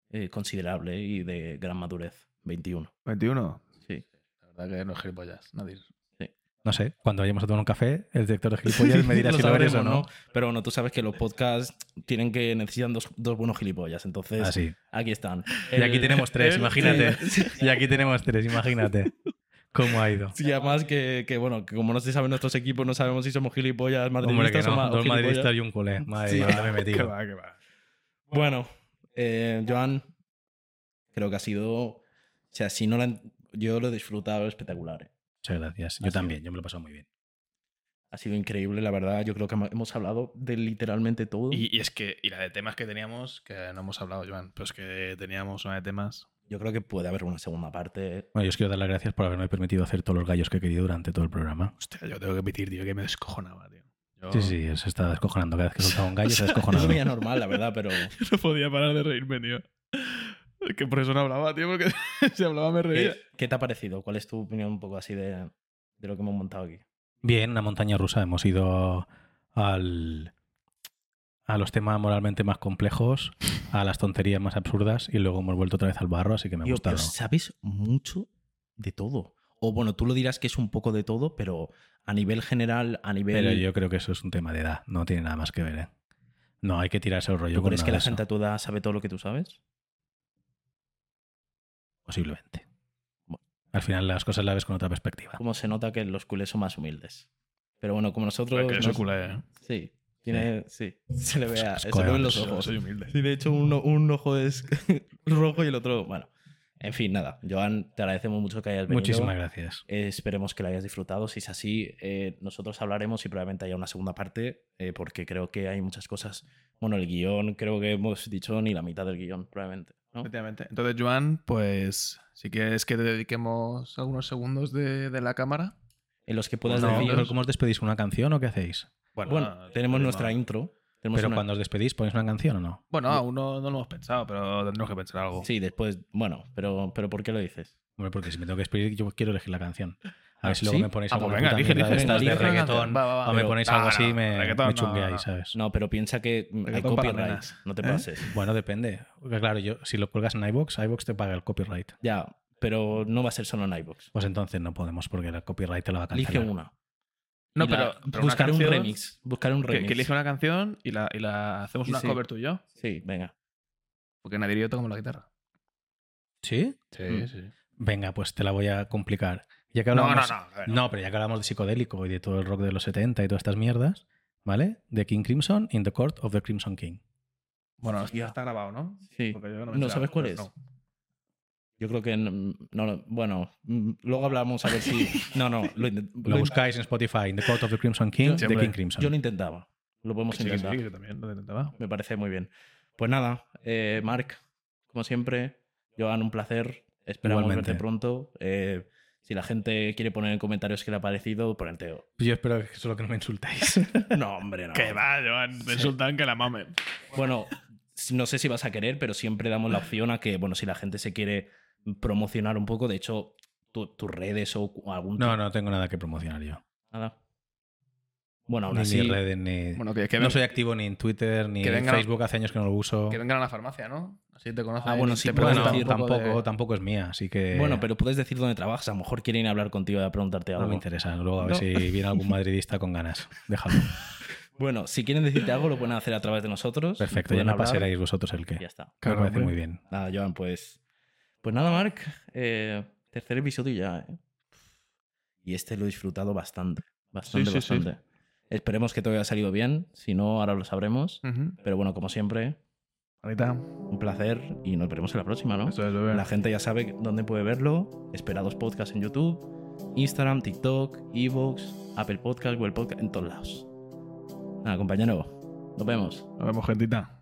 S3: eh, considerable y de gran madurez, 21.
S2: 21.
S3: Sí.
S2: La verdad que no es gilipollas, Nadir.
S1: No sé, cuando vayamos a tomar un café, el director de gilipollas me dirá si lo eres o no.
S3: Pero bueno, tú sabes que los podcasts tienen que necesitan dos, dos buenos gilipollas, entonces
S1: Así.
S3: aquí están.
S1: Y aquí tenemos tres,
S2: el-
S1: imagínate. Y aquí tenemos tres, imagínate. ¿Cómo ha ido?
S3: Sí, además que, que, bueno, que como no se saben nuestros equipos, no sabemos si somos gilipollas, madridistas o,
S1: no,
S3: ma- o
S1: dos
S3: gilipollas.
S1: madridistas y un culé. Madre
S3: Sí.
S1: mía, ¿dónde me he
S2: Que
S1: metido?
S2: va, que va.
S3: Bueno, eh, Joan, creo que ha sido. O sea, si no la yo lo he disfrutado espectacular.
S1: Muchas gracias. Yo también, yo me lo he pasado muy bien.
S3: Ha sido increíble, la verdad. Yo creo que hemos- hablado de literalmente todo.
S2: Y, y es que, y la de temas que teníamos, que no hemos hablado, Joan, pero es que teníamos una de temas.
S3: Yo creo que puede haber una segunda parte.
S1: Bueno, yo os quiero dar las gracias por haberme permitido hacer todos los gallos que he querido durante todo el programa.
S2: Hostia, yo tengo que admitir, tío, que me descojonaba, tío. Yo
S1: Sí, sí, se está descojonando. Cada vez que soltaba un gallo se
S3: Es
S1: descojonaba.
S3: muy anormal, la verdad, pero.
S2: no podía parar de reírme, tío. Es que por eso no hablaba, tío, porque si hablaba me reía.
S3: ¿Qué, qué te ha parecido? ¿Cuál es tu opinión un poco así de, de lo que hemos montado aquí?
S1: Bien, una montaña rusa. Hemos ido al, a los temas moralmente más complejos, a las tonterías más absurdas y luego hemos vuelto otra vez al barro, así que me ha gustado.
S3: pero sabes mucho de todo. O bueno, tú lo dirás que es un poco de todo, pero a nivel general, a nivel.
S1: Pero yo creo que eso es un tema de edad, no tiene nada más que ver. ¿eh? No hay que tirarse el rollo
S3: ¿Tú
S1: con
S3: crees
S1: nada
S3: que la gente a tu edad sabe todo lo que tú sabes?
S1: Posiblemente.
S3: Bueno.
S1: Al final las cosas las ves con otra perspectiva.
S3: Como se nota que los culés son más humildes. Pero bueno, como nosotros.
S2: Porque
S3: nos-
S2: culé, ¿eh?
S3: Sí, tiene. Sí. Se le ve a- se le ven los ojos.
S2: Soy humilde.
S3: Sí, de hecho, uno- un ojo es rojo y el otro. Bueno. En fin, nada. Joan, te agradecemos mucho que hayas venido.
S1: Muchísimas gracias.
S3: Eh, esperemos que lo hayas disfrutado. Si es así, eh, nosotros hablaremos y probablemente haya una segunda parte, eh, porque creo que hay muchas cosas. Bueno, el guion, creo que hemos dicho ni la mitad del guion, probablemente. ¿No?
S2: Efectivamente. Entonces, Joan, pues si quieres que te dediquemos algunos segundos de, de la cámara.
S3: En los que puedas
S1: No,
S3: decir.
S1: ¿Cómo os despedís? ¿Una canción o qué hacéis?
S3: Bueno, tenemos nuestra intro. Tenemos
S1: Pero
S3: una-
S1: cuando os despedís, ¿ponéis una canción o no?
S2: Bueno, aún no, no lo hemos pensado, pero tendremos que pensar algo.
S3: Sí, después. Bueno, pero, pero ¿por qué lo dices?
S1: Hombre, porque si me tengo que despedir, yo quiero elegir la canción. A ver si luego
S3: ¿sí?
S1: me ponéis
S2: Ah, pues venga,
S1: de reggaetón
S2: canción. Va, va, va.
S1: o me ponéis
S2: no,
S1: algo así y me, me chungueáis,
S2: no.
S1: ¿sabes?
S3: No, pero piensa que hay copyright. No te
S2: ¿Eh?
S3: pases.
S1: Bueno, depende. Porque claro, yo si lo cuelgas en iVoox, iVoox te paga el copyright.
S3: Ya, pero no va a ser solo en iVoox.
S1: Pues entonces no podemos porque el copyright te lo va a cancelar.
S3: Elige una.
S2: No,
S3: Y
S2: pero, pero
S3: buscaré un remix. Buscaré un
S2: Que,
S3: remix.
S2: que elige una canción y la, y la hacemos
S3: Y
S2: una
S3: sí.
S2: cover tú y yo.
S3: Sí, venga.
S2: Porque Nadir y yo tocamos la guitarra.
S1: ¿Sí?
S2: Sí,
S3: Mm.
S2: sí.
S1: Venga, pues te la voy a complicar. Ya que
S2: No, no,
S1: hablamos,
S2: no. a ver,
S1: No, pero ya que hablamos de psicodélico y de todo el rock de los 70 y todas estas mierdas, ¿vale? De King Crimson in the Court of the Crimson King.
S2: Bueno,
S3: Hostia.
S2: está grabado, ¿no?
S3: Sí.
S2: Porque yo
S3: ¿No
S2: me
S3: sabes cuál es?
S2: no.
S3: Yo creo que no, no, bueno, mm, luego hablamos a ver si. No, no, lo, intent-
S1: Lo
S3: lo-
S1: buscáis en Spotify, in the Court of the Crimson King,
S3: Yo-
S1: de. King Crimson.
S3: yo lo intentaba. Lo podemos
S2: sí,
S3: intentar.
S2: sí, que también lo intentaba.
S3: Me parece muy bien. Pues nada, eh, Marc, como siempre, Joan, un placer. Esperamos
S1: Igualmente.
S3: verte pronto. Eh, si la gente quiere poner en comentarios qué le ha parecido, ponente.
S1: Yo espero que solo que no me insultéis.
S3: No, hombre, no.
S2: Que va, Joan. Me insultan que la mamen.
S3: Bueno, no sé si vas a querer, pero siempre damos la opción a que, bueno, si la gente se quiere promocionar un poco, de hecho, tu- tus redes o algún.
S1: No, no tengo nada que promocionar yo.
S3: Nada. Bueno, aún
S1: Ni
S3: así.
S1: mis redes, ni...
S2: Bueno, que, que,
S1: no
S2: ven-
S1: soy activo ni en Twitter, ni en Facebook, hace años que no lo uso.
S2: que vengan a la farmacia, ¿no? Así te conocen.
S3: Ah, bueno, sí,
S2: te
S1: Bueno,
S3: decir
S1: tampoco,
S2: de-
S1: tampoco es mía, así que...
S3: Bueno, pero puedes decir dónde trabajas. A lo mejor quieren hablar contigo y preguntarte
S1: No
S3: algo.
S1: me interesa. Luego a ver
S3: No.
S1: si viene algún madridista con ganas. Déjalo.
S3: Bueno, si quieren decirte algo, lo pueden hacer a través de nosotros.
S1: Perfecto, ya me
S3: hablar
S1: pasaréis vosotros el
S3: y
S1: que.
S3: Ya está.
S1: Me
S2: Claro,
S1: parece
S2: hombre.
S1: muy bien.
S3: Nada, Joan, pues. Pues nada, Marc. eh, tercer episodio ya, ¿eh? Y este lo he disfrutado bastante. Bastante,
S2: Sí, sí, sí.
S3: bastante. Esperemos que todo haya salido bien. Si no, ahora lo sabremos. Pero bueno, como siempre,
S2: Ahorita.
S3: un placer y nos veremos en la próxima, ¿no?
S2: Eso es, bebé.
S3: La gente ya sabe dónde puede verlo. Esperados Podcast en YouTube, Instagram, TikTok, Evox, Apple Podcast, Google Podcast, en todos lados. Nada, compañero. Nos vemos.
S2: Nos vemos, gentita.